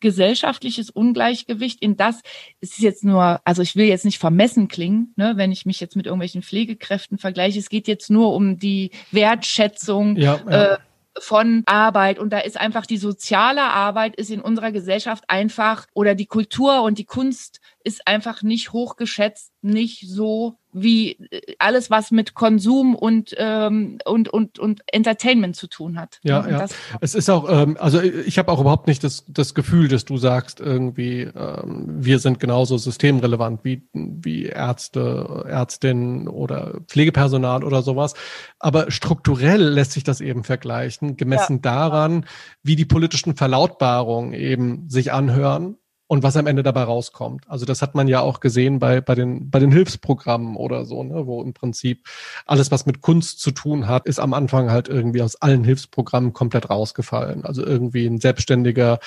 gesellschaftliches Ungleichgewicht, in das es ist jetzt nur, also ich will jetzt nicht vermessen klingen, ne, wenn ich mich jetzt mit irgendwelchen Pflegekräften vergleiche. Es geht jetzt nur um die Wertschätzung ja, ja. Äh, von Arbeit und da ist einfach die soziale Arbeit ist in unserer Gesellschaft einfach oder die Kultur und die Kunst ist einfach nicht hochgeschätzt, nicht so wie äh, alles, was mit Konsum und, ähm, und, und, und Entertainment zu tun hat. Ja, ja. es ist auch, ähm, also ich habe auch überhaupt nicht das, das Gefühl, dass du sagst, irgendwie, ähm, wir sind genauso systemrelevant wie, wie Ärzte, Ärztinnen oder Pflegepersonal oder sowas. Aber strukturell lässt sich das eben vergleichen, gemessen ja. daran, wie die politischen Verlautbarungen eben sich anhören und was am Ende dabei rauskommt. Also das hat man ja auch gesehen bei, bei, den, bei den Hilfsprogrammen oder so, ne, wo im Prinzip alles, was mit Kunst zu tun hat, ist am Anfang halt irgendwie aus allen Hilfsprogrammen komplett rausgefallen. Also irgendwie ein selbstständiger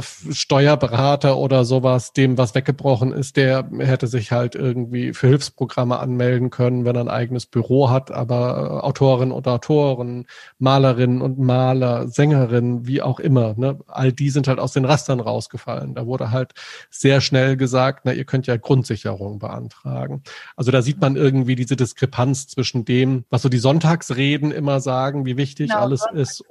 Steuerberater oder sowas, dem was weggebrochen ist, der hätte sich halt irgendwie für Hilfsprogramme anmelden können, wenn er ein eigenes Büro hat, aber Autorinnen und Autoren, Malerinnen und Maler, Sängerinnen, wie auch immer, ne, all die sind halt aus den Rastern rausgefallen. Da wurde halt sehr schnell gesagt, na, ihr könnt ja Grundsicherung beantragen. Also da sieht man irgendwie diese Diskrepanz zwischen dem, was so die Sonntagsreden immer sagen, wie wichtig genau, alles ist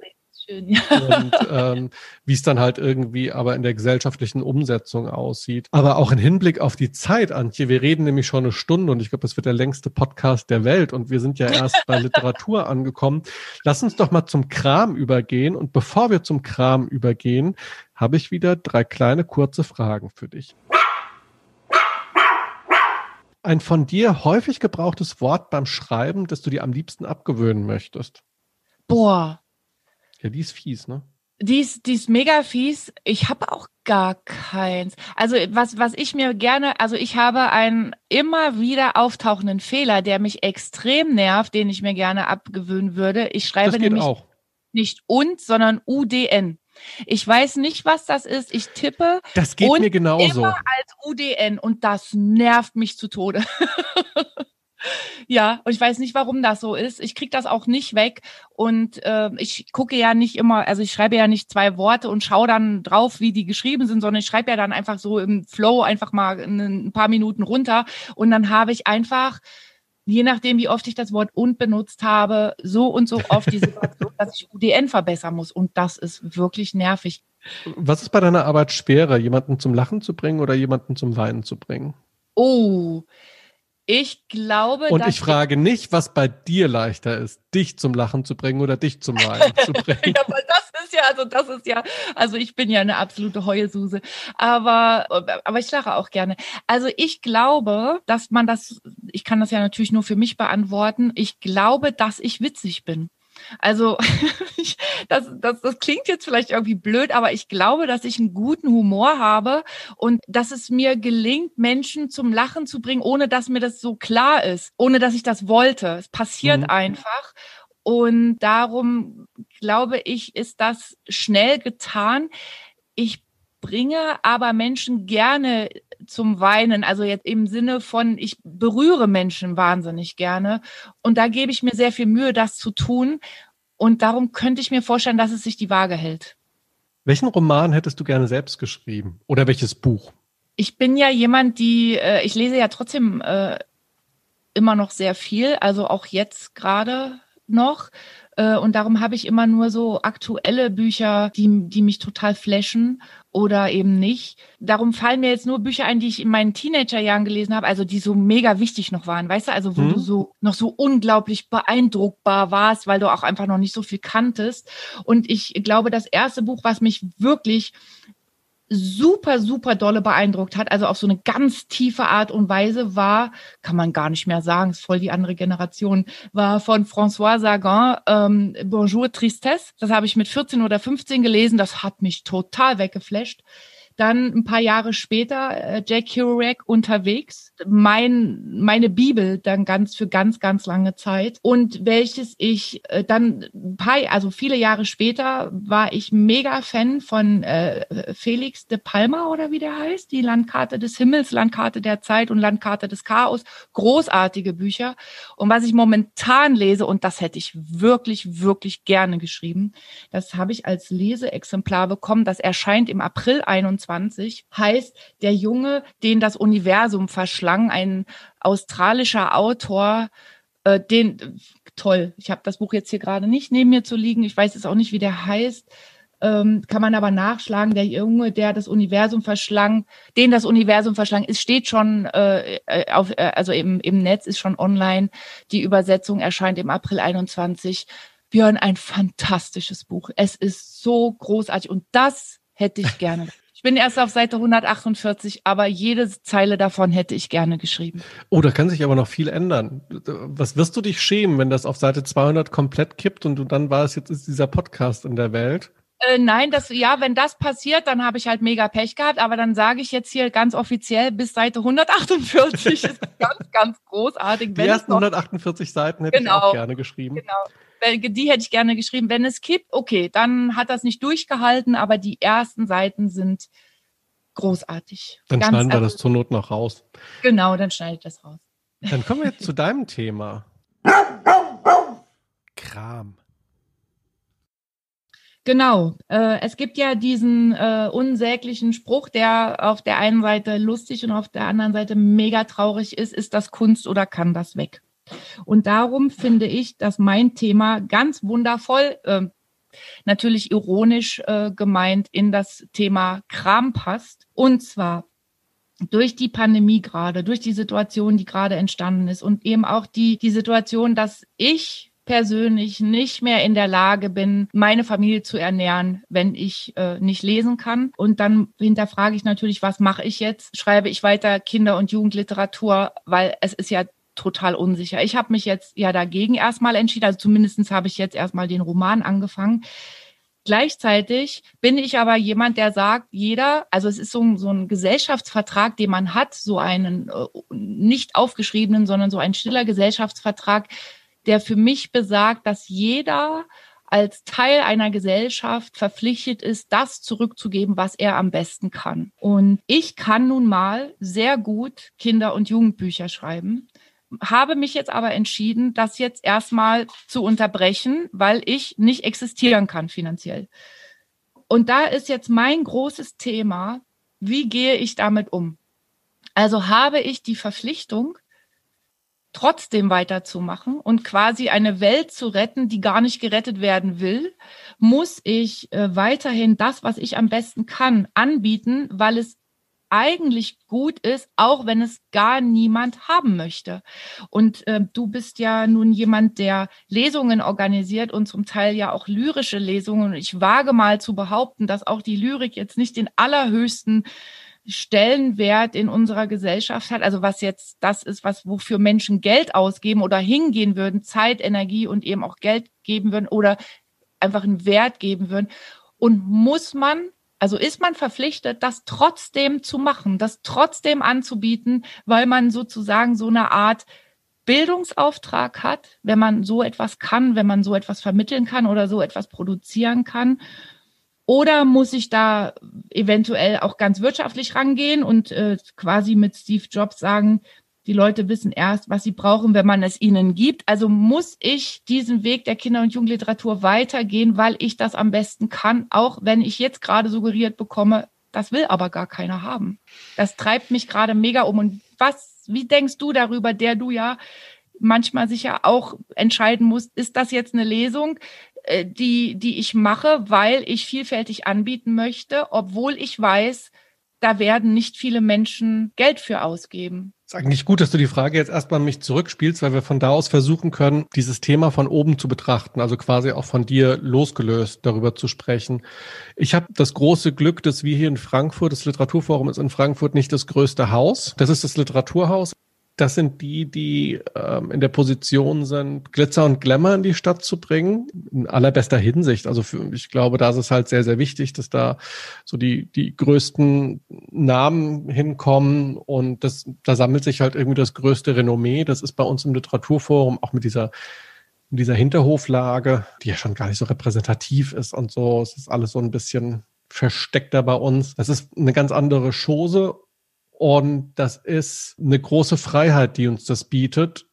schön, ja. Und ähm, wie es dann halt irgendwie aber in der gesellschaftlichen Umsetzung aussieht. Aber auch im Hinblick auf die Zeit, Antje, wir reden nämlich schon eine Stunde und ich glaube, das wird der längste Podcast der Welt und wir sind ja erst bei Literatur angekommen. Lass uns doch mal zum Kram übergehen und bevor wir zum Kram übergehen, habe ich wieder drei kleine kurze Fragen für dich. Ein von dir häufig gebrauchtes Wort beim Schreiben, das du dir am liebsten abgewöhnen möchtest. Boah, ja, die ist fies, ne? Die ist, die ist mega fies. Ich habe auch gar keins. Also was, was ich mir gerne, also ich habe einen immer wieder auftauchenden Fehler, der mich extrem nervt, den ich mir gerne abgewöhnen würde. Ich schreibe nämlich auch. nicht und, sondern UDN. Ich weiß nicht, was das ist. Ich tippe. Das geht mir genauso. Immer als UDN und das nervt mich zu Tode. Ja, und ich weiß nicht, warum das so ist. Ich krieg das auch nicht weg. Und äh, ich gucke ja nicht immer, also ich schreibe ja nicht zwei Worte und schaue dann drauf, wie die geschrieben sind, sondern ich schreibe ja dann einfach so im Flow einfach mal ein paar Minuten runter. Und dann habe ich einfach je nachdem, wie oft ich das Wort und benutzt habe, so und so oft die Situation, dass ich UDN verbessern muss. Und das ist wirklich nervig. Was ist bei deiner Arbeit schwerer, jemanden zum Lachen zu bringen oder jemanden zum Weinen zu bringen? Oh, ich glaube. Und ich frage nicht, was bei dir leichter ist, dich zum Lachen zu bringen oder dich zum Weinen zu bringen. ja, weil das ist ja, also das ist ja, also ich bin ja eine absolute Heulsuse. Aber, aber ich lache auch gerne. Also ich glaube, dass man das, ich kann das ja natürlich nur für mich beantworten. Ich glaube, dass ich witzig bin. Also das, das, das klingt jetzt vielleicht irgendwie blöd, aber ich glaube, dass ich einen guten Humor habe und dass es mir gelingt, Menschen zum Lachen zu bringen, ohne dass mir das so klar ist, ohne dass ich das wollte. Es passiert mhm. einfach. Und darum glaube ich, ist das schnell getan. Ich bringe aber Menschen gerne zum Weinen, also jetzt im Sinne von, ich berühre Menschen wahnsinnig gerne. Und da gebe ich mir sehr viel Mühe, das zu tun. Und darum könnte ich mir vorstellen, dass es sich die Waage hält. Welchen Roman hättest du gerne selbst geschrieben? Oder welches Buch? Ich bin ja jemand, die, äh, ich lese ja trotzdem äh, immer noch sehr viel, also auch jetzt gerade noch. Äh, und darum habe ich immer nur so aktuelle Bücher, die, die mich total flashen oder eben nicht. Darum fallen mir jetzt nur Bücher ein, die ich in meinen Teenagerjahren gelesen habe, also die so mega wichtig noch waren, weißt du, also wo hm. du so noch so unglaublich beeindruckbar warst, weil du auch einfach noch nicht so viel kanntest. Und ich glaube, das erste Buch, was mich wirklich super, super dolle beeindruckt hat, also auf so eine ganz tiefe Art und Weise war, kann man gar nicht mehr sagen, ist voll die andere Generation, war von François Sagan, ähm, Bonjour Tristesse. Das habe ich mit 14 oder 15 gelesen, das hat mich total weggeflasht. Dann ein paar Jahre später äh, Jack Kerouac unterwegs, mein meine Bibel dann ganz für ganz ganz lange Zeit. Und welches ich äh, dann ein paar also viele Jahre später war ich mega Fan von äh, Felix de Palma oder wie der heißt, die Landkarte des Himmels, Landkarte der Zeit und Landkarte des Chaos, großartige Bücher. Und was ich momentan lese und das hätte ich wirklich wirklich gerne geschrieben, das habe ich als Leseexemplar bekommen, das erscheint im April 21 20 heißt Der Junge, den das Universum verschlang, ein australischer Autor, äh, den toll. Ich habe das Buch jetzt hier gerade nicht neben mir zu liegen. Ich weiß jetzt auch nicht, wie der heißt. Ähm, kann man aber nachschlagen, der Junge, der das Universum verschlang, den das Universum verschlang, es steht schon äh, äh auf, äh, also im, im Netz ist schon online. Die Übersetzung erscheint im April 21. Björn, ein fantastisches Buch. Es ist so großartig und das hätte ich gerne. Ich bin erst auf Seite 148, aber jede Zeile davon hätte ich gerne geschrieben. Oh, da kann sich aber noch viel ändern. Was wirst du dich schämen, wenn das auf Seite 200 komplett kippt und du dann war es jetzt ist dieser Podcast in der Welt? Äh, nein, das ja, wenn das passiert, dann habe ich halt mega Pech gehabt. Aber dann sage ich jetzt hier ganz offiziell bis Seite 148 ist ganz, ganz großartig. Die ersten noch, 148 Seiten hätte genau, ich auch gerne geschrieben. Genau die hätte ich gerne geschrieben. Wenn es kippt, okay, dann hat das nicht durchgehalten, aber die ersten Seiten sind großartig. Dann Ganz schneiden wir das zur Not noch raus. Genau, dann schneide ich das raus. Dann kommen wir jetzt zu deinem Thema. Kram. Genau. Äh, es gibt ja diesen äh, unsäglichen Spruch, der auf der einen Seite lustig und auf der anderen Seite mega traurig ist. Ist das Kunst oder kann das weg? Und darum finde ich, dass mein Thema ganz wundervoll, äh, natürlich ironisch äh, gemeint, in das Thema Kram passt. Und zwar durch die Pandemie gerade, durch die Situation, die gerade entstanden ist und eben auch die, die Situation, dass ich persönlich nicht mehr in der Lage bin, meine Familie zu ernähren, wenn ich äh, nicht lesen kann. Und dann hinterfrage ich natürlich, was mache ich jetzt? Schreibe ich weiter Kinder- und Jugendliteratur, weil es ist ja total unsicher. Ich habe mich jetzt ja dagegen erstmal entschieden, also zumindest habe ich jetzt erstmal den Roman angefangen. Gleichzeitig bin ich aber jemand, der sagt, jeder, also es ist so ein, so ein Gesellschaftsvertrag, den man hat, so einen äh, nicht aufgeschriebenen, sondern so ein stiller Gesellschaftsvertrag, der für mich besagt, dass jeder als Teil einer Gesellschaft verpflichtet ist, das zurückzugeben, was er am besten kann. Und ich kann nun mal sehr gut Kinder- und Jugendbücher schreiben habe mich jetzt aber entschieden, das jetzt erstmal zu unterbrechen, weil ich nicht existieren kann finanziell. Und da ist jetzt mein großes Thema, wie gehe ich damit um? Also habe ich die Verpflichtung, trotzdem weiterzumachen und quasi eine Welt zu retten, die gar nicht gerettet werden will, muss ich äh, weiterhin das, was ich am besten kann, anbieten, weil es eigentlich gut ist, auch wenn es gar niemand haben möchte. Und äh, du bist ja nun jemand, der Lesungen organisiert und zum Teil ja auch lyrische Lesungen. Und ich wage mal zu behaupten, dass auch die Lyrik jetzt nicht den allerhöchsten Stellenwert in unserer Gesellschaft hat, also was jetzt das ist, was wofür Menschen Geld ausgeben oder hingehen würden, Zeit, Energie und eben auch Geld geben würden oder einfach einen Wert geben würden. Und muss man, also ist man verpflichtet, das trotzdem zu machen, das trotzdem anzubieten, weil man sozusagen so eine Art Bildungsauftrag hat, wenn man so etwas kann, wenn man so etwas vermitteln kann oder so etwas produzieren kann. Oder muss ich da eventuell auch ganz wirtschaftlich rangehen und äh, quasi mit Steve Jobs sagen, die Leute wissen erst, was sie brauchen, wenn man es ihnen gibt. Also muss ich diesen Weg der Kinder- und Jugendliteratur weitergehen, weil ich das am besten kann, auch wenn ich jetzt gerade suggeriert bekomme, das will aber gar keiner haben. Das treibt mich gerade mega um. Und was, wie denkst du darüber, der du ja manchmal sicher auch entscheiden musst, ist das jetzt eine Lesung, äh, die, die ich mache, weil ich vielfältig anbieten möchte, obwohl ich weiß, da werden nicht viele Menschen Geld für ausgeben. Es ist eigentlich gut, dass du die Frage jetzt erstmal mich zurückspielst, weil wir von da aus versuchen können, dieses Thema von oben zu betrachten, also quasi auch von dir losgelöst darüber zu sprechen. Ich habe das große Glück, dass wir hier in Frankfurt, das Literaturforum ist in Frankfurt nicht das größte Haus. Das ist das Literaturhaus das sind die, die ähm, in der Position sind, Glitzer und Glamour in die Stadt zu bringen, in allerbester Hinsicht. Also für, ich glaube, da ist es halt sehr, sehr wichtig, dass da so die, die größten Namen hinkommen und das, da sammelt sich halt irgendwie das größte Renommee. Das ist bei uns im Literaturforum auch mit dieser mit dieser Hinterhoflage, die ja schon gar nicht so repräsentativ ist und so. Es ist alles so ein bisschen versteckter bei uns. Das ist eine ganz andere Chose und das ist eine große Freiheit, die uns das bietet,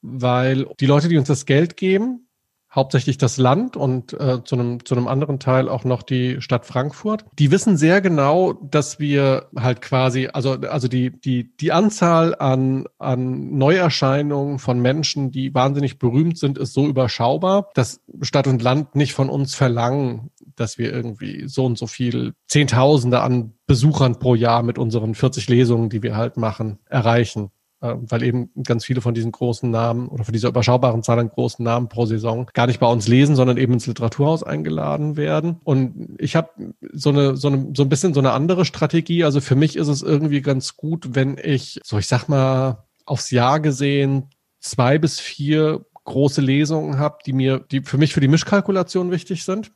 weil die Leute, die uns das Geld geben, hauptsächlich das Land und äh, zu, einem, zu einem anderen Teil auch noch die Stadt Frankfurt. Die wissen sehr genau, dass wir halt quasi, also, also die, die, die Anzahl an, an Neuerscheinungen von Menschen, die wahnsinnig berühmt sind, ist so überschaubar, dass Stadt und Land nicht von uns verlangen, dass wir irgendwie so und so viel Zehntausende an Besuchern pro Jahr mit unseren 40 Lesungen, die wir halt machen, erreichen. Äh, weil eben ganz viele von diesen großen Namen oder von dieser überschaubaren Zahl an großen Namen pro Saison gar nicht bei uns lesen, sondern eben ins Literaturhaus eingeladen werden. Und ich habe so eine, so eine, so ein bisschen so eine andere Strategie. Also für mich ist es irgendwie ganz gut, wenn ich, so ich sag mal, aufs Jahr gesehen zwei bis vier große Lesungen habe, die mir, die für mich für die Mischkalkulation wichtig sind.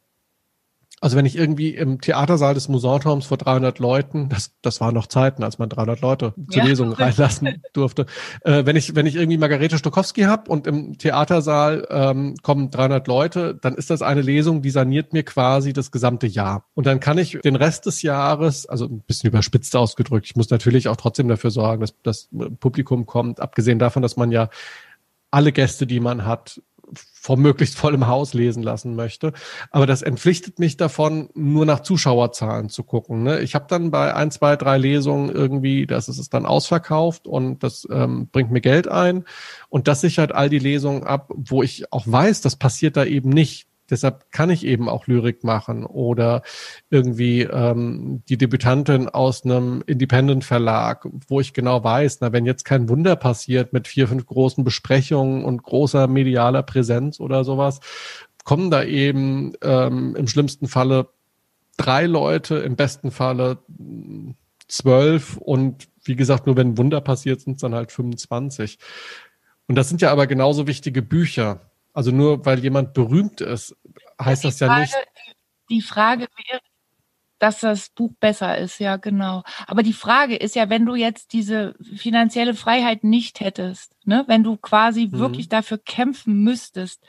Also wenn ich irgendwie im Theatersaal des Musanturms vor 300 Leuten, das, das waren noch Zeiten, als man 300 Leute zur ja. Lesung reinlassen durfte. Äh, wenn ich wenn ich irgendwie Margarete Stokowski habe und im Theatersaal ähm, kommen 300 Leute, dann ist das eine Lesung, die saniert mir quasi das gesamte Jahr. Und dann kann ich den Rest des Jahres, also ein bisschen überspitzt ausgedrückt, ich muss natürlich auch trotzdem dafür sorgen, dass das Publikum kommt, abgesehen davon, dass man ja alle Gäste, die man hat, vor möglichst vollem Haus lesen lassen möchte. Aber das entpflichtet mich davon, nur nach Zuschauerzahlen zu gucken. Ne? Ich habe dann bei ein, zwei, drei Lesungen irgendwie, das ist es dann ausverkauft und das ähm, bringt mir Geld ein. Und das sichert all die Lesungen ab, wo ich auch weiß, das passiert da eben nicht Deshalb kann ich eben auch Lyrik machen oder irgendwie ähm, die Debütantin aus einem Independent-Verlag, wo ich genau weiß, na, wenn jetzt kein Wunder passiert mit vier, fünf großen Besprechungen und großer medialer Präsenz oder sowas, kommen da eben ähm, im schlimmsten Falle drei Leute, im besten Falle zwölf und wie gesagt, nur wenn Wunder passiert, sind es dann halt 25. Und das sind ja aber genauso wichtige Bücher. Also nur weil jemand berühmt ist, heißt das ja Frage, nicht. Die Frage wäre, dass das Buch besser ist, ja, genau. Aber die Frage ist ja, wenn du jetzt diese finanzielle Freiheit nicht hättest, ne, wenn du quasi mhm. wirklich dafür kämpfen müsstest,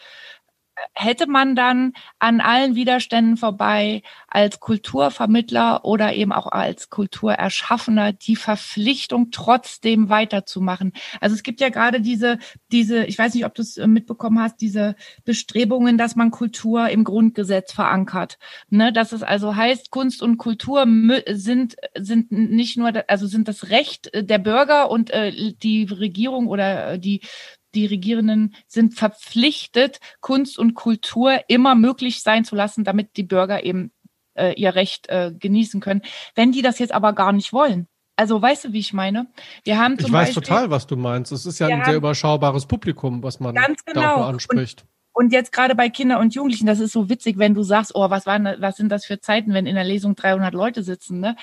hätte man dann an allen Widerständen vorbei als Kulturvermittler oder eben auch als Kulturerschaffener die Verpflichtung trotzdem weiterzumachen. Also es gibt ja gerade diese, diese, ich weiß nicht, ob du es äh, mitbekommen hast, diese Bestrebungen, dass man Kultur im Grundgesetz verankert. Ne, dass es also heißt, Kunst und Kultur sind, sind nicht nur, also sind das Recht der Bürger und äh, die Regierung oder äh, die die Regierenden sind verpflichtet, Kunst und Kultur immer möglich sein zu lassen, damit die Bürger eben äh, ihr Recht äh, genießen können. Wenn die das jetzt aber gar nicht wollen, also weißt du, wie ich meine? Wir haben zum ich weiß Beispiel, total, was du meinst. Es ist ja ein sehr überschaubares Publikum, was man ganz genau. dafür anspricht. Und, und jetzt gerade bei Kindern und Jugendlichen, das ist so witzig, wenn du sagst, oh, was waren, was sind das für Zeiten, wenn in der Lesung 300 Leute sitzen, ne?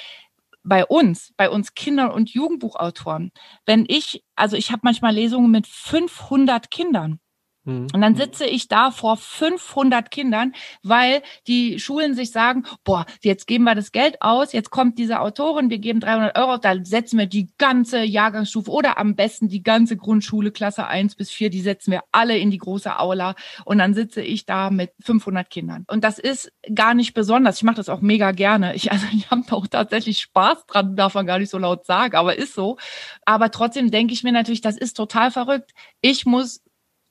Bei uns, bei uns Kindern und Jugendbuchautoren, wenn ich, also ich habe manchmal Lesungen mit 500 Kindern. Mhm. Und dann sitze ich da vor 500 Kindern, weil die Schulen sich sagen, boah, jetzt geben wir das Geld aus, jetzt kommt diese Autorin, wir geben 300 Euro, da setzen wir die ganze Jahrgangsstufe oder am besten die ganze Grundschule, Klasse 1 bis 4, die setzen wir alle in die große Aula und dann sitze ich da mit 500 Kindern. Und das ist gar nicht besonders. Ich mache das auch mega gerne. Ich, also ich habe auch tatsächlich Spaß dran, darf man gar nicht so laut sagen, aber ist so. Aber trotzdem denke ich mir natürlich, das ist total verrückt. Ich muss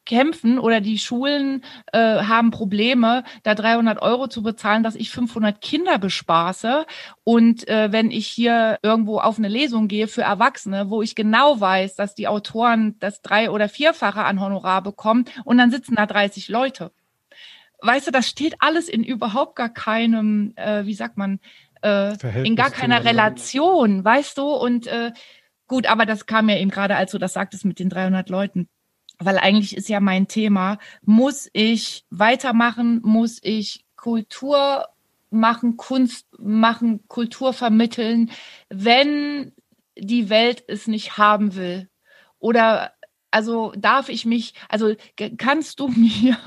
kämpfen oder die Schulen äh, haben Probleme, da 300 Euro zu bezahlen, dass ich 500 Kinder bespaße. Und äh, wenn ich hier irgendwo auf eine Lesung gehe für Erwachsene, wo ich genau weiß, dass die Autoren das drei- oder vierfache an Honorar bekommen und dann sitzen da 30 Leute. Weißt du, das steht alles in überhaupt gar keinem, äh, wie sagt man, äh, in gar keiner Relation, weißt du? Und äh, gut, aber das kam ja eben gerade, als du das sagtest mit den 300 Leuten weil eigentlich ist ja mein Thema, muss ich weitermachen, muss ich Kultur machen, Kunst machen, Kultur vermitteln, wenn die Welt es nicht haben will? Oder also darf ich mich, also kannst du mir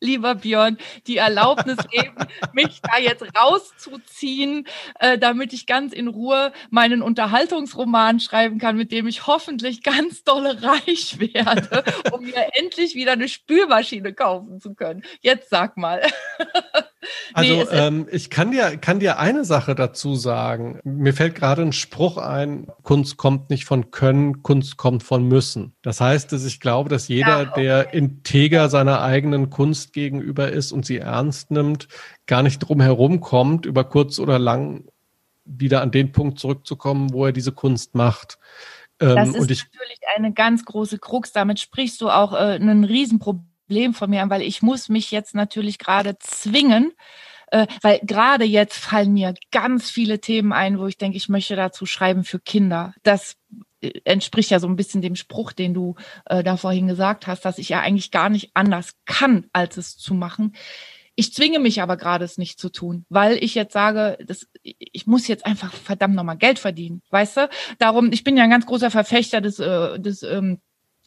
lieber Björn, die Erlaubnis geben, mich da jetzt rauszuziehen, äh, damit ich ganz in Ruhe meinen Unterhaltungsroman schreiben kann, mit dem ich hoffentlich ganz dolle reich werde, um mir endlich wieder eine Spülmaschine kaufen zu können. Jetzt sag mal. Also nee, ähm, ich kann dir, kann dir eine Sache dazu sagen. Mir fällt gerade ein Spruch ein, Kunst kommt nicht von Können, Kunst kommt von Müssen. Das heißt, dass ich glaube, dass jeder, ja, okay. der integer seiner eigenen Kunst gegenüber ist und sie ernst nimmt, gar nicht drum herum kommt, über kurz oder lang wieder an den Punkt zurückzukommen, wo er diese Kunst macht. Ähm, das ist ich, natürlich eine ganz große Krux. Damit sprichst du auch äh, ein Riesenproblem von mir an, weil ich muss mich jetzt natürlich gerade zwingen, äh, weil gerade jetzt fallen mir ganz viele Themen ein, wo ich denke, ich möchte dazu schreiben für Kinder. Das entspricht ja so ein bisschen dem Spruch, den du äh, da vorhin gesagt hast, dass ich ja eigentlich gar nicht anders kann, als es zu machen. Ich zwinge mich aber gerade, es nicht zu tun, weil ich jetzt sage, das, ich muss jetzt einfach verdammt nochmal Geld verdienen, weißt du? Darum, ich bin ja ein ganz großer Verfechter des, äh, des, ähm,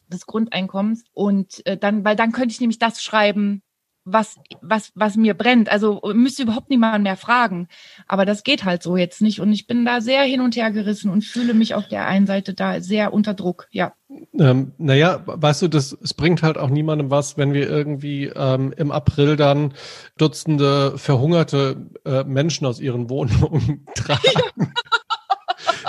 des Grundeinkommens und äh, dann, weil dann könnte ich nämlich das schreiben, was, was, was mir brennt. Also müsste überhaupt niemand mehr fragen. Aber das geht halt so jetzt nicht. Und ich bin da sehr hin und her gerissen und fühle mich auf der einen Seite da sehr unter Druck, ja. Ähm, naja, weißt du, das, es bringt halt auch niemandem was, wenn wir irgendwie ähm, im April dann Dutzende verhungerte äh, Menschen aus ihren Wohnungen tragen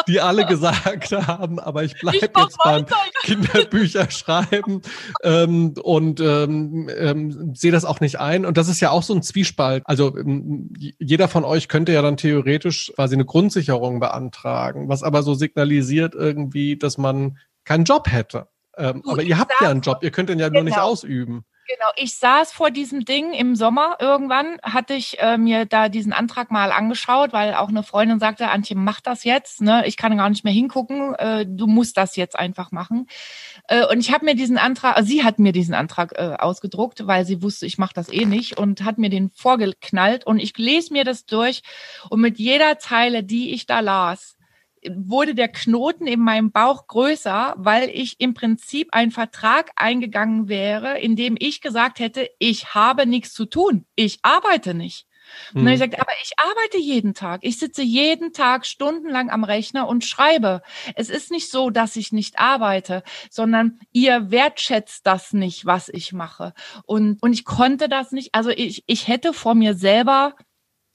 die alle gesagt haben, aber ich bleibe jetzt beim Kinderbücher schreiben ähm, und ähm, ähm, sehe das auch nicht ein. Und das ist ja auch so ein Zwiespalt. Also ähm, jeder von euch könnte ja dann theoretisch quasi eine Grundsicherung beantragen, was aber so signalisiert irgendwie, dass man keinen Job hätte. Ähm, aber ihr habt ja einen Job, ihr könnt den ja genau. nur nicht genau. ausüben. Genau, ich saß vor diesem Ding im Sommer irgendwann, hatte ich äh, mir da diesen Antrag mal angeschaut, weil auch eine Freundin sagte, Antje, mach das jetzt, ne? ich kann gar nicht mehr hingucken, äh, du musst das jetzt einfach machen. Äh, und ich habe mir diesen Antrag, also sie hat mir diesen Antrag äh, ausgedruckt, weil sie wusste, ich mache das eh nicht und hat mir den vorgeknallt und ich lese mir das durch und mit jeder Zeile, die ich da las, wurde der Knoten in meinem Bauch größer, weil ich im Prinzip einen Vertrag eingegangen wäre, in dem ich gesagt hätte, ich habe nichts zu tun, ich arbeite nicht. Mhm. Und dann habe ich gesagt, aber ich arbeite jeden Tag. Ich sitze jeden Tag stundenlang am Rechner und schreibe. Es ist nicht so, dass ich nicht arbeite, sondern ihr wertschätzt das nicht, was ich mache. Und, und ich konnte das nicht. Also ich, ich hätte vor mir selber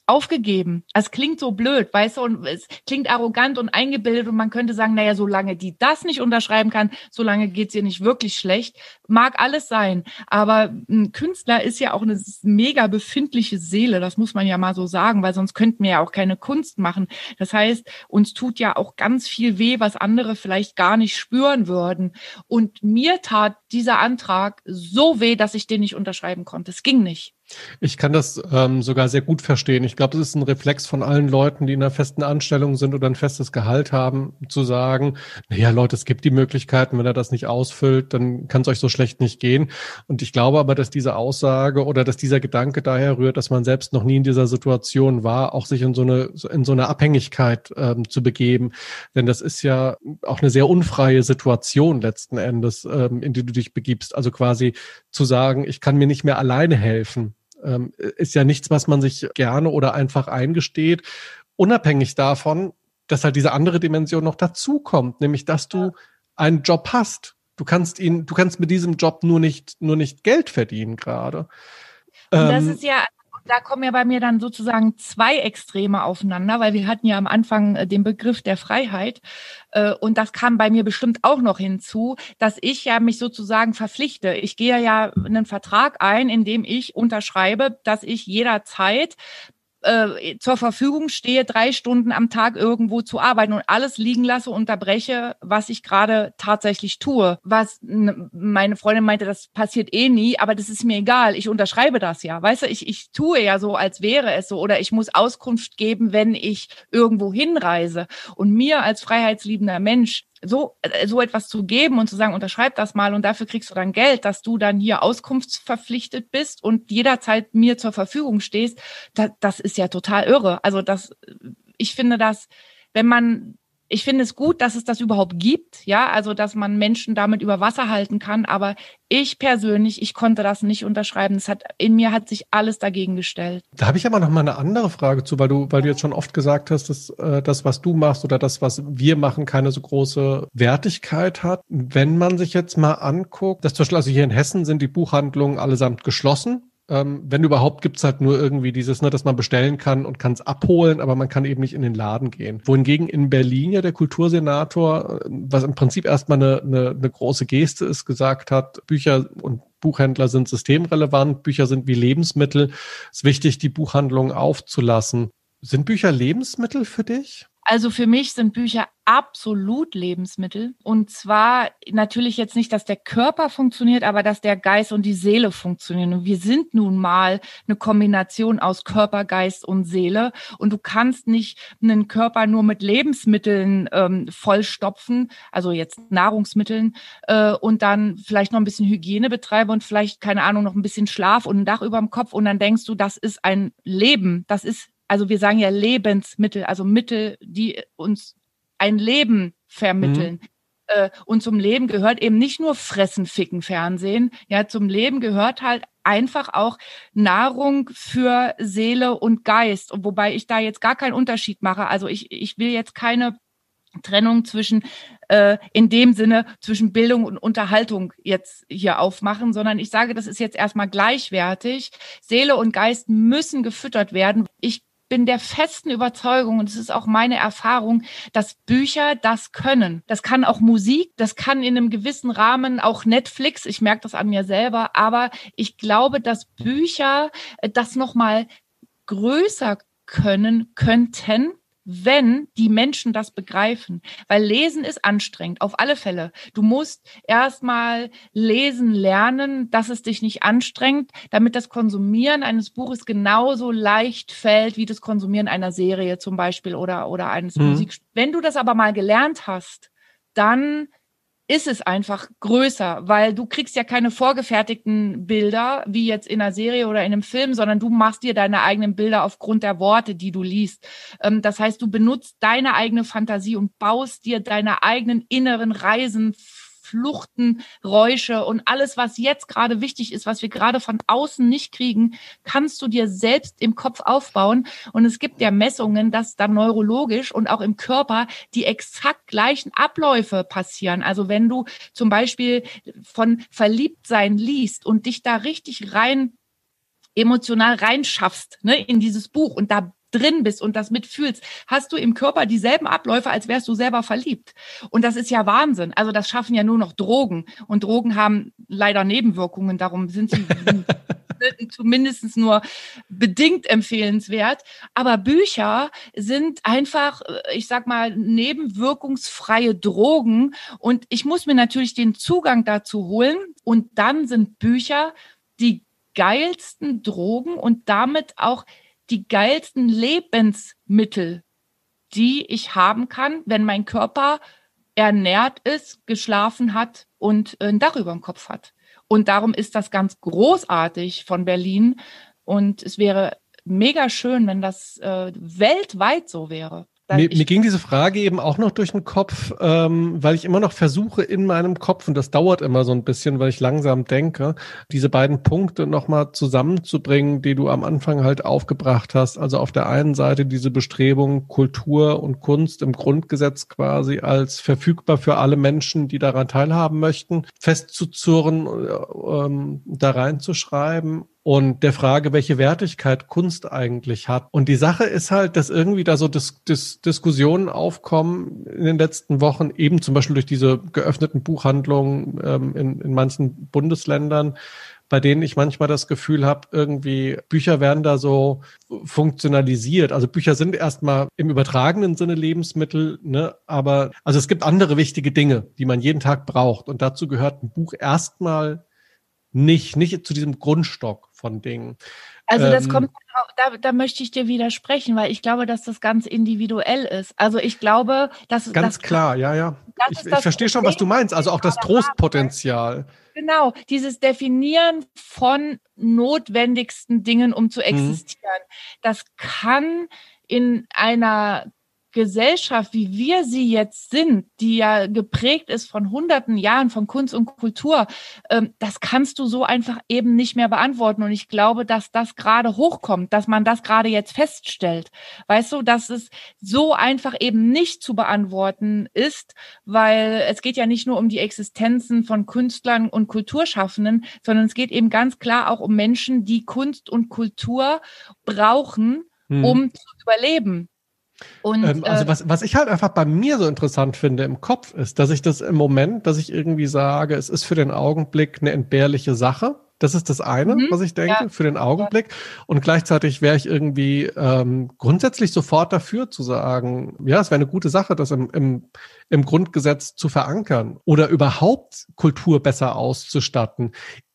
aufgegeben. Es klingt so blöd, weißt du, und es klingt arrogant und eingebildet und man könnte sagen, naja, solange die das nicht unterschreiben kann, solange geht's ihr nicht wirklich schlecht. Mag alles sein, aber ein Künstler ist ja auch eine mega befindliche Seele, das muss man ja mal so sagen, weil sonst könnten wir ja auch keine Kunst machen. Das heißt, uns tut ja auch ganz viel weh, was andere vielleicht gar nicht spüren würden. Und mir tat dieser Antrag so weh, dass ich den nicht unterschreiben konnte. Es ging nicht. Ich kann das ähm, sogar sehr gut verstehen. Ich glaube, es ist ein Reflex von allen Leuten, die in einer festen Anstellung sind oder ein festes Gehalt haben, zu sagen, naja, Leute, es gibt die Möglichkeiten, wenn er das nicht ausfüllt, dann kann es euch so schlecht nicht gehen. Und ich glaube aber, dass diese Aussage oder dass dieser Gedanke daher rührt, dass man selbst noch nie in dieser Situation war, auch sich in so eine, in so eine Abhängigkeit ähm, zu begeben. Denn das ist ja auch eine sehr unfreie Situation letzten Endes, ähm, in die du dich begibst. Also quasi zu sagen, ich kann mir nicht mehr alleine helfen ähm, ist ja nichts, was man sich gerne oder einfach eingesteht, unabhängig davon, dass halt diese andere Dimension noch dazukommt, nämlich dass du einen Job hast. Du kannst ihn, du kannst mit diesem Job nur nicht, nur nicht Geld verdienen gerade. Und das ähm, ist ja da kommen ja bei mir dann sozusagen zwei Extreme aufeinander, weil wir hatten ja am Anfang äh, den Begriff der Freiheit äh, und das kam bei mir bestimmt auch noch hinzu, dass ich ja mich sozusagen verpflichte. Ich gehe ja einen Vertrag ein, in dem ich unterschreibe, dass ich jederzeit äh, zur Verfügung stehe, drei Stunden am Tag irgendwo zu arbeiten und alles liegen lasse, unterbreche, was ich gerade tatsächlich tue. Was meine Freundin meinte, das passiert eh nie, aber das ist mir egal. Ich unterschreibe das ja. Weißt du, ich, ich tue ja so, als wäre es so. Oder ich muss Auskunft geben, wenn ich irgendwo hinreise. Und mir als freiheitsliebender Mensch so, äh, so etwas zu geben und zu sagen, unterschreib das mal und dafür kriegst du dann Geld, dass du dann hier auskunftsverpflichtet bist und jederzeit mir zur Verfügung stehst, das, das ist ja total irre. Also das, ich finde das, wenn man ich finde es gut, dass es das überhaupt gibt, ja, also dass man Menschen damit über Wasser halten kann, aber ich persönlich, ich konnte das nicht unterschreiben. Es hat in mir hat sich alles dagegen gestellt. Da habe ich aber noch mal eine andere Frage zu, weil du weil du jetzt schon oft gesagt hast, dass äh, das was du machst oder das was wir machen keine so große Wertigkeit hat. Wenn man sich jetzt mal anguckt, dass zum Beispiel also hier in Hessen sind die Buchhandlungen allesamt geschlossen ähm, wenn überhaupt, gibt's halt nur irgendwie dieses, ne, dass man bestellen kann und kann es abholen, aber man kann eben nicht in den Laden gehen. Wohingegen in Berlin ja der Kultursenator, äh, was im Prinzip erstmal eine, eine, eine große Geste ist, gesagt hat, Bücher und Buchhändler sind systemrelevant, Bücher sind wie Lebensmittel. Es ist wichtig, die Buchhandlungen aufzulassen. Sind Bücher Lebensmittel für dich? Also für mich sind Bücher absolut Lebensmittel. Und zwar natürlich jetzt nicht, dass der Körper funktioniert, aber dass der Geist und die Seele funktionieren. Und wir sind nun mal eine Kombination aus Körper, Geist und Seele. Und du kannst nicht einen Körper nur mit Lebensmitteln ähm, vollstopfen, also jetzt Nahrungsmitteln, äh, und dann vielleicht noch ein bisschen Hygiene betreiben und vielleicht, keine Ahnung, noch ein bisschen Schlaf und ein Dach über dem Kopf. Und dann denkst du, das ist ein Leben. Das ist also wir sagen ja Lebensmittel, also Mittel, die uns ein Leben vermitteln. Mhm. Äh, und zum Leben gehört eben nicht nur Fressen, Ficken, Fernsehen. Ja, zum Leben gehört halt einfach auch Nahrung für Seele und Geist. Und wobei ich da jetzt gar keinen Unterschied mache. Also ich, ich will jetzt keine Trennung zwischen äh, in dem Sinne zwischen Bildung und Unterhaltung jetzt hier aufmachen, sondern ich sage, das ist jetzt erstmal gleichwertig. Seele und Geist müssen gefüttert werden. Ich bin der festen Überzeugung, und es ist auch meine Erfahrung, dass Bücher das können. Das kann auch Musik, das kann in einem gewissen Rahmen auch Netflix. Ich merke das an mir selber, aber ich glaube, dass Bücher äh, das nochmal größer können könnten wenn die Menschen das begreifen. Weil Lesen ist anstrengend, auf alle Fälle. Du musst erstmal lesen lernen, dass es dich nicht anstrengt, damit das Konsumieren eines Buches genauso leicht fällt wie das Konsumieren einer Serie zum Beispiel oder, oder eines mhm. Musikstücks. Wenn du das aber mal gelernt hast, dann ist es einfach größer, weil du kriegst ja keine vorgefertigten Bilder, wie jetzt in einer Serie oder in einem Film, sondern du machst dir deine eigenen Bilder aufgrund der Worte, die du liest. Ähm, das heißt, du benutzt deine eigene Fantasie und baust dir deine eigenen inneren Reisen Fluchten, Räusche und alles, was jetzt gerade wichtig ist, was wir gerade von außen nicht kriegen, kannst du dir selbst im Kopf aufbauen. Und es gibt ja Messungen, dass dann neurologisch und auch im Körper die exakt gleichen Abläufe passieren. Also wenn du zum Beispiel von Verliebtsein liest und dich da richtig rein emotional reinschaffst ne, in dieses Buch und da drin bist und das mitfühlst, hast du im Körper dieselben Abläufe, als wärst du selber verliebt. Und das ist ja Wahnsinn. Also das schaffen ja nur noch Drogen. Und Drogen haben leider Nebenwirkungen, darum sind sie zumindest nur bedingt empfehlenswert. Aber Bücher sind einfach, ich sag mal, nebenwirkungsfreie Drogen. Und ich muss mir natürlich den Zugang dazu holen. Und dann sind Bücher die geilsten Drogen und damit auch die geilsten Lebensmittel, die ich haben kann, wenn mein Körper ernährt ist, geschlafen hat und ein Dach über dem Kopf hat. Und darum ist das ganz großartig von Berlin. Und es wäre mega schön, wenn das äh, weltweit so wäre. Mir, mir, ging diese Frage eben auch noch durch den Kopf, ähm, weil ich immer noch versuche in meinem Kopf, und das dauert immer so ein bisschen, weil ich langsam denke, diese beiden Punkte nochmal zusammenzubringen, die du am Anfang halt aufgebracht hast. Also auf der einen Seite diese Bestrebung, Kultur und Kunst im Grundgesetz quasi als verfügbar für alle Menschen, die daran teilhaben möchten, festzuzurren, äh, ähm, da reinzuschreiben und der Frage, welche Wertigkeit Kunst eigentlich hat. Und die Sache ist halt, dass irgendwie da so Dis Dis Diskussionen aufkommen in den letzten Wochen, eben zum Beispiel durch diese geöffneten Buchhandlungen ähm, in, in manchen Bundesländern, bei denen ich manchmal das Gefühl habe, irgendwie Bücher werden da so funktionalisiert. Also Bücher sind erstmal im übertragenen Sinne Lebensmittel, ne? aber also es gibt andere wichtige Dinge, die man jeden Tag braucht. Und dazu gehört ein Buch erstmal nicht, nicht zu diesem Grundstock von Dingen. Also das ähm, kommt, da, da möchte ich dir widersprechen, weil ich glaube, dass das ganz individuell ist. Also ich glaube, dass ganz das klar, ja, ja. Ich, ich verstehe schon, was du meinst. Also auch das Trostpotenzial. Genau, dieses Definieren von notwendigsten Dingen, um zu mhm. existieren. Mhm. Das kann in einer Gesellschaft, wie wir sie jetzt sind, die ja geprägt ist von hunderten Jahren von Kunst und Kultur, ähm, das kannst du so einfach eben nicht mehr beantworten. Und ich glaube, dass das gerade hochkommt, dass man das gerade jetzt feststellt. Weißt du, dass es so einfach eben nicht zu beantworten ist, weil es geht ja nicht nur um die Existenzen von Künstlern und Kulturschaffenden, sondern es geht eben ganz klar auch um Menschen, die Kunst und Kultur brauchen, hm. um zu überleben. Und, ähm, also äh, was, was ich halt einfach bei mir so interessant finde im Kopf ist, dass ich das im Moment, dass ich irgendwie sage, es ist für den Augenblick eine entbehrliche Sache. Das ist das eine, mhm, was ich denke, ja. für den Augenblick. Und gleichzeitig wäre ich irgendwie ähm, grundsätzlich sofort dafür zu sagen, ja, es wäre eine gute Sache, das im, im, im Grundgesetz zu verankern oder überhaupt Kultur besser auszustatten.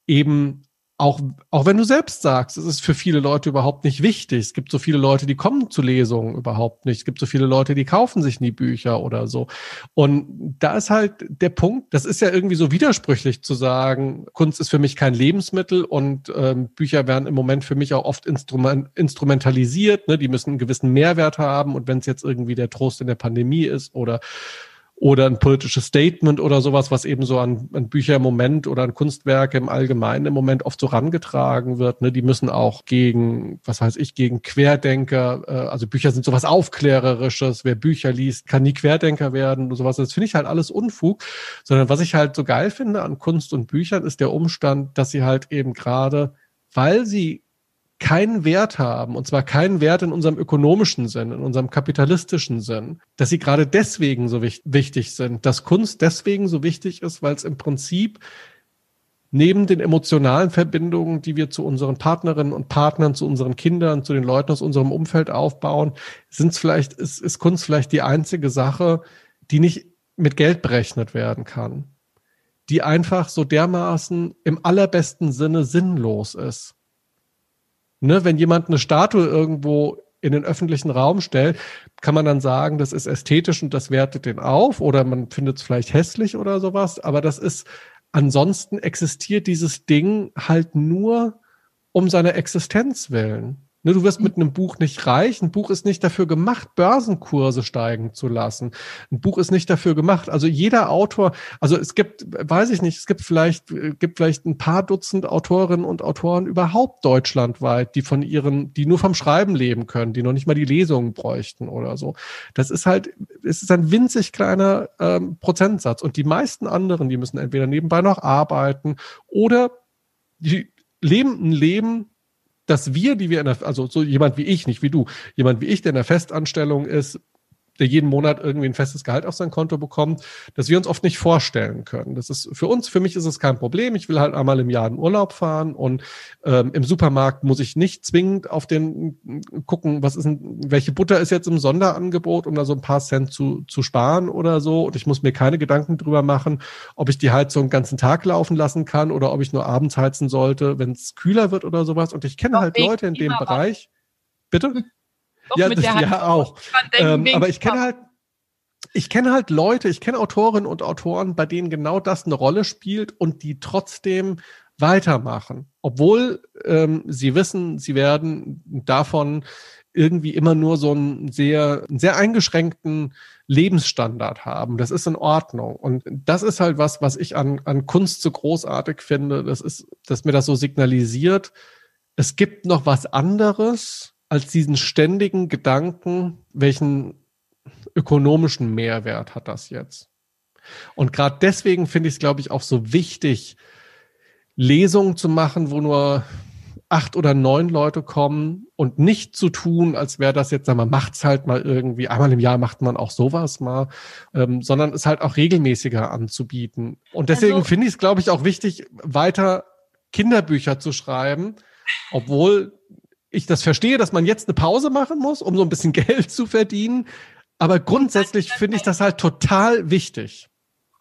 Eben auch, auch wenn du selbst sagst, es ist für viele Leute überhaupt nicht wichtig. Es gibt so viele Leute, die kommen zu Lesungen überhaupt nicht. Es gibt so viele Leute, die kaufen sich nie Bücher oder so. Und da ist halt der Punkt, das ist ja irgendwie so widersprüchlich zu sagen, Kunst ist für mich kein Lebensmittel und ähm, Bücher werden im Moment für mich auch oft instrument, instrumentalisiert. Ne? Die müssen einen gewissen Mehrwert haben. Und wenn es jetzt irgendwie der Trost in der Pandemie ist oder oder ein politisches Statement oder sowas, was eben so an, an Bücher im Moment oder an Kunstwerke im Allgemeinen im Moment oft so rangetragen wird. Ne? Die müssen auch gegen, was weiß ich, gegen Querdenker, äh, also Bücher sind sowas Aufklärerisches, wer Bücher liest, kann nie Querdenker werden und sowas. Das finde ich halt alles Unfug, sondern was ich halt so geil finde an Kunst und Büchern ist der Umstand, dass sie halt eben gerade, weil sie keinen Wert haben, und zwar keinen Wert in unserem ökonomischen Sinn, in unserem kapitalistischen Sinn, dass sie gerade deswegen so wichtig sind, dass Kunst deswegen so wichtig ist, weil es im Prinzip neben den emotionalen Verbindungen, die wir zu unseren Partnerinnen und Partnern, zu unseren Kindern, zu den Leuten aus unserem Umfeld aufbauen, sind es vielleicht, ist, ist Kunst vielleicht die einzige Sache, die nicht mit Geld berechnet werden kann, die einfach so dermaßen im allerbesten Sinne sinnlos ist Ne, wenn jemand eine Statue irgendwo in den öffentlichen Raum stellt, kann man dann sagen, das ist ästhetisch und das wertet den auf oder man findet es vielleicht hässlich oder sowas, aber das ist ansonsten existiert dieses Ding halt nur um seine Existenz willen. Ne, du wirst mit einem Buch nicht reich. Ein Buch ist nicht dafür gemacht, Börsenkurse steigen zu lassen. Ein Buch ist nicht dafür gemacht. Also jeder Autor, also es gibt, weiß ich nicht, es gibt vielleicht, gibt vielleicht ein paar Dutzend Autorinnen und Autoren überhaupt deutschlandweit, die von ihren, die nur vom Schreiben leben können, die noch nicht mal die Lesungen bräuchten oder so. Das ist halt, es ist ein winzig kleiner ähm, Prozentsatz. Und die meisten anderen, die müssen entweder nebenbei noch arbeiten oder die leben ein Leben, dass wir, die wir in der, also so jemand wie ich, nicht wie du, jemand wie ich, der in der Festanstellung ist, der jeden Monat irgendwie ein festes Gehalt auf sein Konto bekommt, dass wir uns oft nicht vorstellen können. Das ist für uns, für mich ist es kein Problem. Ich will halt einmal im Jahr in Urlaub fahren und ähm, im Supermarkt muss ich nicht zwingend auf den gucken, was ist denn, welche Butter ist jetzt im Sonderangebot, um da so ein paar Cent zu, zu sparen oder so. Und ich muss mir keine Gedanken drüber machen, ob ich die Heizung den ganzen Tag laufen lassen kann oder ob ich nur abends heizen sollte, wenn es kühler wird oder sowas. Und ich kenne halt Leute in dem Bereich. Bitte? ja, das, ja auch. Ähm, aber ich kenne halt, ich kenne halt Leute, ich kenne Autorinnen und Autoren, bei denen genau das eine Rolle spielt und die trotzdem weitermachen, obwohl ähm, sie wissen, sie werden davon irgendwie immer nur so einen sehr, sehr eingeschränkten Lebensstandard haben. Das ist in Ordnung. Und das ist halt was, was ich an, an Kunst so großartig finde. Das ist, dass mir das so signalisiert. Es gibt noch was anderes, als diesen ständigen Gedanken, welchen ökonomischen Mehrwert hat das jetzt? Und gerade deswegen finde ich es, glaube ich, auch so wichtig, Lesungen zu machen, wo nur acht oder neun Leute kommen und nicht zu tun, als wäre das jetzt, sagen wir, macht's halt mal irgendwie, einmal im Jahr macht man auch sowas mal, ähm, sondern es halt auch regelmäßiger anzubieten. Und deswegen also, finde ich es, glaube ich, auch wichtig, weiter Kinderbücher zu schreiben, obwohl ich das verstehe, dass man jetzt eine Pause machen muss, um so ein bisschen Geld zu verdienen. Aber grundsätzlich finde ich das halt total wichtig.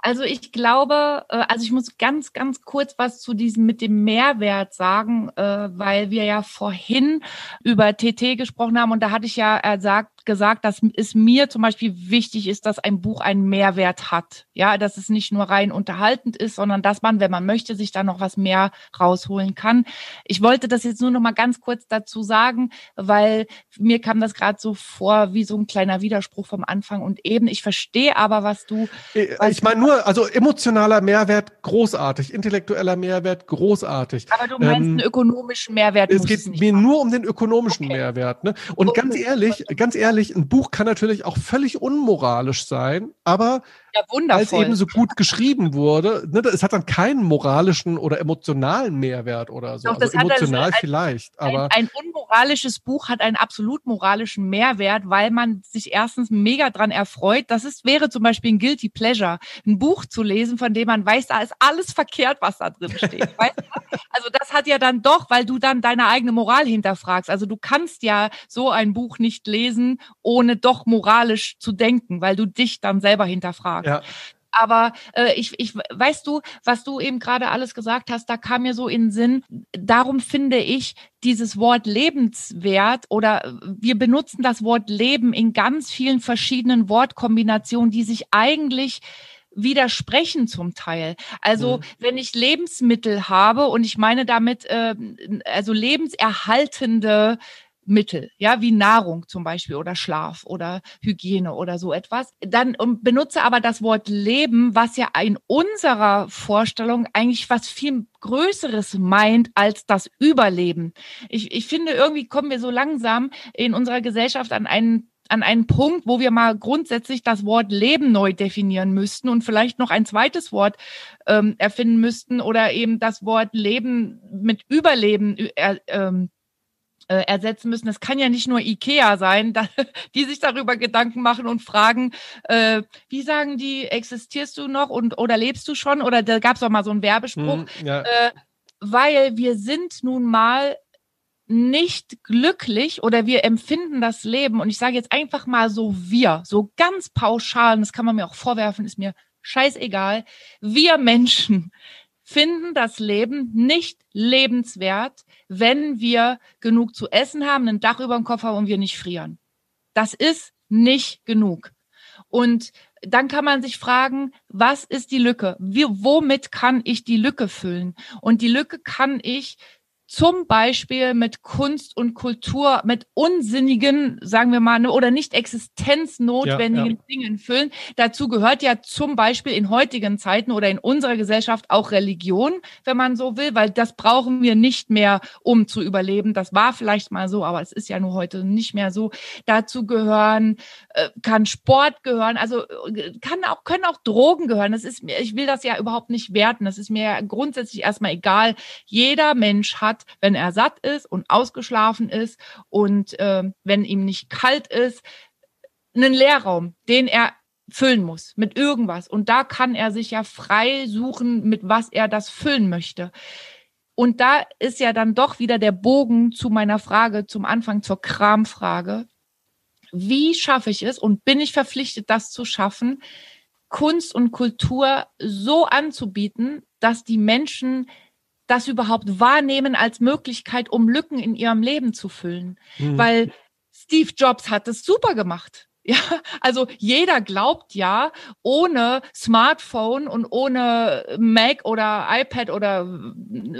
Also ich glaube, äh, also ich muss ganz, ganz kurz was zu diesem mit dem Mehrwert sagen, äh, weil wir ja vorhin über TT gesprochen haben und da hatte ich ja gesagt, gesagt, dass es mir zum Beispiel wichtig ist, dass ein Buch einen Mehrwert hat. Ja, dass es nicht nur rein unterhaltend ist, sondern dass man, wenn man möchte, sich da noch was mehr rausholen kann. Ich wollte das jetzt nur noch mal ganz kurz dazu sagen, weil mir kam das gerade so vor wie so ein kleiner Widerspruch vom Anfang und eben. Ich verstehe aber, was du. Äh, was ich meine nur, also emotionaler Mehrwert großartig, intellektueller Mehrwert großartig. Aber du meinst ähm, einen ökonomischen Mehrwert. Es geht mir haben. nur um den ökonomischen okay. Mehrwert. Ne? Und okay. ganz ehrlich, ganz ehrlich ehrlich, ein Buch kann natürlich auch völlig unmoralisch sein, aber ja, wundervoll. Als eben so gut geschrieben wurde, ne, es hat dann keinen moralischen oder emotionalen Mehrwert oder so. Doch, also emotional also ein, vielleicht. Aber ein, ein, unmoralisches Buch hat einen absolut moralischen Mehrwert, weil man sich erstens mega dran erfreut. Das ist, wäre zum Beispiel ein Guilty Pleasure, ein Buch zu lesen, von dem man weiß, da ist alles verkehrt, was da drin steht. weißt du? Also das hat ja dann doch, weil du dann deine eigene Moral hinterfragst. Also du kannst ja so ein Buch nicht lesen, ohne doch moralisch zu denken, weil du dich dann selber hinterfragst. Ja. Aber äh, ich, ich, weißt du, was du eben gerade alles gesagt hast, da kam mir so in den Sinn. Darum finde ich dieses Wort lebenswert oder wir benutzen das Wort Leben in ganz vielen verschiedenen Wortkombinationen, die sich eigentlich widersprechen zum Teil. Also mhm. wenn ich Lebensmittel habe und ich meine damit äh, also lebenserhaltende Mittel, ja, wie Nahrung zum Beispiel oder Schlaf oder Hygiene oder so etwas. Dann benutze aber das Wort Leben, was ja in unserer Vorstellung eigentlich was viel Größeres meint als das Überleben. Ich, ich finde, irgendwie kommen wir so langsam in unserer Gesellschaft an einen an einen Punkt, wo wir mal grundsätzlich das Wort Leben neu definieren müssten und vielleicht noch ein zweites Wort ähm, erfinden müssten oder eben das Wort Leben mit Überleben äh, ähm, äh, ersetzen müssen. Es kann ja nicht nur Ikea sein, da, die sich darüber Gedanken machen und fragen, äh, wie sagen die, existierst du noch und oder lebst du schon? Oder da gab es auch mal so einen Werbespruch, hm, ja. äh, weil wir sind nun mal nicht glücklich oder wir empfinden das Leben und ich sage jetzt einfach mal so wir, so ganz pauschal, und das kann man mir auch vorwerfen, ist mir scheißegal, wir Menschen finden das Leben nicht lebenswert, wenn wir genug zu essen haben, ein Dach über dem Kopf haben und wir nicht frieren. Das ist nicht genug. Und dann kann man sich fragen, was ist die Lücke? Wie, womit kann ich die Lücke füllen? Und die Lücke kann ich zum Beispiel mit Kunst und Kultur, mit unsinnigen, sagen wir mal, ne, oder nicht existenznotwendigen ja, ja. Dingen füllen. Dazu gehört ja zum Beispiel in heutigen Zeiten oder in unserer Gesellschaft auch Religion, wenn man so will, weil das brauchen wir nicht mehr, um zu überleben. Das war vielleicht mal so, aber es ist ja nur heute nicht mehr so. Dazu gehören, äh, kann Sport gehören, also äh, kann auch, können auch Drogen gehören. Das ist mir, ich will das ja überhaupt nicht werten. Das ist mir grundsätzlich erstmal egal. Jeder Mensch hat wenn er satt ist und ausgeschlafen ist und äh, wenn ihm nicht kalt ist, einen Leerraum, den er füllen muss mit irgendwas. Und da kann er sich ja frei suchen, mit was er das füllen möchte. Und da ist ja dann doch wieder der Bogen zu meiner Frage, zum Anfang zur Kramfrage. Wie schaffe ich es und bin ich verpflichtet, das zu schaffen, Kunst und Kultur so anzubieten, dass die Menschen das überhaupt wahrnehmen als Möglichkeit, um Lücken in ihrem Leben zu füllen. Mhm. Weil Steve Jobs hat es super gemacht. Ja, also jeder glaubt ja, ohne Smartphone und ohne Mac oder iPad oder,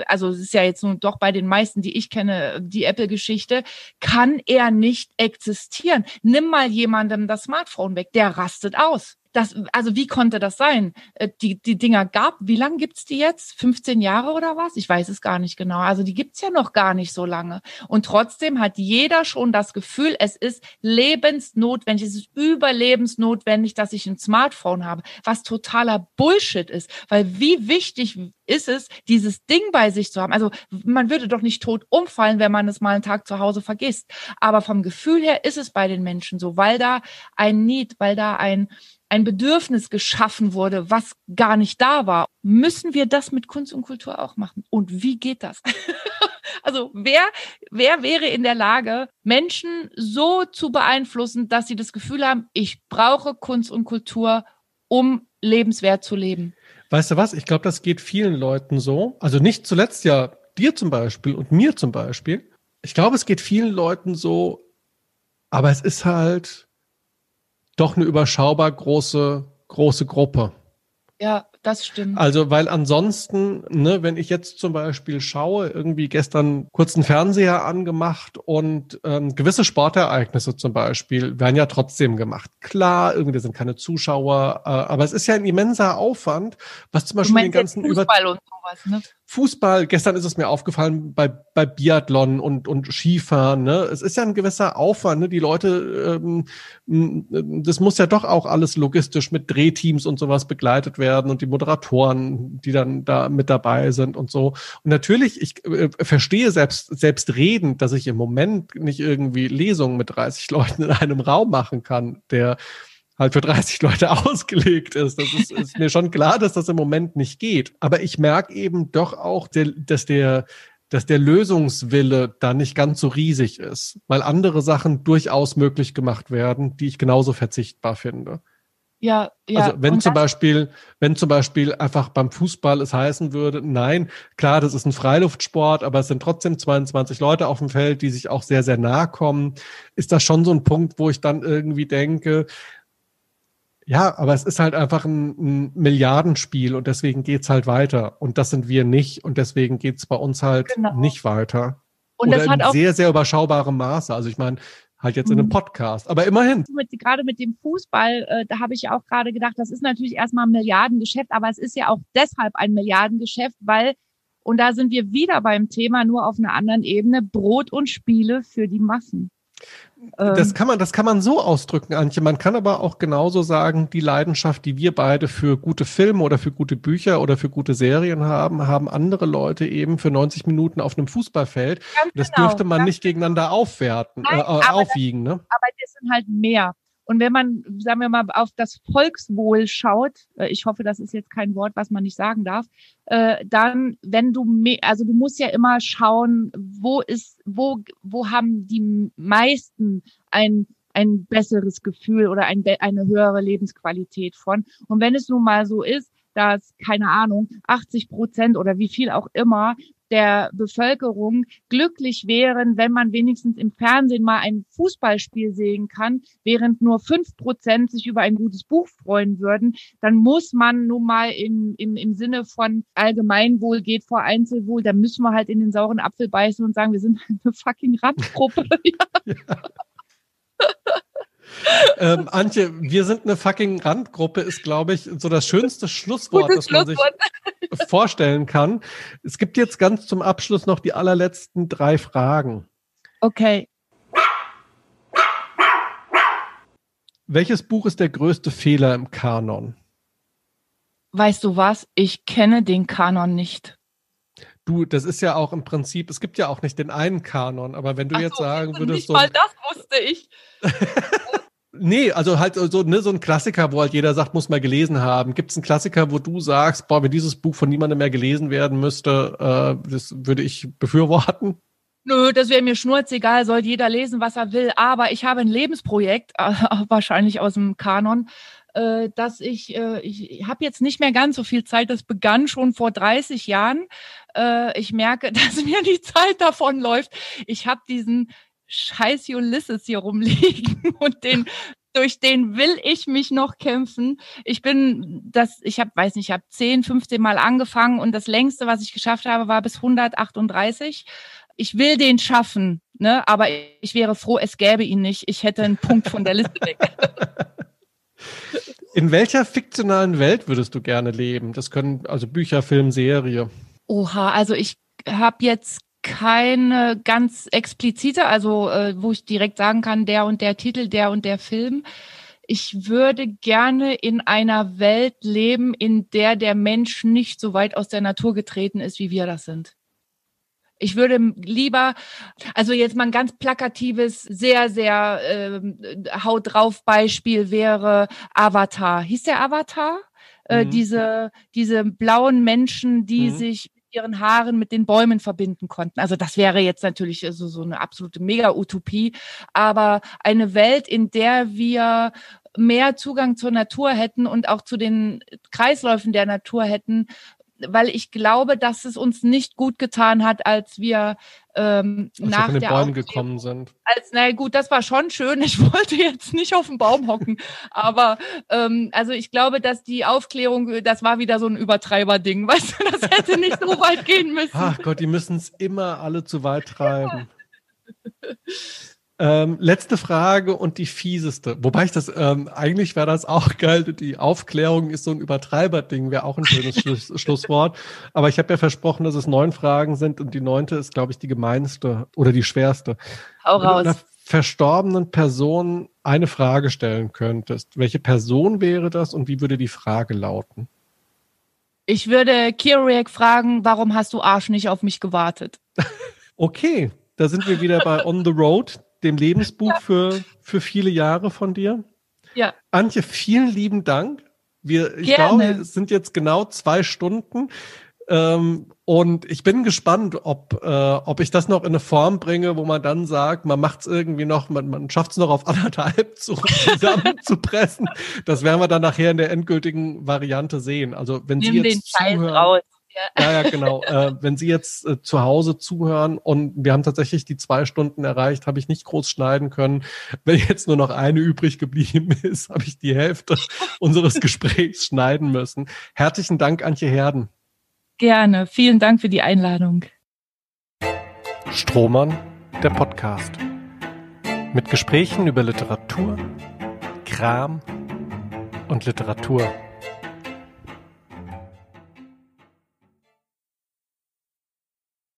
also es ist ja jetzt nur doch bei den meisten, die ich kenne, die Apple-Geschichte, kann er nicht existieren. Nimm mal jemandem das Smartphone weg, der rastet aus das, also wie konnte das sein? Äh, die, die Dinger gab, wie lange gibt's die jetzt? 15 Jahre oder was? Ich weiß es gar nicht genau. Also die gibt's ja noch gar nicht so lange. Und trotzdem hat jeder schon das Gefühl, es ist lebensnotwendig, es ist überlebensnotwendig, dass ich ein Smartphone habe, was totaler Bullshit ist. Weil wie wichtig ist es, dieses Ding bei sich zu haben? Also man würde doch nicht tot umfallen, wenn man es mal einen Tag zu Hause vergisst. Aber vom Gefühl her ist es bei den Menschen so, weil da ein Need, weil da ein ein Bedürfnis geschaffen wurde, was gar nicht da war. Müssen wir das mit Kunst und Kultur auch machen? Und wie geht das? also wer, wer wäre in der Lage, Menschen so zu beeinflussen, dass sie das Gefühl haben, ich brauche Kunst und Kultur, um lebenswert zu leben? Weißt du was? Ich glaube, das geht vielen Leuten so. Also nicht zuletzt ja dir zum Beispiel und mir zum Beispiel. Ich glaube, es geht vielen Leuten so, aber es ist halt, doch eine überschaubar große, große Gruppe. Ja, das stimmt. Also, weil ansonsten, ne, wenn ich jetzt zum Beispiel schaue, irgendwie gestern kurz einen Fernseher angemacht und ähm, gewisse Sportereignisse zum Beispiel werden ja trotzdem gemacht. Klar, irgendwie sind keine Zuschauer, äh, aber es ist ja ein immenser Aufwand, was zum Beispiel den ganzen Fußball über sowas, ne? Fußball, gestern ist es mir aufgefallen bei, bei Biathlon und, und Skifahren, ne? Es ist ja ein gewisser Aufwand, ne? Die Leute, ähm, das muss ja doch auch alles logistisch mit Drehteams und sowas begleitet werden und die Moderatoren, die dann da mit dabei sind und so. Und natürlich, ich äh, verstehe selbst, selbst redend, dass ich im Moment nicht irgendwie Lesungen mit 30 Leuten in einem Raum machen kann, der halt für 30 Leute ausgelegt ist. Das ist, ist mir schon klar, dass das im Moment nicht geht. Aber ich merke eben doch auch, der, dass der, dass der Lösungswille da nicht ganz so riesig ist, weil andere Sachen durchaus möglich gemacht werden, die ich genauso verzichtbar finde. Ja, ja. Also wenn zum Beispiel, wenn zum Beispiel einfach beim Fußball es heißen würde, nein, klar, das ist ein Freiluftsport, aber es sind trotzdem 22 Leute auf dem Feld, die sich auch sehr, sehr nahe kommen, ist das schon so ein Punkt, wo ich dann irgendwie denke, ja, aber es ist halt einfach ein, ein Milliardenspiel und deswegen geht's halt weiter. Und das sind wir nicht und deswegen geht's bei uns halt genau. nicht weiter. Und Oder das hat in auch sehr, sehr überschaubarem Maße. Also ich meine, halt jetzt in einem mhm. Podcast. Aber immerhin. Mit, gerade mit dem Fußball, äh, da habe ich ja auch gerade gedacht, das ist natürlich erstmal ein Milliardengeschäft, aber es ist ja auch deshalb ein Milliardengeschäft, weil, und da sind wir wieder beim Thema, nur auf einer anderen Ebene, Brot und Spiele für die Massen. Das ähm. kann man, das kann man so ausdrücken, Antje. Man kann aber auch genauso sagen, die Leidenschaft, die wir beide für gute Filme oder für gute Bücher oder für gute Serien haben, haben andere Leute eben für 90 Minuten auf einem Fußballfeld. Ganz das genau, dürfte man nicht genau. gegeneinander aufwerten, Nein, äh, aufwiegen. Das, ne? Aber das sind halt mehr. Und wenn man, sagen wir mal, auf das Volkswohl schaut, äh, ich hoffe, das ist jetzt kein Wort, was man nicht sagen darf, äh, dann, wenn du, also du musst ja immer schauen, wo ist, wo, wo haben die meisten ein, ein besseres Gefühl oder ein, eine höhere Lebensqualität von. Und wenn es nun mal so ist, dass, keine Ahnung, 80 Prozent oder wie viel auch immer der Bevölkerung glücklich wären, wenn man wenigstens im Fernsehen mal ein Fußballspiel sehen kann, während nur fünf Prozent sich über ein gutes Buch freuen würden, dann muss man nun mal im, im, im Sinne von Allgemeinwohl geht vor Einzelwohl, da müssen wir halt in den sauren Apfel beißen und sagen, wir sind eine fucking Randgruppe. ja. Ähm, Antje, wir sind eine fucking Randgruppe, ist, glaube ich, so das schönste Schlusswort, Gutes das man sich vorstellen kann. Es gibt jetzt ganz zum Abschluss noch die allerletzten drei Fragen. Okay. Welches Buch ist der größte Fehler im Kanon? Weißt du was? Ich kenne den Kanon nicht. Du, das ist ja auch im Prinzip, es gibt ja auch nicht den einen Kanon, aber wenn du Ach jetzt so, sagen würdest. Nicht so, mal das wusste ich. Nee, also halt so, ne, so ein Klassiker, wo halt jeder sagt, muss mal gelesen haben. Gibt es einen Klassiker, wo du sagst, boah, wenn dieses Buch von niemandem mehr gelesen werden müsste, äh, das würde ich befürworten? Nö, das wäre mir schnurzegal, soll jeder lesen, was er will. Aber ich habe ein Lebensprojekt, äh, wahrscheinlich aus dem Kanon, äh, dass ich, äh, ich habe jetzt nicht mehr ganz so viel Zeit, das begann schon vor 30 Jahren. Äh, ich merke, dass mir die Zeit davon läuft. Ich habe diesen scheiß Ulysses hier rumliegen und den durch den will ich mich noch kämpfen. Ich bin das, ich habe, weiß nicht, ich habe 10, 15 Mal angefangen und das längste, was ich geschafft habe, war bis 138. Ich will den schaffen, ne? Aber ich wäre froh, es gäbe ihn nicht. Ich hätte einen Punkt von der Liste weg. In welcher fiktionalen Welt würdest du gerne leben? Das können also Bücher, Film, Serie. Oha, also ich habe jetzt keine ganz explizite, also äh, wo ich direkt sagen kann, der und der Titel, der und der Film. Ich würde gerne in einer Welt leben, in der der Mensch nicht so weit aus der Natur getreten ist, wie wir das sind. Ich würde lieber, also jetzt mal ein ganz plakatives, sehr, sehr äh, Haut drauf Beispiel wäre Avatar. Hieß der Avatar? Äh, mhm. diese, diese blauen Menschen, die mhm. sich ihren Haaren mit den Bäumen verbinden konnten. Also das wäre jetzt natürlich so, so eine absolute Mega-Utopie, aber eine Welt, in der wir mehr Zugang zur Natur hätten und auch zu den Kreisläufen der Natur hätten, weil ich glaube, dass es uns nicht gut getan hat, als wir ähm, als nach wir den Bäumen gekommen sind. Als, na gut, das war schon schön. Ich wollte jetzt nicht auf dem Baum hocken, aber ähm, also ich glaube, dass die Aufklärung, das war wieder so ein Übertreiber-Ding, weißt du, das hätte nicht so weit gehen müssen. Ach Gott, die müssen es immer alle zu weit treiben. Ja. Ähm, letzte Frage und die fieseste. Wobei ich das, ähm, eigentlich wäre das auch geil. Die Aufklärung ist so ein Übertreiberding, wäre auch ein schönes Schluss, Schlusswort. Aber ich habe ja versprochen, dass es neun Fragen sind und die neunte ist, glaube ich, die gemeinste oder die schwerste. Hau raus. Wenn du einer verstorbenen Person eine Frage stellen könntest, welche Person wäre das und wie würde die Frage lauten? Ich würde Kiriak fragen, warum hast du Arsch nicht auf mich gewartet? okay, da sind wir wieder bei On the Road dem Lebensbuch ja. für, für viele Jahre von dir. Ja. Antje, vielen lieben Dank. Wir, ich Gerne. glaube, es sind jetzt genau zwei Stunden. Ähm, und ich bin gespannt, ob, äh, ob ich das noch in eine Form bringe, wo man dann sagt, man macht es irgendwie noch, man, man schafft es noch auf anderthalb zu, zusammenzupressen. das werden wir dann nachher in der endgültigen Variante sehen. Also wenn Nimm Sie jetzt den Scheiß zuhören, raus. Ja, ja, genau. äh, wenn Sie jetzt äh, zu Hause zuhören und wir haben tatsächlich die zwei Stunden erreicht, habe ich nicht groß schneiden können. Wenn jetzt nur noch eine übrig geblieben ist, habe ich die Hälfte unseres Gesprächs schneiden müssen. Herzlichen Dank, Antje Herden. Gerne. Vielen Dank für die Einladung. Strohmann, der Podcast. Mit Gesprächen über Literatur, Kram und Literatur.